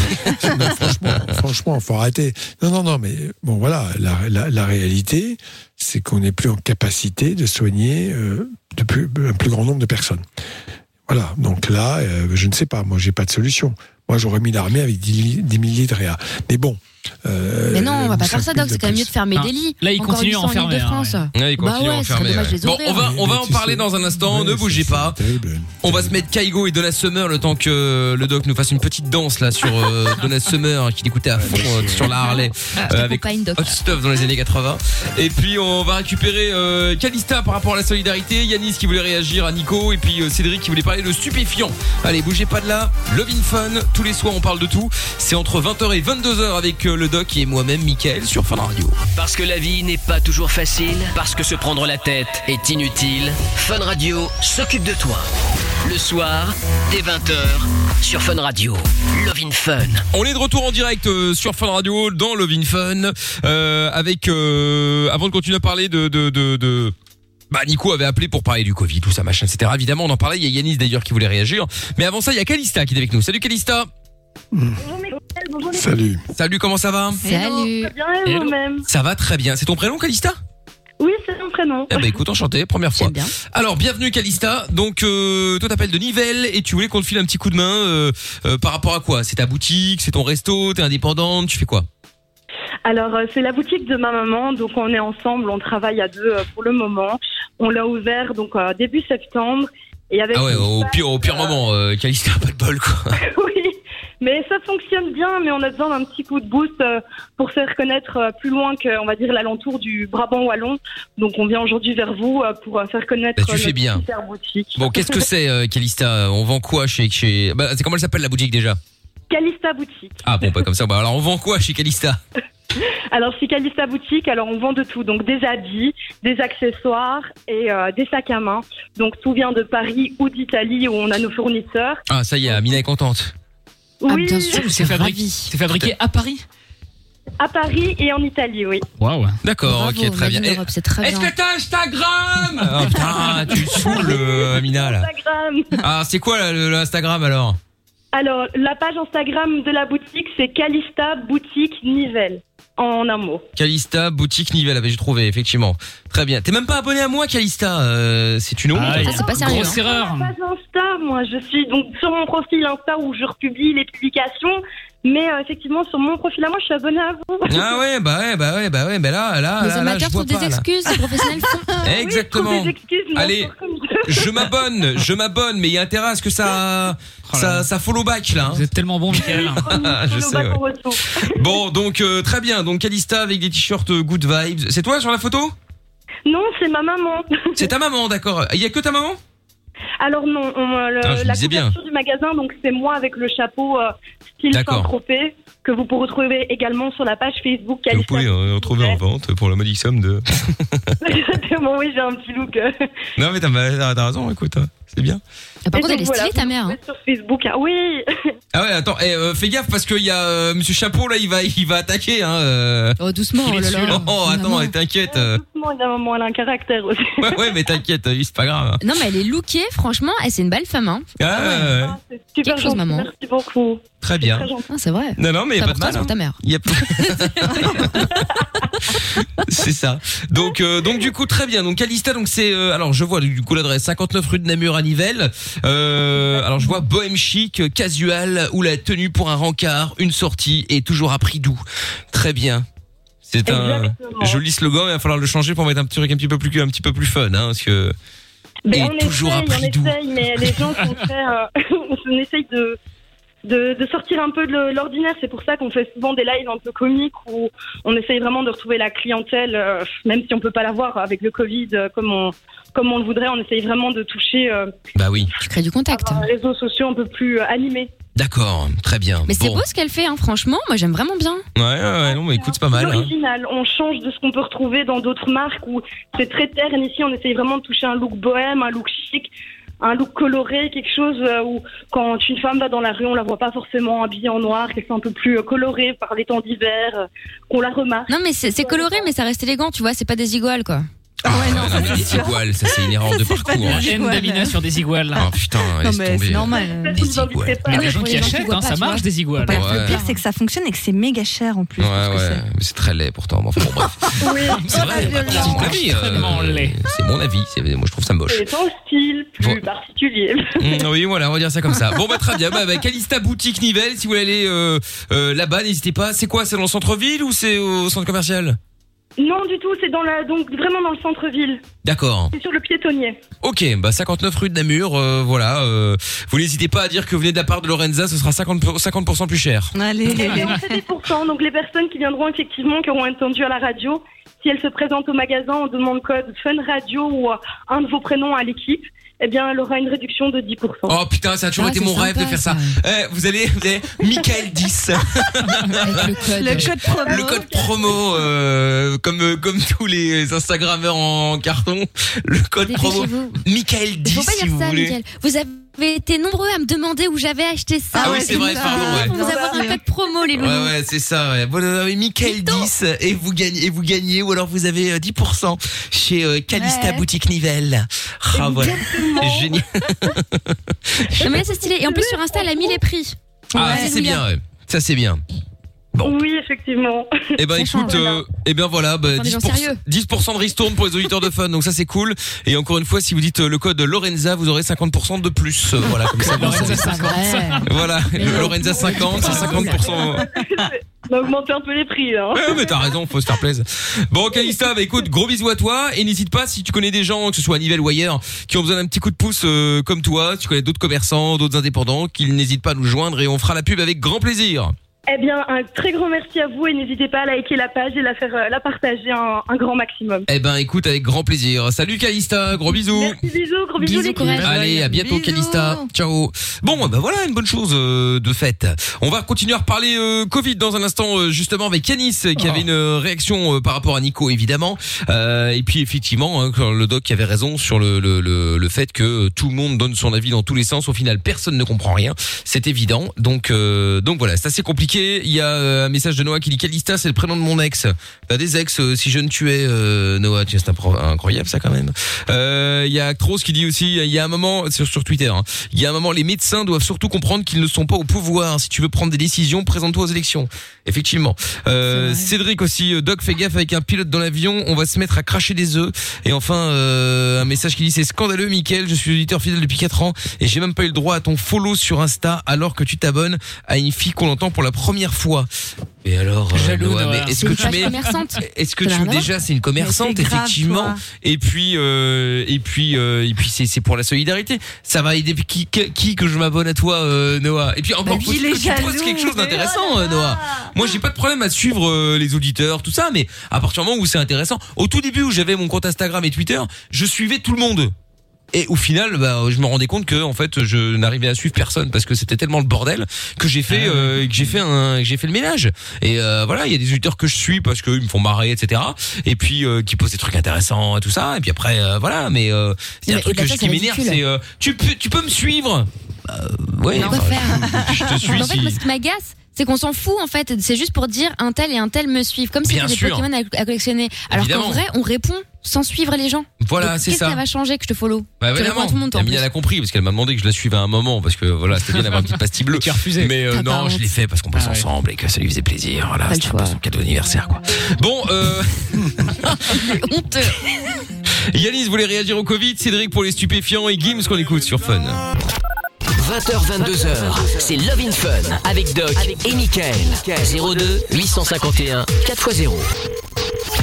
Non, franchement, franchement, faut arrêter. Non, non, non, mais bon, voilà, la, la, la réalité, c'est qu'on n'est plus en capacité de soigner euh, de plus, un plus grand nombre de personnes. Voilà, donc là, euh, je ne sais pas, moi j'ai pas de solution. Moi j'aurais mis l'armée avec 10, 10 000 lits de réa. Mais bon. Euh, Mais non, on va pas faire ça, 5 000 Doc. C'est quand même mieux de fermer Ah, des lits. là, il Encore continue à 800 en enfermer, Bah Bon, on va, on va en parler dans un instant. Ouais, ne bougez pas. terrible. On va se mettre Kaigo et Donna Summer le temps que le doc nous fasse une petite danse là sur euh, *laughs* Donna Summer qui écoutait à fond euh, sur la Harley euh, avec. Hot Stuff dans les années 80. Et puis on va récupérer euh, Calista par rapport à la solidarité, Yanis qui voulait réagir à Nico et puis euh, Cédric qui voulait parler de stupéfiants. Allez, bougez pas de là. Love in Fun, tous les soirs on parle de tout. C'est entre 20h et 22h avec euh, le doc et moi-même Mickaël sur Fun Radio. Parce que la vie n'est pas toujours facile, parce que se prendre la tête est inutile, Fun Radio s'occupe de toi. Le soir, dès 20h, sur Fun Radio. Love in Fun. On est de retour en direct euh, sur Fun Radio dans Love in Fun euh, avec euh, avant de continuer à parler de de de, de- bah Nico avait appelé pour parler du Covid, tout ça machin, etc. Évidemment, on en parlait. Il y a Yanis d'ailleurs qui voulait réagir. Mais avant ça, il y a Calista qui est avec nous. Salut Calista. Salut. Salut, comment ça va Salut. Bien et vous-même Ça va très bien. C'est ton prénom, Calista? Oui, c'est mon prénom. Eh ben écoute, enchanté, première fois. Bien. Alors, bienvenue Calista. Donc, euh, toi t'appelles de Nivelles et tu voulais qu'on te file un petit coup de main euh, euh, par rapport à quoi? C'est ta boutique, c'est ton resto, t'es indépendante, tu fais quoi? Alors, euh, c'est la boutique de ma maman, donc on est ensemble, on travaille à deux euh, pour le moment. On l'a ouvert donc euh, début septembre. Et avec Ah ouais, au pire, au pire moment, euh, Calista, pas de bol quoi. *laughs* oui, mais ça fonctionne bien, mais on a besoin d'un petit coup de boost euh, pour se faire connaître euh, plus loin que, on va dire, l'alentour du Brabant wallon. Donc, on vient aujourd'hui vers vous euh, pour faire connaître Bah, tu fais bien. boutique. Bon, qu'est-ce que c'est, Calista? On vend quoi chez, chez... Bah, c'est comment elle s'appelle la boutique déjà? Calista Boutique. Ah bon, pas comme ça. Bah, alors, on vend quoi chez Calista? *laughs* Alors, chez Calista Boutique, alors on vend de tout. Donc, des habits, des accessoires et euh, des sacs à main. Donc, tout vient de Paris ou d'Italie où on a nos fournisseurs. Ah, ça y est, Amina est contente. Ah, Oui, bien sûr, C'est c'est fabriqué, c'est fabriqué à Paris à Paris et en Italie, oui. Waouh. D'accord, Bravo, ok, très bien. Europe, c'est très Est-ce bien. que t'as Instagram *laughs* Oh putain, tu saoules, euh, Amina, là. Instagram. Ah, c'est quoi là, le- l'Instagram alors? Alors, la page Instagram de la boutique, c'est Calista Boutique Nivelle, en un mot. Calista, boutique Nivelle, avait j'ai trouvé, effectivement. Très bien. T'es même pas abonné à moi, Calista. Euh, c'est une honte. Ah, Ça, c'est pas sérieux. Grosse hein. erreur. Pas Insta, moi, je suis donc sur mon profil Insta où je republie les publications, mais euh, effectivement, sur mon profil à moi, je suis abonnée à vous. Ah ouais, bah ouais, bah ouais, bah ouais, mais là, là, Les là, là, amateurs je vois trouvent des pas, là. excuses, les professionnels font. *laughs* Oui, je trouve Exactement. des excuses, mais Allez, *laughs* je- m'abonne, je m'abonne, mais il y a intérêt à ce que ça, Oh ça, ça follow back là. hein. Vous êtes tellement bon, Michael. *laughs* Je sais, ouais. Bon, donc euh, très bien. Donc Calista avec des t-shirts good vibes. C'est toi sur la photo? Non, c'est ma maman. C'est ta maman, d'accord. Il y a que ta maman? Alors non, on, euh, le- Ah, la bien. couverture du magasin, donc c'est moi avec le chapeau euh, style. Saint-Tropez, que vous pourrez retrouver également sur la page Facebook Que Vous pouvez euh, retrouver en vente pour la modique somme de. *laughs* Exactement, oui, j'ai un petit look. euh. Non mais t'as t'as- t'as raison, écoute, hein, c'est bien. Ah, Par Et contre, elle est stylée, voilà, ta mère. hein. Sur Facebook, ah oui. Ah ouais, attends, eh, euh, fais gaffe parce qu'il y a euh, Monsieur Chapeau là, il va, il va attaquer. Hein, euh. Oh, doucement, oh là là. Oh, attends, Maman. t'inquiète. euh. Doucement, évidemment, elle a un caractère aussi. *laughs* Ouais, ouais, mais t'inquiète, euh, c'est pas grave. Non, mais elle est lookée, franchement, elle, c'est une belle femme. Hein. Ah, ouais, ouais. Ah, c'est super Quelque chose, gentil, maman. Merci beaucoup. Très bien. Gentil. Ah, c'est vrai. Non, non, mais y a C'est pas de mal. c'est pour hein. ta mère. Y a pas- *laughs* c'est ça. Donc, euh, donc du coup, très bien. Donc, Calista, donc c'est, euh, alors je vois du coup l'adresse 59 rue de Namur à Nivelles. Euh, alors je vois bohème chic, casual ou la tenue pour un rencard, une sortie et toujours à prix doux. Très bien. C'est un Exactement. joli slogan. Il va falloir le changer pour mettre un petit truc un petit peu plus, un petit peu plus fun, hein, parce que. Ben, Et on toujours à essaye, prix on doux. essaye, mais les gens sont *laughs* très. euh, *laughs* on essaye de, de, de sortir un peu de l'ordinaire. C'est pour ça qu'on fait souvent des lives un peu comiques où on essaye vraiment de retrouver la clientèle, euh, même si on peut pas la voir avec le Covid euh, comme on, comme on le voudrait. On essaye vraiment de toucher euh, Bah oui. Tu crées du contact. avoir un réseau social un peu plus euh, animé. D'accord, très bien. Mais c'est beau ce qu'elle fait, hein, franchement. Moi, j'aime vraiment bien. Ouais, ouais, ouais, non, mais écoute, c'est pas mal. hein. original. On change de ce qu'on peut retrouver dans d'autres marques où c'est très terne. Ici, on essaye vraiment de toucher un look bohème, un look chic, un look coloré, quelque chose euh, où quand une femme va dans la rue, on la voit pas forcément habillée en noir, qu'elle soit un peu plus euh, colorée par les temps d'hiver, euh, qu'on la remarque. Non, mais c'est c'est coloré, mais ça reste élégant, tu vois. C'est pas des iguales, quoi. Ah, non, mais des iguales, ça c'est une erreur de parcours. hein. Haine d'Amina sur des iguales. Oh putain, laisse tomber. Des iguales. Mais les gens qui achètent, hein, ça marche des iguales. Ouais. Le pire, c'est que ça fonctionne et que c'est méga cher en plus. Ouais, ouais, mais c'est très laid pourtant. Enfin, bon, bref. C'est vrai, c'est mon avis. euh, C'est mon avis. c'est- Moi, je trouve ça moche. C'est ton style plus Bon. particulier. *laughs* Mm, oui, voilà, on va dire ça comme ça. Bon, bah très bien. Bah, bah, Calista Boutique Nivelles, si vous voulez aller euh, euh, là-bas, n'hésitez pas. C'est quoi C'est dans le centre-ville ou c'est au centre commercial? Non, du tout, c'est dans la, donc vraiment dans le centre-ville. D'accord. C'est sur le piétonnier. Ok, bah 59 rue de Namur, euh, voilà. euh, vous n'hésitez pas à dire que vous venez de la part de Lorenza, ce sera 50, 50% plus cher. Allez, Et on fait 10%. Donc les personnes qui viendront effectivement, qui auront entendu à la radio, si elles se présentent au magasin, on demande code Fun Radio ou euh, un de vos prénoms à l'équipe, eh bien elle aura une réduction de 10%. Oh putain, ça a toujours Ah, été c'est mon rêve de sympa, faire ça. Eh, vous allez, vous allez, Michael 10. *laughs* Le code promo. Le code promo, euh, comme euh, comme tous les Instagrammeurs en carton, le code promo Dépêchez-vous. Michael 10 Faut pas si dire vous ça, voulez. Mickaël. Vous avez été nombreux à me demander où j'avais acheté ça. Ah oui, c'est vrai, pardon, ouais. Pour vous avoir un code promo, les loulous. Ouais ouais c'est ça ouais. Bon, euh, oui, Michael 10 et vous gagnez et vous gagnez ou alors vous avez euh, 10% chez euh, Calista Ouais. Boutique Nivelles. Ah voilà. *laughs* Génial. Non, mais c'est stylé. Et en plus, sur Insta, elle a mis les prix. Ah Ouais, ça c'est bien ouais. Ça c'est bien. Oui, effectivement. Eh ben écoute, euh, eh ben voilà, bah, Attends, des gens 10%, sérieux. 10% de ristourne pour les auditeurs de fun, donc ça c'est cool. Et encore une fois, si vous dites euh, le code Lorenza, vous aurez 50% de plus. Euh, Voilà, comme ça. Lorenza savez. 50. Voilà, le Lorenza 50, c'est 50%. On a augmenté un peu les prix. Hein. Ouais, mais t'as raison, faut se faire plaisir. Bon, Calista, bah écoute, gros bisous à toi et n'hésite pas si tu connais des gens, que ce soit à Nivelles ou ailleurs, qui ont besoin d'un petit coup de pouce euh, comme toi, si tu connais d'autres commerçants, d'autres indépendants, qu'ils n'hésitent pas à nous joindre et on fera la pub avec grand plaisir. Eh bien, un très grand merci à vous et n'hésitez pas à liker la page et la faire euh, la partager un, un grand maximum. Eh ben écoute, avec grand plaisir. Salut Calista, gros bisous. Merci, bisous, gros bisous, l'équipe. Allez, à bientôt Calista. Ciao. Bon, bah voilà une bonne chose euh, de fait. On va continuer à reparler euh, Covid dans un instant euh, justement avec Yanis euh, qui avait une euh, réaction euh, par rapport à Nico évidemment. Euh, et puis effectivement, hein, quand le doc avait raison sur le, le, le, le fait que tout le monde donne son avis dans tous les sens. Au final, personne ne comprend rien. C'est évident. Donc euh, donc voilà, c'est assez compliqué. Il y a euh, un message de Noah qui dit Calista, c'est le prénom de mon ex. T'as des ex euh, si je ne tuais euh, Noah, tiens, c'est impro- incroyable ça quand même. Euh, Il y a Actros qui dit aussi, il y a un moment sur, sur Twitter, hein, il y a un moment les médecins doivent surtout comprendre qu'ils ne sont pas au pouvoir. Si tu veux prendre des décisions, présente-toi aux élections. Effectivement. Euh, Cédric aussi, euh, Doc, fais gaffe avec un pilote dans l'avion, on va se mettre à cracher des œufs. Et enfin, euh, un message qui dit c'est scandaleux, Mickaël, je suis auditeur fidèle depuis 4 ans et j'ai même pas eu le droit à ton follow sur Insta alors que tu t'abonnes à une fille qu'on entend pour la première fois. Et alors, euh, Jaloux, Noah, mais est-ce que tu mets, *laughs* est-ce que n'a tu déjà c'est une commerçante Mais grave, effectivement. toi. et puis euh, et puis euh, et puis c'est c'est pour la solidarité. Ça va aider qui qui, que je m'abonne à toi euh, Noah? Et puis encore Bah, il que tu poses jaloux, quelque chose mais d'intéressant euh, Noah. moi j'ai pas de problème à suivre les auditeurs tout ça mais à partir du moment où c'est intéressant au tout début où j'avais mon compte Instagram et Twitter je suivais tout le monde et au final, bah, je me rendais compte que en fait, je n'arrivais à suivre personne parce que c'était tellement le bordel que j'ai fait, euh, que j'ai fait un, que j'ai fait le ménage. Et euh, voilà, il y a des auditeurs que je suis parce qu'ils me font marrer, etc. Et puis euh, qui posent des trucs intéressants et tout ça. Et puis après, euh, voilà. Mais euh, c'est un Mais- truc bah, que je- qui m'énerve, c'est euh, tu peux, tu peux me suivre. Euh, ouais. Quoi enfin, je, je te suis. En fait, si- moi, ce qui m'agace, c'est qu'on s'en fout en fait. C'est juste pour dire un tel et un tel me suivent, comme si c'était des. Pokémon à, collectionner. Alors qu'en vrai, on répond sans suivre les gens. Voilà, c'est Qu'est-ce ça. que ça va changer que je te follow Bah Tu réponds à tout le monde, en plus. l'a compris parce qu'elle m'a demandé que je la suive à un moment parce que voilà c'était bien d'avoir une petite pastille bleue. *laughs* Mais euh, T'as pas non, je l'ai fait parce qu'on bosse Ah ouais. ensemble et que ça lui faisait plaisir. Voilà, c'était un peu son cadeau d'anniversaire quoi. Bon, euh, *laughs* Honteux. *laughs* Yanis voulait réagir au Covid, Cédric pour les stupéfiants et Gims qu'on écoute sur Fun. 20h, 22h, c'est Love in Fun avec Doc et Michael. 02 851 4x0.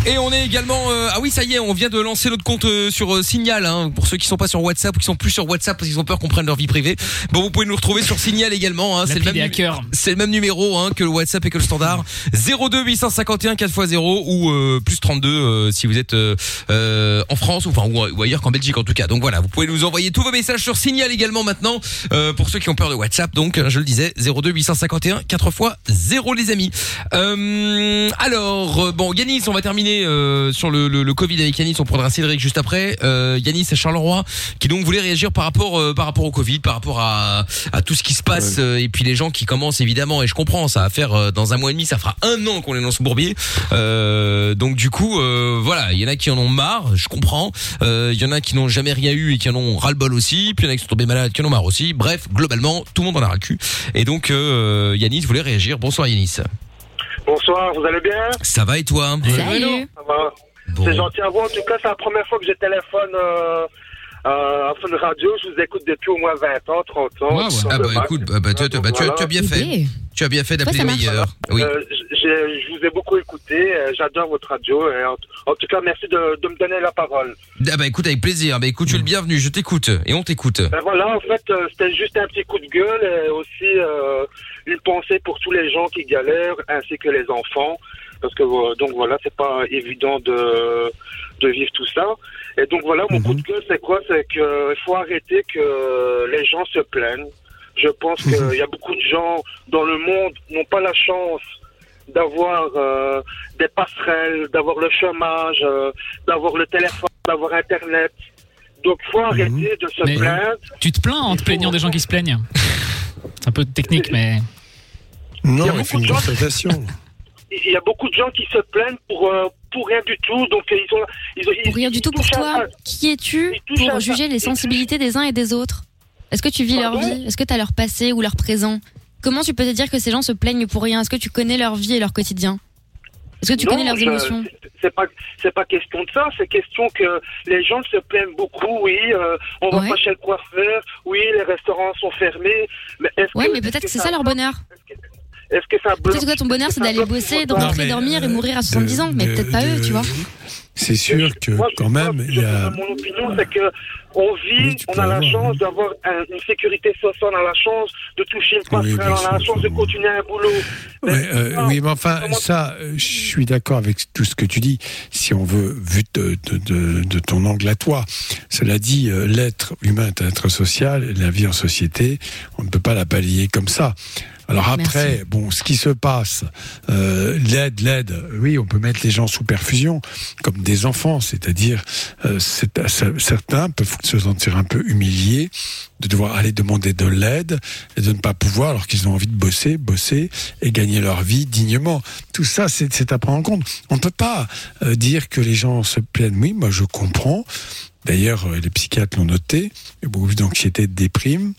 Et on est également euh, ah oui ça y est on vient de lancer notre compte euh, sur euh, Signal hein, pour ceux qui sont pas sur WhatsApp ou qui sont plus sur WhatsApp parce qu'ils ont peur qu'on prenne leur vie privée. Bon vous pouvez nous retrouver sur Signal également hein, c'est le même c'est le même numéro hein, que le WhatsApp et que le standard 02 851 4x0 ou euh, plus 32 euh, si vous êtes euh, euh, en France ou enfin ou, ou ailleurs qu'en Belgique en tout cas. Donc voilà vous pouvez nous envoyer tous vos messages sur Signal également maintenant euh, pour ceux qui ont peur de WhatsApp. Donc je le disais 02 851 4 x 0 les amis. Euh, alors bon Yanis on va terminer euh, sur le, le, le Covid avec Yanis on prendra Cédric juste après. Euh, Yanis et Charleroi qui donc voulait réagir par rapport euh, par rapport au Covid, par rapport à, à tout ce qui se passe euh, et puis les gens qui commencent évidemment et je comprends ça va faire dans un mois et demi ça fera un an qu'on est dans ce bourbier. Donc du coup voilà il y en a qui en ont marre, je comprends. Il y en a qui n'ont jamais rien eu et qui en ont ras le bol aussi. Puis il y en a qui sont tombés malades qui en ont marre aussi. Bref globalement tout le monde en a ras le cul. Et donc Yanis voulait réagir. Bonsoir Yanis. Bonsoir, vous allez bien Ça va et toi Salut. Ça va C'est gentil à vous. En tout cas, c'est la première fois que je téléphone euh, euh, à Fun Radio. Je vous écoute depuis au moins 20 ans, 30 ans. Ah le bah écoute, bah, bah, tu, tu- bah, tu as- tu as bien fait. Idée. Tu as bien fait d'appeler meilleurs. Oui. Euh, je vous ai beaucoup écouté. euh, J'adore votre radio. Et en, en tout cas, merci de, de me donner la parole. Ah bah écoute avec plaisir. Bah écoute, tu es le bienvenu. Je t'écoute et on t'écoute. Ben voilà, en fait, euh, c'était juste un petit coup de gueule et aussi euh, une pensée pour tous les gens qui galèrent, ainsi que les enfants, parce que euh, donc voilà, c'est pas évident de de vivre tout ça. Et donc voilà, mon coup de gueule, c'est quoi? C'est que il faut arrêter que les gens se plaignent. Je pense qu'il y a beaucoup de gens dans le monde n'ont pas la chance d'avoir euh, des passerelles, d'avoir le chômage, euh, d'avoir le téléphone, d'avoir Internet. Donc, faut arrêter de se Mais- plaindre. Tu te plains en te plaignant des gens qui se plaignent? C'est un peu technique, *laughs* mais. Non, Il y a il beaucoup fait une de gens- constatation. *laughs* Il y a beaucoup de gens qui se plaignent pour euh, pour rien du tout. Donc, ils ont ils ont ils, Pour rien du tout pour toi. Qui es-tu pour ça. juger les sensibilités des uns et des autres? Est-ce que tu vis leur vie? Est-ce que tu as leur passé ou leur présent? Comment tu peux te dire que ces gens se plaignent pour rien? Est-ce que tu connais leur vie et leur quotidien? Est-ce que tu Non, connais leurs je- émotions? c'est- pas c'est pas question de ça. C'est question que les gens se plaignent beaucoup. Oui, euh, on va Ouais. pas chez le coiffeur. Oui, les restaurants sont fermés. Mais est-ce Ouais, que mais peut-être que c'est ça leur bonheur. Est-ce que ça Peut-être que ton bonheur, c'est d'aller bosser, de rentrer, mais, dormir et euh, mourir à 70 ans. Mais peut-être pas eux, tu vois. C'est sûr que Moi, quand même, il y a. Mon opinion, c'est que on vit, Oui, on a la avoir, chance oui. d'avoir un- une sécurité sociale, on a la chance de toucher une Oui, passerelle, bien on a la chance de continuer un boulot. Mais euh, non, oui, mais enfin, comment- ça, euh, je suis d'accord avec tout ce que tu dis, si on veut, vu de, de, de, de ton angle à toi. Cela dit, euh, l'être humain est un être social, la vie en société, on ne peut pas la balayer comme ça. Alors après, Merci. bon, ce qui se passe, euh, l'aide, l'aide, oui, on peut mettre les gens sous perfusion, comme des enfants, c'est-à-dire euh, certains peuvent se sentir un peu humiliés de devoir aller demander de l'aide et de ne pas pouvoir, alors qu'ils ont envie de bosser, bosser et gagner leur vie dignement. Tout ça, c'est c'est à prendre en compte. On ne peut pas euh, dire que les gens se plaignent. Oui, moi je comprends. D'ailleurs, euh, les psychiatres l'ont noté. Il y a beaucoup d'anxiété, de déprime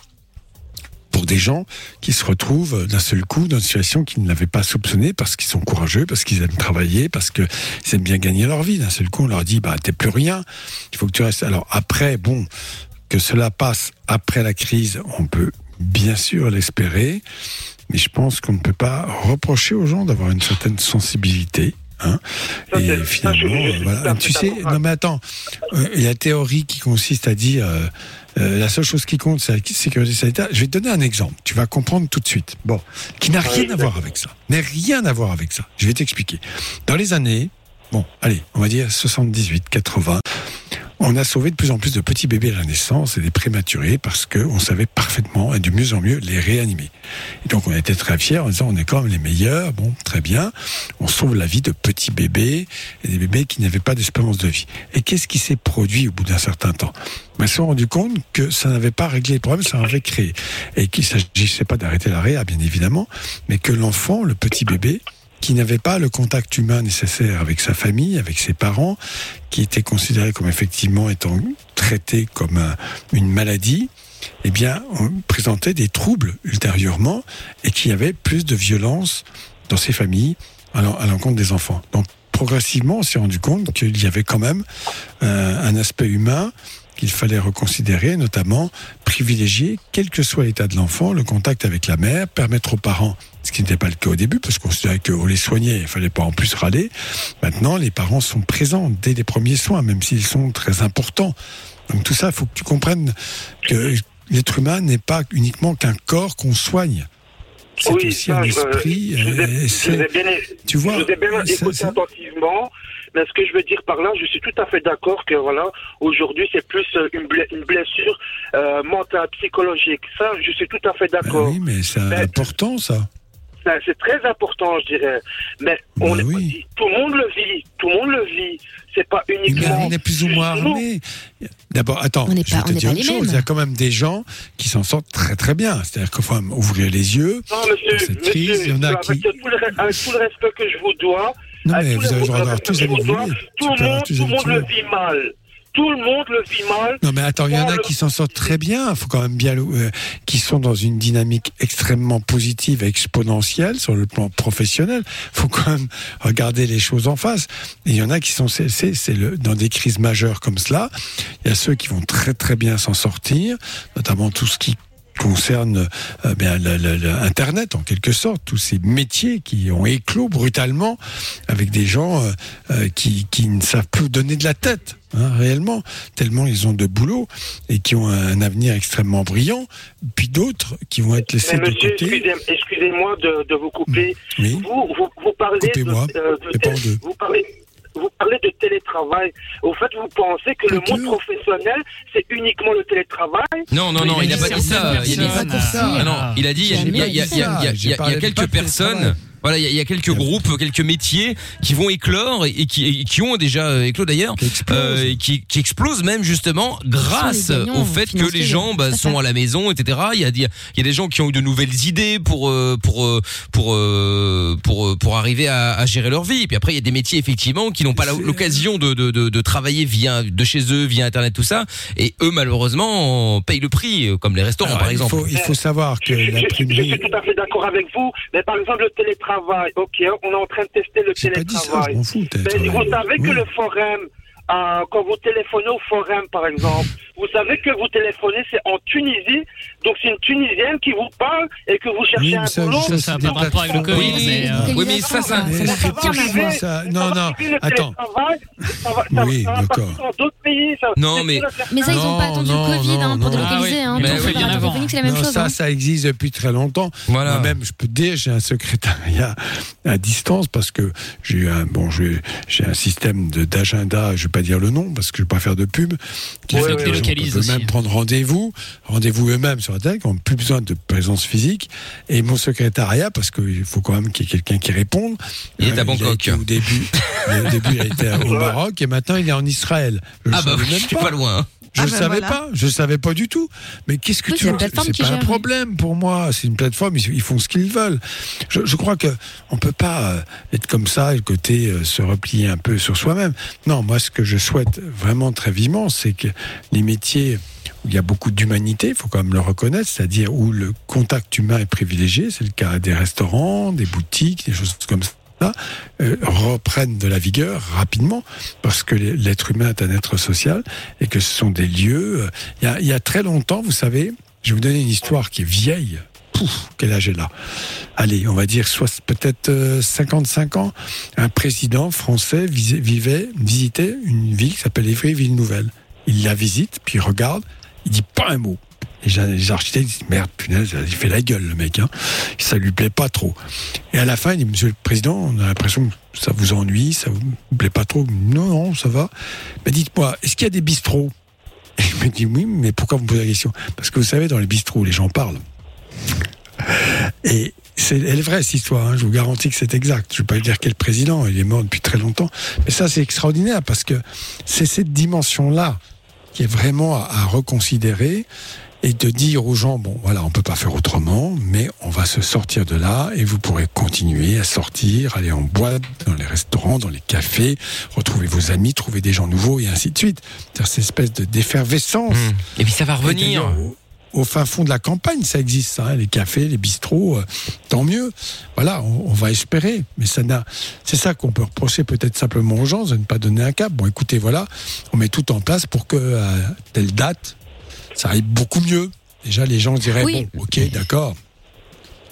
pour des gens qui se retrouvent d'un seul coup dans une situation qu'ils n'avaient pas soupçonnée parce qu'ils sont courageux, parce qu'ils aiment travailler, parce qu'ils aiment bien gagner leur vie. D'un seul coup, on leur dit, bah, t'es plus rien. Il faut que tu restes. Alors après, bon, que cela passe après la crise, on peut bien sûr l'espérer, mais je pense qu'on ne peut pas reprocher aux gens d'avoir une certaine sensibilité. Hein Ça, et ça, finalement, je- je euh, voilà. tu sais, non mais attends, euh, il y a la théorie qui consiste à dire euh, euh, la seule chose qui compte, c'est la sécurité sanitaire. Je vais te donner un exemple, tu vas comprendre tout de suite. Bon, qui n'a rien Oui, à voir avec ça, n'a rien à voir avec ça. Je vais t'expliquer. Dans les années, bon, allez, on va dire 78, 80, on a sauvé de plus en plus de petits bébés à la naissance et des prématurés parce qu'on savait parfaitement et de mieux en mieux les réanimer. Et donc on était très fiers en disant on est quand même les meilleurs, bon, très bien, on sauve la vie de petits bébés et des bébés qui n'avaient pas d'espérance de vie. Et qu'est-ce qui s'est produit au bout d'un certain temps? Ben, Ils se sont rendus compte que ça n'avait pas réglé le problème, ça en avait créé. Et qu'il ne s'agissait pas d'arrêter la réa, bien évidemment, mais que l'enfant, le petit bébé, qui n'avait pas le contact humain nécessaire avec sa famille, avec ses parents, qui était considéré comme effectivement étant traité comme un- une maladie, eh bien, présentait des troubles ultérieurement et qui avait plus de violence dans ces familles à l'encontre des enfants. Donc, progressivement, on s'est rendu compte qu'il y avait quand même euh, un aspect humain qu'il fallait reconsidérer, notamment privilégier, quel que soit l'état de l'enfant, le contact avec la mère, permettre aux parents, ce qui n'était pas le cas au début, parce qu'on considérait qu'on les soignait, il fallait pas en plus râler. Maintenant, les parents sont présents dès les premiers soins, même s'ils sont très importants. Donc tout ça, il faut que tu comprennes que l'être humain n'est pas uniquement qu'un corps qu'on soigne. C'est Oui, aussi ça, un esprit. je euh, je vous c'est- ai bien, tu vois, je vous ai bien écouté attentivement, mais ce que je veux dire par là, je suis tout à fait d'accord que voilà, aujourd'hui c'est plus euh, une, ble- une blessure euh, mentale, psychologique. Ça, je suis tout à fait d'accord. oui, mais c'est important ça. Ça, C'est très important, je dirais. Mais on Bah est- tout le monde le vit, tout le monde le vit. C'est pas Mais uniquement. on est plus ou moins armé. D'abord, attends, On n'est je vais pas- te on n'est dire pas une les chose. mêmes. Il y a quand même des gens qui s'en sortent très très bien. C'est-à-dire qu'il faut ouvrir les yeux. Non, monsieur, cette monsieur, crise, il y en a avec, qui- tout le, avec tout le respect que je vous dois, Non, mais tout vous le avez le droit d'avoir tous tout le monde, tout le monde le vit mal. Tout le monde le vit mal. Non, mais attends, il y en a le- qui s'en sortent très bien. Il faut quand même bien, euh, qui sont dans une dynamique extrêmement positive et exponentielle sur le plan professionnel. Il faut quand même regarder les choses en face. Et il y en a qui sont, c'est, c'est, c'est le, dans des crises majeures comme cela. Il y a ceux qui vont très très bien s'en sortir, notamment tout ce qui concerne euh, bien, Internet en quelque sorte, tous ces métiers qui ont éclos brutalement avec des gens euh, euh, qui, qui ne savent plus donner de la tête. Hein, réellement, tellement ils ont de boulot et qui ont un avenir extrêmement brillant, puis d'autres qui vont être laissés Mais de côté. excusez- excusez-moi de, de vous couper. Oui. Vous, vous, vous parlez de, euh, vous parlez vous parlez télétravail. Au fait, vous pensez que le monde professionnel, c'est uniquement le télétravail Non, non, non, il n'a pas dit ça. Il a dit Personne. Ah non, il a dit il y a quelques personnes. Voilà, il y, a- il y a quelques groupes, quelques métiers qui vont éclore et qui, et qui ont déjà euh, éclos d'ailleurs, euh, et qui, qui explosent même justement grâce au fait que les gens bah, sont à la maison, etc. Il y a, il y a- il y a des gens qui ont eu de nouvelles idées pour euh, pour euh, pour euh, pour euh, pour arriver à, à gérer leur vie. Et puis après, il y a des métiers effectivement qui n'ont pas l'occasion de, de, de, de travailler via de chez eux, via internet, tout ça. Et eux, malheureusement, payent le prix, euh, comme les restaurants Alors, par il exemple. faut, il faut savoir que Je, je l'imprimerie. suis tout à fait d'accord avec vous, mais par exemple le télétravail, ok, on est en train de tester le J'ai pas dit ça, télétravail. je fous, Mais télétravail. vous savez que Oui. le forum, euh, quand vous téléphonez au forum par exemple, vous savez que vous téléphonez, c'est en Tunisie, donc c'est une Tunisienne qui vous parle et que vous cherchez Oui, un ça, boulot. ça, c'est des plateformes. Oui, mais, euh, oui, mais ça, ça, Mais c'est va terrible, arriver. ça. Non, non, Le attends. ça ça, Oui, ça d'accord. partir dans d'autres pays. Ça, Non, mais-. Mais ça, ils n'ont pas attendu le Covid non, hein, pour délocaliser. Ah hein. mais oui, bien avant. c'est la même chose. ça, hein. ça existe depuis très longtemps. Voilà. Moi-même, je peux te dire, j'ai un secrétariat *laughs* à distance parce que j'ai un, bon, j'ai j'ai un système d'agenda, je vais pas dire le nom parce que je vais pas faire de pub. qui Ouais, peuvent même prendre rendez-vous, rendez-vous eux-mêmes sur la télé, qui n'ont plus besoin de présence physique. Et mon secrétariat, parce qu'il faut quand même qu'il y ait quelqu'un qui réponde. Il est à a Bangkok. au début, *laughs* au début, il a été au Maroc et maintenant il est en Israël. Je Ah bah je suis pas loin. Je Ah ne ben savais voilà. pas, je ne savais pas du tout. Mais qu'est-ce que Oui, tu veux C'est pas un gère, problème pour moi. C'est une plateforme, ils, ils font ce qu'ils veulent. Je, je crois que on peut pas euh, être comme ça et le côté euh, se replier un peu sur soi-même. Non, moi, ce que je souhaite vraiment très vivement, c'est que les métiers où il y a beaucoup d'humanité, il faut quand même le reconnaître, c'est-à-dire où le contact humain est privilégié, c'est le cas des restaurants, des boutiques, des choses comme ça. Euh, reprennent de la vigueur rapidement parce que l'être humain est un être social et que ce sont des lieux. euh, Il y a, il y a très longtemps, vous savez, je vais vous donner une histoire qui est vieille. Pouf, quel âge elle a? Allez, on va dire soit peut-être euh, 55 ans. Un président français vivait, visitait une ville qui s'appelle Évry-Ville-Nouvelle. Il la visite, puis il regarde, il dit pas un mot. Les architectes disent merde, punaise, il fait la gueule le mec, hein. ça lui plaît pas trop. Et à la fin, il dit Monsieur le Président, on a l'impression que ça vous ennuie, ça vous plaît pas trop. Non, non, ça va. Mais dites-moi, est-ce qu'il y a des bistrots? Et il me dit oui, mais pourquoi vous me posez la question? Parce que vous savez, dans les bistrots, les gens parlent. Et c'est, elle est vraie cette histoire, hein, je vous garantis que c'est exact. Je ne vais pas dire quel président, il est mort depuis très longtemps. Mais ça, c'est extraordinaire parce que c'est cette dimension-là qui est vraiment à reconsidérer et de dire aux gens, bon voilà, on peut pas faire autrement, mais on va se sortir de là et vous pourrez continuer à sortir, aller en boîte, dans les restaurants, dans les cafés, retrouver vos amis, trouver des gens nouveaux et ainsi de suite. C'est cette espèce de d'effervescence. Mmh. Et puis ça va revenir. Au, au fin fond de la campagne, ça existe, ça, hein, les cafés, les bistrots, euh, tant mieux. Voilà, on, on va espérer. Mais ça n'a, c'est ça qu'on peut reprocher peut-être simplement aux gens, de ne pas donner un cap. Bon, écoutez, voilà, on met tout en place pour que à telle date, ça aille beaucoup mieux. Déjà, les gens diraient Oui. bon, ok, d'accord.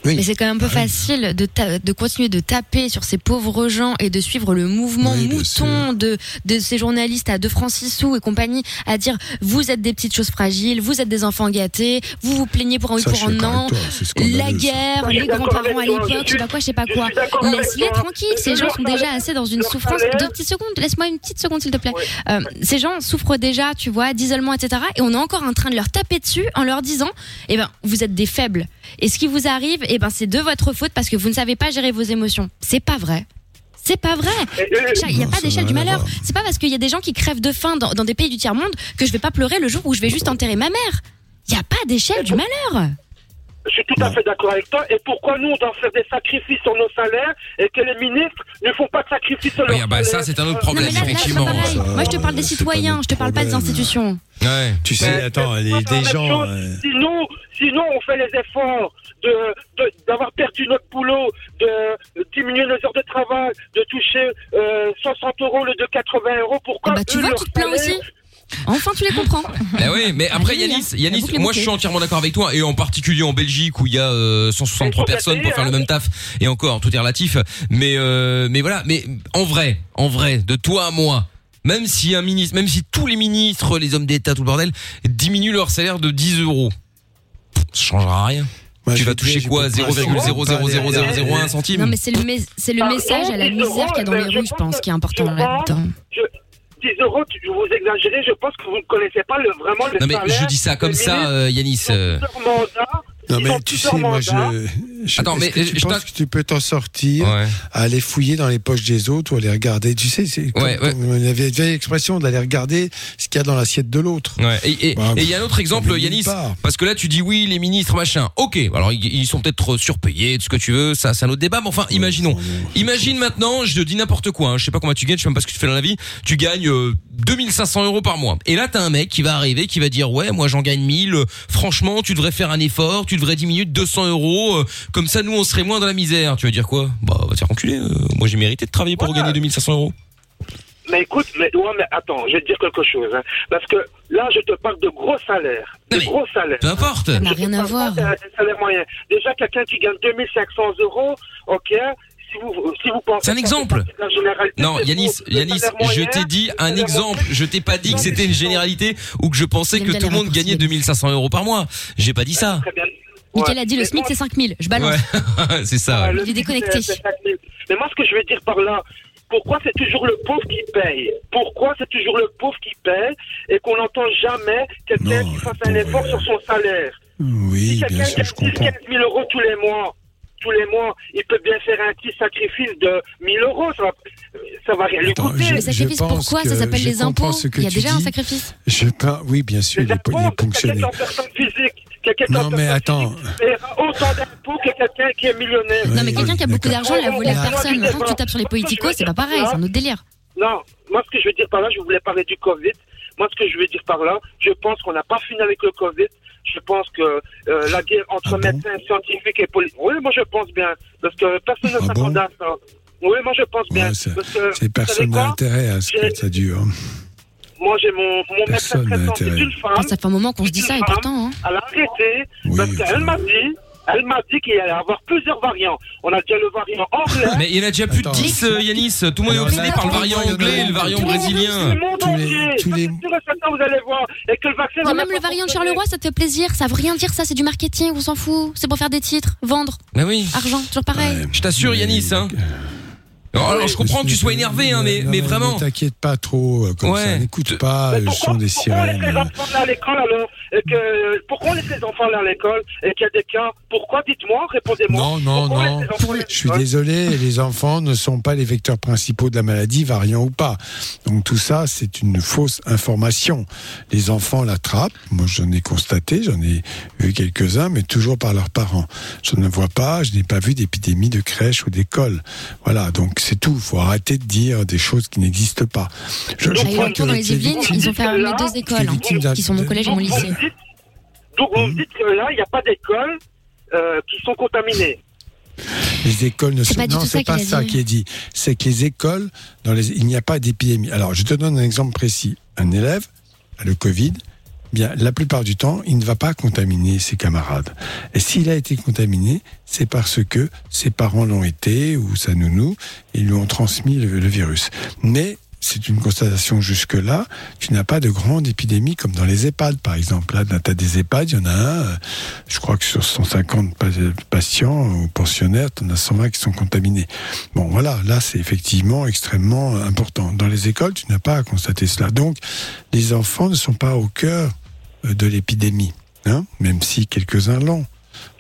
Mais c'est quand même un peu facile de, de continuer de taper sur ces pauvres gens et de suivre le mouvement mouton de, de ces journalistes à De Francisou et compagnie à dire vous êtes des petites choses fragiles, vous êtes des enfants gâtés, vous vous plaignez pour un oui pour un scandaleux, la guerre, les grands-parents à l'époque, je sais pas quoi, je sais pas quoi. Laisse-les tranquilles, ces gens sont déjà assez dans une souffrance. Deux petites secondes, laisse-moi une petite seconde s'il te plaît. Euh, ces gens souffrent déjà, tu vois, d'isolement, etc. Et on est encore en train de leur taper dessus en leur disant, eh ben, vous êtes des faibles. Et ce qui vous arrive, eh ben, c'est de votre faute parce que vous ne savez pas gérer vos émotions. C'est pas vrai. C'est pas vrai. Il n'y a pas d'échelle du malheur. C'est pas parce qu'il y a des gens qui crèvent de faim dans, dans des pays du tiers-monde que je vais pas pleurer le jour où je vais juste enterrer ma mère. Il n'y a pas d'échelle du malheur. Je suis tout à fait d'accord avec toi. Et pourquoi nous, on doit faire des sacrifices sur nos salaires et que les ministres ne font pas de sacrifices sur leurs Oui, ah bah, ça, salaires c'est un autre Non, problème, mais là, effectivement. Ça, Moi, je te parle des citoyens, je te parle pas des institutions. Ouais. Tu sais, attends, les, des gens. euh, Si nous, si nous, on fait les efforts de de- d'avoir perdu notre boulot, de diminuer nos heures de travail, de toucher euh, 60 euros au lieu de 80 euros, pourquoi Bah, tu eux, vois, leur tu te plains salaire- aussi. Enfin, tu les comprends. Bah oui, mais après Allez, Yanis, hein. Yanis, moi je suis entièrement d'accord avec toi et en particulier en Belgique où il y a euh, 163 personnes pour faire le même taf et encore tout est relatif. Mais euh, mais voilà, mais en vrai, en vrai, de toi à moi. Même si un ministre, même si tous les ministres, les hommes d'État, tout le bordel, diminuent leur salaire de 10 euros, ça changera rien. tu vas toucher quoi? 0,00001 centime Non, mais c'est le, le message à la misère qu'il y a dans les rues, je pense, qui est important là-dedans. Je- 10 euros, tu- vous exagérez, je pense que vous ne connaissez pas le, vraiment le Non mais salaire je dis ça comme ça, euh, Yanis. euh. Leur mandat, Non mais tu sais, moi je, je Attends, mais que tu je penses que tu peux t'en sortir à aller fouiller dans les poches des autres ou aller regarder. Tu sais, c'est Ouais, ouais. il y avait une vieille expression d'aller regarder ce qu'il y a dans l'assiette de l'autre. Ouais. Et Bah, et il y a un autre exemple, Yanis, part. parce que là tu dis oui, les ministres machin. Ok, alors ils, sont peut-être surpayés, tout ce que tu veux, ça c'est un autre débat. Mais enfin, imaginons. Imagine maintenant, je te dis n'importe quoi. Hein, je sais pas combien tu gagnes, je sais même pas ce que tu fais dans la vie. Tu gagnes euh, 2500 euros par mois. Et là t'as un mec qui va arriver, qui va dire ouais, moi j'en gagne 1000. euh, franchement, tu devrais faire un effort, tu devrais diminuer de 200 euros. euh, comme ça, nous on serait moins dans la misère. Tu vas dire quoi? Bah va te faire enculer. euh, moi j'ai mérité de travailler pour gagner 2500 euros. Mais écoute, mais, ouais, mais attends, je vais te dire quelque chose. hein. parce que là, je te parle de gros salaires. De gros salaires. Peu importe. Ça n'a rien à voir. C'est un salaire moyen. Déjà, quelqu'un qui gagne 2500 euros, ok. Si vous, si vous pensez C'est un exemple. Non, Yanis, Yanis, je t'ai dit un exemple. Je t'ai pas dit que c'était une généralité ou que je pensais que tout bien le monde gagnait 2500 euros par mois. J'ai pas dit ça. Mickaël a dit le SMIC c'est 5000. Je balance. Ouais, *laughs* c'est ça. Il est déconnecté. c'est- c'est 5000. Mais moi, ce que je veux dire par là, pourquoi c'est toujours le pauvre qui paye? Pourquoi c'est toujours le pauvre qui paye et qu'on n'entend jamais quelqu'un qui fasse un effort sur son salaire? Oui, Si bien quelqu'un sûr, gagne je 10 comprends. 15 000 euros tous les mois, tous les mois, il peut bien faire un petit sacrifice de 1000 euros, ça va, ça va rien lui coûter. Le sacrifice, pense pourquoi Ça s'appelle les impôts? comprends ce que Il y a déjà un sacrifice? Je pense, oui, bien sûr, il est, il est ponctionné. Quelqu'un Non, mais attends. autant d'impôts que quelqu'un qui est millionnaire. Non, mais quelqu'un qui a beaucoup d'argent l'a volé à Moi, personne. Maintenant que tu tapes sur les politicos, c'est pas pareil, c'est un autre délire. Non, moi ce que je veux dire par là, je voulais parler du Covid. Moi ce que je veux dire par là, je pense qu'on n'a pas fini avec le Covid. Je pense que euh, la guerre entre Ah médecins, scientifiques et politiques. Oui, moi je pense bien. Parce que personne ne s'attendait à ça. Oui, moi je pense bien. Ah Ouais, c'est- Parce que, C'est vous personne n'a intérêt à ce que ça dure. Moi j'ai mon, mon médecin traitant, c'est une femme. Ça fait un moment qu'on se dit ça et pourtant. hein. Elle a arrêté parce qu'elle m'a dit, elle m'a dit qu'il allait y avoir plusieurs variants. On a déjà le variant anglais. Mais il y en a déjà plus de 10, euh, Yanis. Tout le monde est obsédé par le variant anglais et le variant brésilien. Le monde entier. Et certain, vous allez voir. Et que le vaccin Non, même le variant de. Charleroi, ça te fait plaisir. Ça veut rien dire, ça, c'est du marketing, on s'en fout. C'est pour faire des titres, vendre, Mais oui. argent, toujours pareil. Je t'assure, Yanis. Hein. Alors, alors, je comprends que tu sois énervé, hein, mais, Non, mais vraiment. Ne t'inquiète pas trop euh, comme Ouais. ça. N'écoute pas le son des Pourquoi on laisse sirènes. les enfants aller à l'école alors et que, Pourquoi on laisse les enfants aller à l'école et qu'il y a des cas Pourquoi Dites-moi, répondez-moi. Non, non, Pourquoi non. les Je suis désolé, les enfants ne sont pas les vecteurs principaux de la maladie, variant ou pas. Donc tout ça, c'est une fausse information. Les enfants l'attrapent. Moi, j'en ai constaté, j'en ai vu quelques-uns, mais toujours par leurs parents. Je ne vois pas, je n'ai pas vu d'épidémie de crèche ou d'école. Voilà, donc c'est tout. faut arrêter de dire des choses qui n'existent pas. Je, il crois que dans les Yvelines, ils ont fermé deux écoles, hein, qui sont mon collège et mon lycée. Donc vous me dites que là, il n'y a pas d'écoles euh, qui sont contaminées. Les écoles ne sont pas non, c'est pas ça qui est dit. C'est que les écoles, dans les, il n'y a pas d'épidémie. Alors, je te donne un exemple précis. Un élève a le Covid, bien, la plupart du temps, il ne va pas contaminer ses camarades. Et s'il a été contaminé, c'est parce que ses parents l'ont été ou sa nounou et lui ont transmis le, le virus. Mais c'est une constatation jusque-là. Tu n'as pas de grande épidémie comme dans les EHPAD, par exemple. Là, tu as des EHPAD, il y en a un, euh, je crois que sur 150 pa- patients ou pensionnaires, tu en as 120 qui sont contaminés. Bon, voilà, là, c'est effectivement extrêmement important. Dans les écoles, tu n'as pas à constater cela. Donc, les enfants ne sont pas au cœur euh, de l'épidémie, hein, même si quelques-uns l'ont.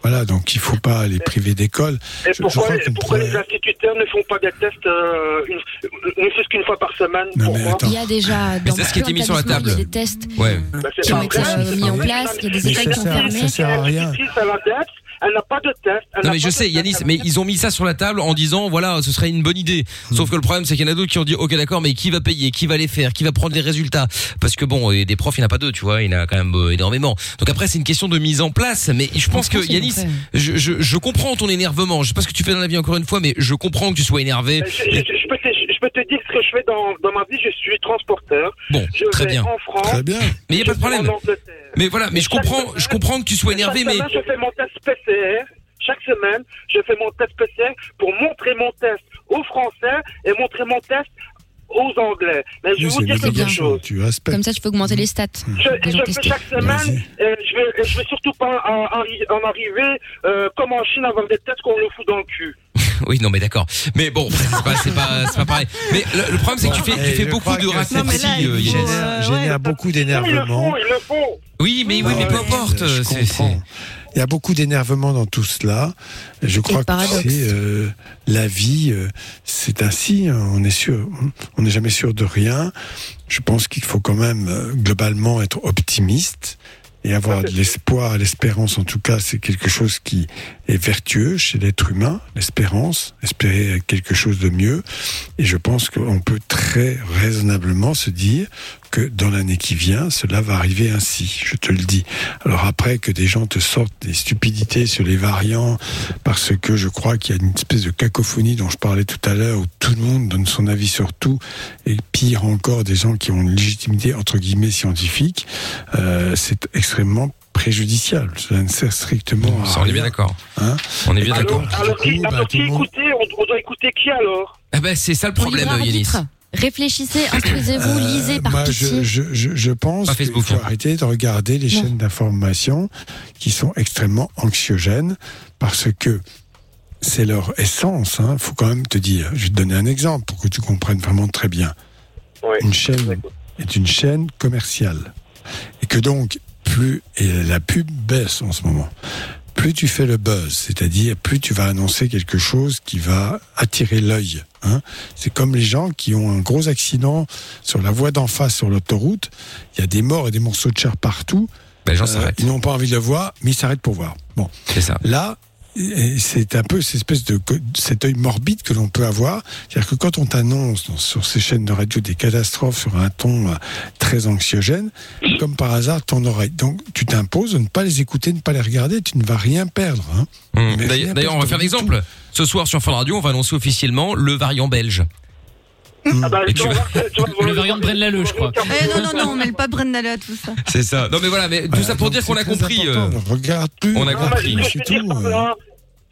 Voilà, donc il faut pas les priver d'école. Et Je- je pourquoi, crois qu'on pourquoi pourrait- les instituteurs ne font pas des tests euh, une, ne fût-ce qu'une fois par semaine Non, mais attends. Il y a déjà Mais dans c'est ce qui a été plein mis sur la table. il y a des tests Ouais. Bah, c'est qui ont été euh, mis en place. Il y a des Mais écoles ça qui ont sert- fermé. ça sert à rien. Elle n'a pas de test. elle Non mais je sais Yanis, mais ils ont mis ça sur la table en disant voilà ce serait une bonne idée. Sauf que le problème c'est qu'il y en a d'autres qui ont dit ok d'accord mais qui va payer, qui va les faire, qui va prendre les résultats? Parce que bon et des profs il n'y en a pas deux tu vois, il y en a quand même euh, énormément. Donc après c'est une question de mise en place. Mais je pense que Yanis, je, je, je comprends ton énervement. Je sais pas ce que tu fais dans la vie encore une fois, mais je comprends que tu sois énervé. Je, je- je peux te, je peux te dire ce que je fais dans, dans ma vie. Je suis transporteur. Bon, Je très vais bien. en France. Très bien. Mais il y a pas de je problème. Mais voilà, mais je comprends, je comprends que tu sois énervé, Chaque mais semaine, je fais mon test PCR. Chaque semaine, je fais mon test PCR pour montrer mon test aux Français et montrer mon test aux Anglais. Mais je vais vous dire quelque chose. tu respectes. Comme ça, tu peux augmenter les stats. Je, des je gens fais chaque semaine, euh, je vais, je vais surtout pas en, en- en arriver euh, comme en Chine avoir des tests qu'on le fout dans le cul. *laughs* oui non mais d'accord. Mais bon c'est pas c'est pas c'est pas pareil. Mais le, le problème c'est que tu fais tu fais beaucoup de raccourcis. Euh, Yanis. génère, euh, génère ouais. beaucoup d'énervement. Oui mais oui mais peu importe. je c'est- c'est- comprends. Il y a beaucoup d'énervement dans tout cela. Je crois que paradoxe. c'est euh, la vie, euh, c'est ainsi. hein, On est sûr, on n'est jamais sûr de rien. Je pense qu'il faut quand même euh, globalement être optimiste et avoir de l'espoir, l'espérance en tout cas, c'est quelque chose qui est vertueux chez l'être humain, l'espérance, espérer quelque chose de mieux. Et je pense qu'on peut très raisonnablement se dire que dans l'année qui vient, cela va arriver ainsi, je te le dis. Alors après que des gens te sortent des stupidités sur les variants, parce que je crois qu'il y a une espèce de cacophonie dont je parlais tout à l'heure, où tout le monde donne son avis sur tout, et pire encore, des gens qui ont une légitimité entre guillemets scientifique, euh, c'est extrêmement préjudiciable. Cela ne sert strictement à Ça, on est bien rien. d'accord. Hein On est bien Alors, d'accord. alors, bah, alors le monde- écouter on, on doit écouter qui alors? Ah ben c'est ça le problème Yanis. Réfléchissez, instruisez-vous, lisez par Euh, Moi, pitié. je, je, pense qu'il faut hein. arrêter de regarder les Non. chaînes d'information qui sont extrêmement anxiogènes parce que c'est leur essence. Il faut quand même te dire. Je vais te donner un exemple pour que tu comprennes vraiment très bien. Oui. Une chaîne est une chaîne commerciale et que donc plus et la pub baisse en ce moment. Plus tu fais le buzz, c'est-à-dire plus tu vas annoncer quelque chose qui va attirer l'œil. Hein. C'est comme les gens qui ont un gros accident sur la voie d'en face sur l'autoroute. Il y a des morts et des morceaux de chair partout. Ben, les gens Euh, s'arrêtent. ils n'ont pas envie de le voir, mais ils s'arrêtent pour voir. Bon, C'est ça. là, c'est un peu cette espèce de cet œil morbide que l'on peut avoir, c'est-à-dire que quand on t'annonce sur ces chaînes de radio des catastrophes sur un ton euh, très anxiogène, comme par hasard ton oreille. Donc tu t'imposes de ne pas les écouter, de ne pas les regarder, tu ne vas rien perdre. Hein. Mais D'ailleurs, on va faire l'exemple. Ce soir sur Fun Radio, on va annoncer officiellement le variant belge. Ah bah, tu vas tu Le variant de Bren Lalleux, je crois. *laughs* Eh, non, non, non, on mêle pas Brenda à tout ça. C'est ça. Non mais voilà, mais tout ça pour dire qu'on a compris. euh, Regarde plus. on a Non, mais compris. je tout, euh.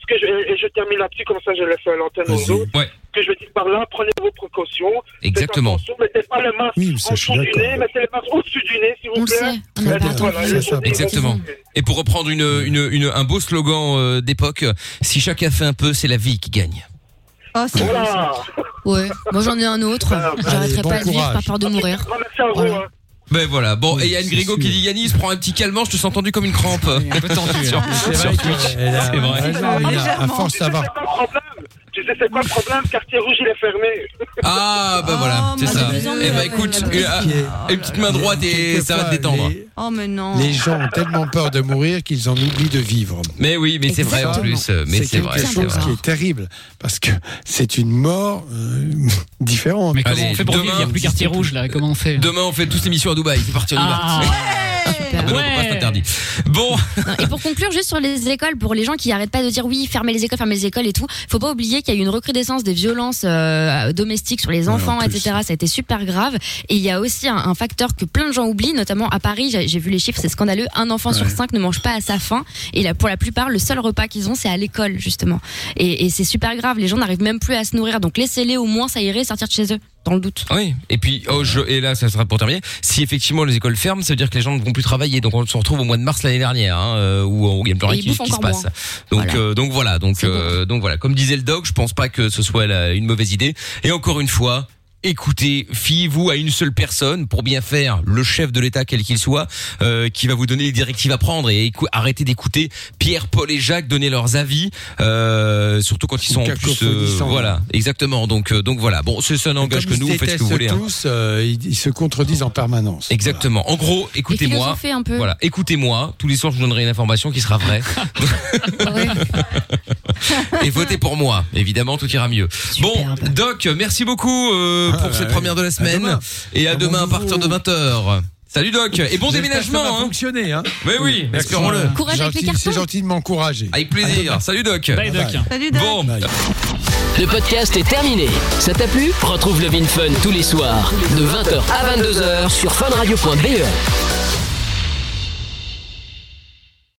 Ce que je, et je termine là-dessus, comme ça je laisse euh, l'antenne aux autres. Ouais. Ce que je veux dire par là, prenez vos précautions. Exactement. mettez pas le masque Oui, ça, en du nez, mettez le masque au-dessus du nez, s'il vous plaît. sait. Bien. attendu. Ça, ça, Exactement. Et pour reprendre une, une, une- un beau slogan euh, d'époque, si chacun fait un peu, c'est la vie qui gagne. Oh, c'est Voilà. Ouais, moi j'en ai un autre. J'arrêterai bon pas de dire par peur de mourir. Grand merci à vous. Voilà. Ben voilà. Bon, Oui, et il y a une c'est Grégo qui dit Yanis, prends un petit calmant, je te sens tendu comme une crampe. Un peu tendu. *laughs* sur, hein. C'est sur vrai Twitch. C'est vrai. à force Tu sais, d'avoir c'est quoi le problème Tu sais, c'est quoi le problème? Quartier Rouge, il est fermé. Ah bah voilà, Oh, c'est bah, ça. Eh ben écoute, la une, petite main droite et ça va te détendre. Les, Oh, mais non. les gens ont tellement peur de mourir qu'ils en oublient de vivre. Mais oui, mais c'est vrai en plus. Mais c'est quelque vrai. c'est chose vrai. qui est terrible parce que c'est une mort euh, *laughs* différente. Mais comment Allez, on fait pour demain, vivre? Il n'y a plus quartier rouge là. Comment on fait? Demain, on fait tous l'émission à Dubaï. C'est parti, on y va. Ah, Ah bah non, on peut pas, interdit. Bon. Non, Et pour conclure, juste sur les écoles, pour les gens qui arrêtent pas de dire oui, fermez les écoles, fermez les écoles et tout, faut pas oublier qu'il y a eu une recrudescence des violences euh, domestiques sur les enfants, etc. Ça a été super grave. Et il y a aussi un, un facteur que plein de gens oublient, notamment à Paris. J'ai vu les chiffres, c'est scandaleux. Un enfant sur cinq ne mange pas à sa faim. Et là, pour la plupart, le seul repas qu'ils ont, c'est à l'école justement. Et, et c'est super grave. Les gens n'arrivent même plus à se nourrir. Donc laissez-les au moins, irait sortir de chez eux. Dans le doute. Oui, et puis oh, je, et là ça sera pour terminer. Si effectivement les écoles ferment, ça veut dire que les gens ne vont plus travailler. Donc on se retrouve au mois de mars l'année dernière, hein, euh, où il y a plus rien qui, se passe. moins. Donc Voilà. euh, donc voilà, donc euh, donc voilà. Comme disait le doc, je pense pas que ce soit la- une mauvaise idée. Et encore une fois. Écoutez, fiez-vous à une seule personne pour bien faire, le chef de l'État quel qu'il soit, euh, qui va vous donner les directives à prendre et arrêtez d'écouter Pierre, Paul et Jacques donner leurs avis, euh, surtout quand ils sont en plus, euh, voilà, exactement. Donc euh, donc voilà. Bon, c'est ça n'engage que nous, faites ce que vous voulez. hein. tous, euh, ils, ils se contredisent en permanence. Exactement. En gros, écoutez-moi. un. Voilà, écoutez-moi. Tous les soirs, je vous donnerai une information qui sera vraie. *laughs* *laughs* Et votez pour moi. Évidemment, tout ira mieux. Bon, Doc, merci beaucoup euh, pour Ah, cette ouais. première de la semaine. Et à bon demain à partir de 20h. Salut Doc. Et bon déménagement. Ça va hein. fonctionner, hein. Oui, oui, Merci. espérons-le. Courage avec les cartons. C'est gentil de m'encourager. Avec plaisir. Salut Doc. Bye, Doc. Salut, Doc. Bon. Le podcast est terminé. Ça t'a plu? Retrouve Love in Fun tous les soirs de 20h à 22h sur funradio.be.